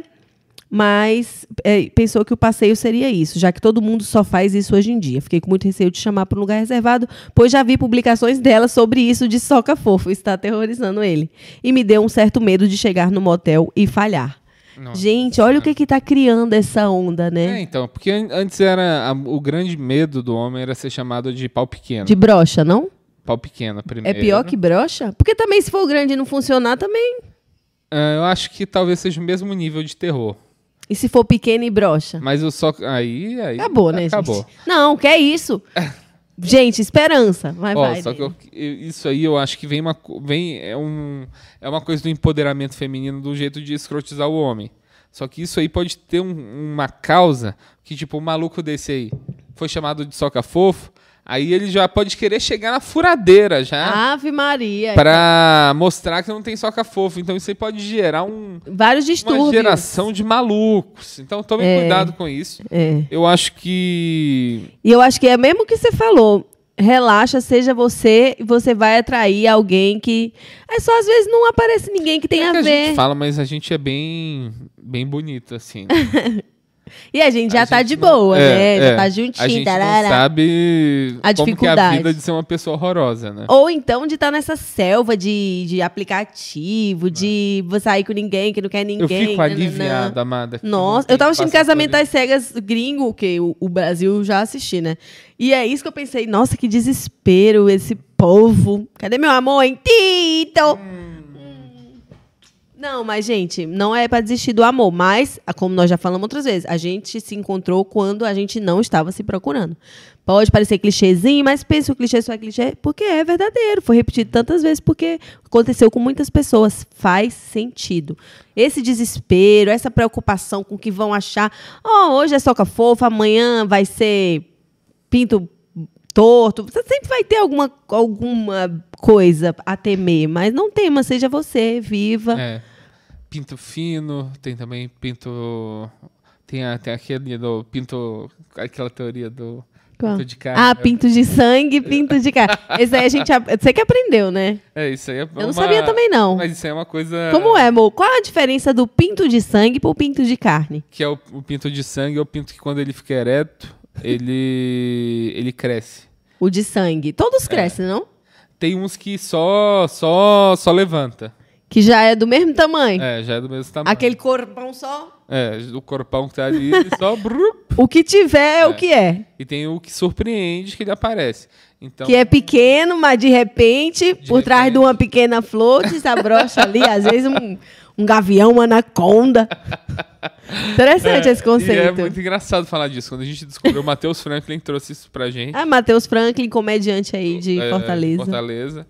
Mas é, pensou que o passeio seria isso, já que todo mundo só faz isso hoje em dia. Fiquei com muito receio de chamar para um lugar reservado, pois já vi publicações dela sobre isso de soca fofo. Está aterrorizando ele. E me deu um certo medo de chegar no motel e falhar. Nossa Gente, olha o que está criando essa onda, É, né? então, porque an- antes era a- o grande medo do homem era ser chamado de pau pequeno. De brocha, não? Pau pequeno É primeiro. pior que brocha? Porque também, se for grande e não funcionar, também. Ah, eu acho que talvez seja o mesmo nível de terror. E se for pequeno e brocha? Mas o só aí, aí Acabou, né, acabou. gente? Não, que é isso? gente, esperança. Vai, Ó, vai. só que eu- isso aí eu acho que vem uma vem é um é uma coisa do empoderamento feminino do jeito de escrotizar o homem. Só que isso aí pode ter um- uma causa que tipo o maluco desse aí foi chamado de soca fofo, aí ele já pode querer chegar na furadeira já Ave Maria. pra mostrar que não tem soca fofo. Então isso aí pode gerar um Vários distúrbios. uma geração de malucos. Então tome É. cuidado com isso. É. Eu acho que E eu acho que é mesmo que você falou. Relaxa, seja você, e você vai atrair alguém que. É só às vezes não aparece ninguém que tem é a que a ver. gente fala, mas a gente é bem bem bonito assim. né? E a gente já A tá gente de não- boa, é, né? é. Já tá A juntinho. gente tarará. não sabe A como que é a vida de ser uma pessoa horrorosa, né? Ou então de estar nessa selva de, de aplicativo, de você sair com ninguém que não quer ninguém. Eu fico aliviado, amada. Nossa, eu tava assistindo Casamento das Cegas gringo, que o, o Brasil já assisti, né? E é isso que eu pensei, nossa, que desespero esse povo. Cadê meu amor, hein? Tito! Não, mas, gente, não é pra desistir do amor. Mas, ah, como nós já falamos outras vezes, a gente se encontrou quando a gente não estava se procurando. Pode parecer clichêzinho, mas pense que o clichê só é clichê porque é verdadeiro. Foi repetido tantas vezes porque aconteceu com muitas pessoas. Faz sentido. Esse desespero, essa preocupação com o que vão achar. Oh, hoje é soca fofa, amanhã vai ser pinto torto. Você sempre vai ter alguma, alguma coisa a temer, mas não tema, seja você, viva. É. Pinto fino, tem também pinto. Tem, a, tem aquele do pinto. aquela teoria do pinto de carne. Ah, pinto de sangue, pinto de carne. Esse aí a gente. Você que aprendeu, né? É, isso aí é Eu não sabia também, não. Mas isso aí é uma coisa. Como é, amor? Qual a diferença do pinto de sangue pro pinto de carne? Que é o, o pinto de sangue, é o pinto que quando ele fica ereto, ele. ele cresce. O de sangue. Todos crescem, não? Tem uns que só. só. só levanta. Que já é do mesmo tamanho. É, já é do mesmo tamanho. Aquele corpão só. É, o corpão que tá ali, ele só. O que tiver é, o É. que é. e tem o que surpreende que ele aparece. Então, Que é pequeno, mas de repente, por trás repente. de uma pequena flor, desabrocha ali, às vezes um, um gavião, uma anaconda. Interessante esse E é conceito. muito engraçado falar disso. Quando a gente descobriu, o Matheus Franklin trouxe isso pra gente. Ah, Matheus Franklin, comediante aí de é, Fortaleza. Fortaleza.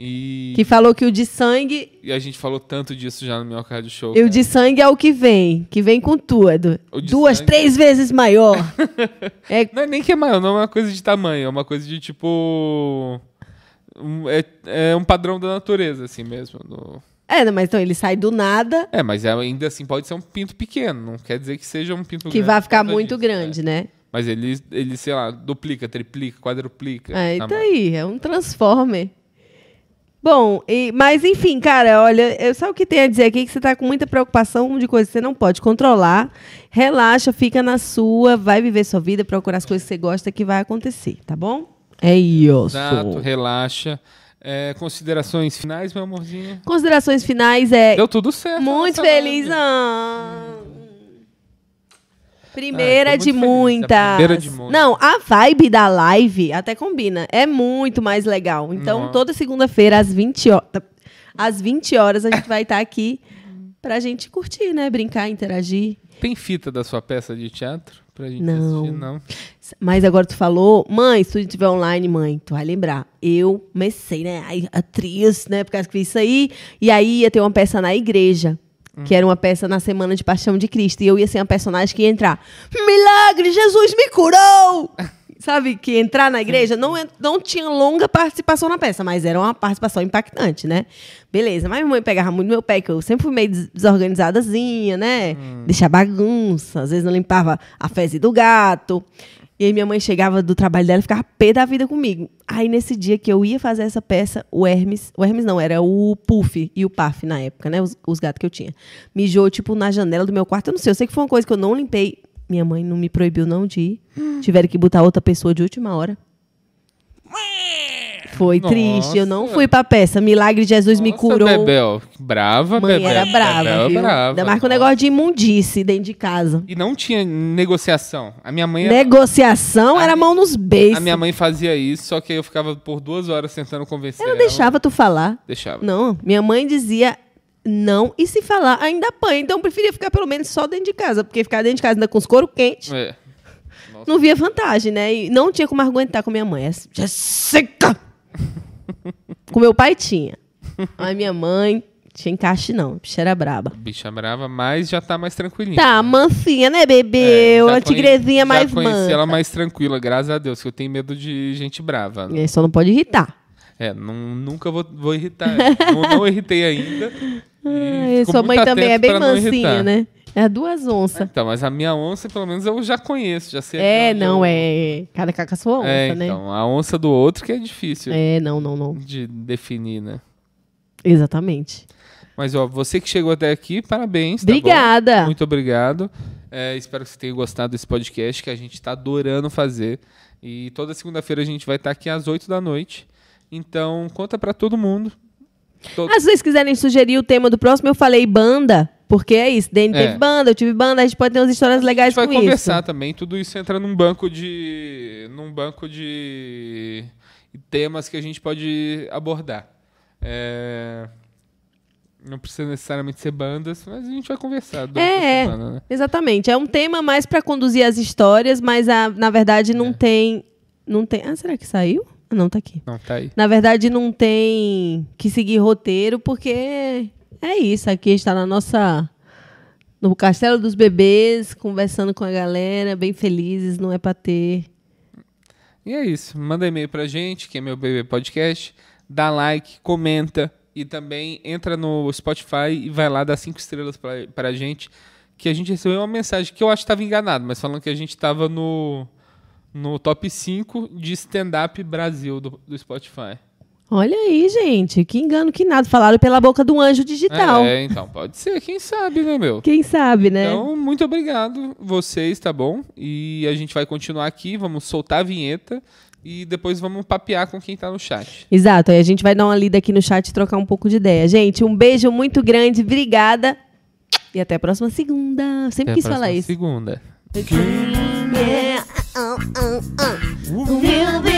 E, Que falou que o de sangue, e a gente falou tanto disso já no meu Card Show. e o de sangue é o que vem, que vem com tudo. Duas, sangue- três vezes maior. é, Não é nem que é maior, não é uma coisa de tamanho, é uma coisa de tipo. um- é, é um padrão da natureza, assim mesmo. no- é, não, mas então ele sai do nada, É, mas é- ainda assim pode ser um pinto pequeno, não quer dizer que seja um pinto que grande vai por ficar muito disso, grande, é. né? Mas ele, ele, sei lá, duplica, triplica, quadruplica. Aí tamanho. tá aí, é um transformer. Bom, e- mas enfim, cara, olha, eu só o que tem a dizer aqui que você tá com muita preocupação de coisas que você não pode controlar. Relaxa, fica na sua, vai viver sua vida, procurar as coisas que você gosta que vai acontecer, tá bom? É isso. Exato, relaxa. É, considerações finais, meu amorzinho? Considerações finais é Deu tudo certo. muito feliz. Ah. Primeira Ah, de. A muitas. primeira de muitas. Não, a vibe da live até combina. É muito mais legal. Então, Nossa. toda segunda-feira, às 20 horas, às 20 horas, a gente vai estar aqui pra gente curtir, né? Brincar, interagir. Tem fita da sua peça de teatro pra gente Não. assistir? Não. Mas agora tu falou, mãe, se tu estiver online, mãe, tu vai lembrar. Eu comecei, né? Atriz, né? Por causa que fiz isso aí. E aí ia ter uma peça na igreja. Que era uma peça na Semana de Paixão de Cristo. E eu ia ser uma personagem que ia entrar. Milagre, Jesus me curou! Sabe, que entrar na igreja não, en- não tinha longa participação na peça, mas era uma participação impactante, né? Beleza, mas minha mãe pegava muito meu pé, que eu sempre fui meio des- desorganizadazinha, né? Deixar bagunça, às vezes não limpava a fezes do gato. E aí minha mãe chegava do trabalho dela e ficava pé da vida comigo. Aí nesse dia que eu ia fazer essa peça, o Hermes, o Hermes não, era o Puff e o Paf na época, né? Os, os gatos que eu tinha. Mijou, tipo, na janela do meu quarto. Eu não sei, eu sei que foi uma coisa que eu não limpei. Minha mãe não me proibiu não de ir. Tiveram que botar outra pessoa de última hora. Foi Nossa. triste, eu não fui pra peça. Milagre de Jesus me Nossa, curou. Bebel. Brava, Mãe Bebel. era brava, Bebel, viu? brava. Ainda mais com o negócio de imundice dentro de casa. E não tinha negociação. A minha mãe... Negociação A era mão nos beijos. A minha mãe fazia isso, só que eu ficava por duas horas tentando convencer Ela ela. deixava tu falar. Deixava. Não, minha mãe dizia não, e se falar, ainda apanha. Então eu preferia ficar pelo menos só dentro de casa, porque ficar dentro de casa ainda com os couro quentes, É. não via vantagem, né? E não tinha como argumentar com minha mãe. Jéssica! com meu pai tinha. Mas minha mãe tinha encaixe não, a bicha era braba. Bicha brava, mas já tá mais tranquilinha. Tá, mansinha, né, bebê? É, Uma já tigrezinha mais Já conheci mansa. ela mais tranquila, graças a Deus, que eu tenho medo de gente brava. É, Só não pode irritar. É, não, nunca vou, vou irritar. não, não irritei ainda. e sua mãe também é bem mansinha, né? É duas onças. Então, mas a minha onça, pelo menos, eu já conheço, já sei. É, não, eu- é. Cada caca sua onça, É, né? então, a onça do outro que é difícil É, não, não, não. de definir, né? Exatamente. Mas, ó, você que chegou até aqui, parabéns. tá? Obrigada. Muito obrigado. É, espero que você tenha gostado desse podcast que a gente está adorando fazer. E toda segunda-feira a gente vai estar aqui às 8 da noite. Então, conta para todo mundo. To- Ah, se vocês quiserem sugerir o tema do próximo, eu falei banda, porque é isso. Dani É. teve banda, eu tive banda, a gente pode ter umas histórias a legais gente vai com conversar isso. também. Tudo isso entra num banco de num banco de temas que a gente pode abordar. É, Não precisa necessariamente ser bandas, mas a gente vai conversar durante É, a é. semana, né? Exatamente. É um tema mais pra conduzir as histórias, mas a, na verdade É. não tem. Não tem. Ah, será que saiu? Ah, Não, tá aqui. Não, tá aí. Na verdade, não tem que seguir roteiro, porque é isso. Aqui a gente tá na nossa. No Castelo dos Bebês, conversando com a galera, bem felizes, não é pra ter. E é isso. Manda e-mail pra gente, que é meu bebê podcast. Dá like, comenta e também entra no Spotify e vai lá dar cinco estrelas pra, pra gente. Que a gente recebeu uma mensagem que eu acho que estava enganado, mas falando que a gente estava no, no top 5 de stand-up Brasil do, do Spotify. Olha aí, gente, que engano que nada. Falaram pela boca do anjo digital. É, então, pode ser, quem sabe, né, meu? Quem sabe, né? Então, muito obrigado vocês, tá bom? E a gente vai continuar aqui, vamos soltar a vinheta e depois vamos papear com quem tá no chat. Exato, aí a gente vai dar uma lida aqui no chat e trocar um pouco de ideia. Gente, um beijo muito grande, obrigada. E até a próxima segunda. Sempre Até a quis falar isso. Segunda. Yeah. Uh, uh, uh.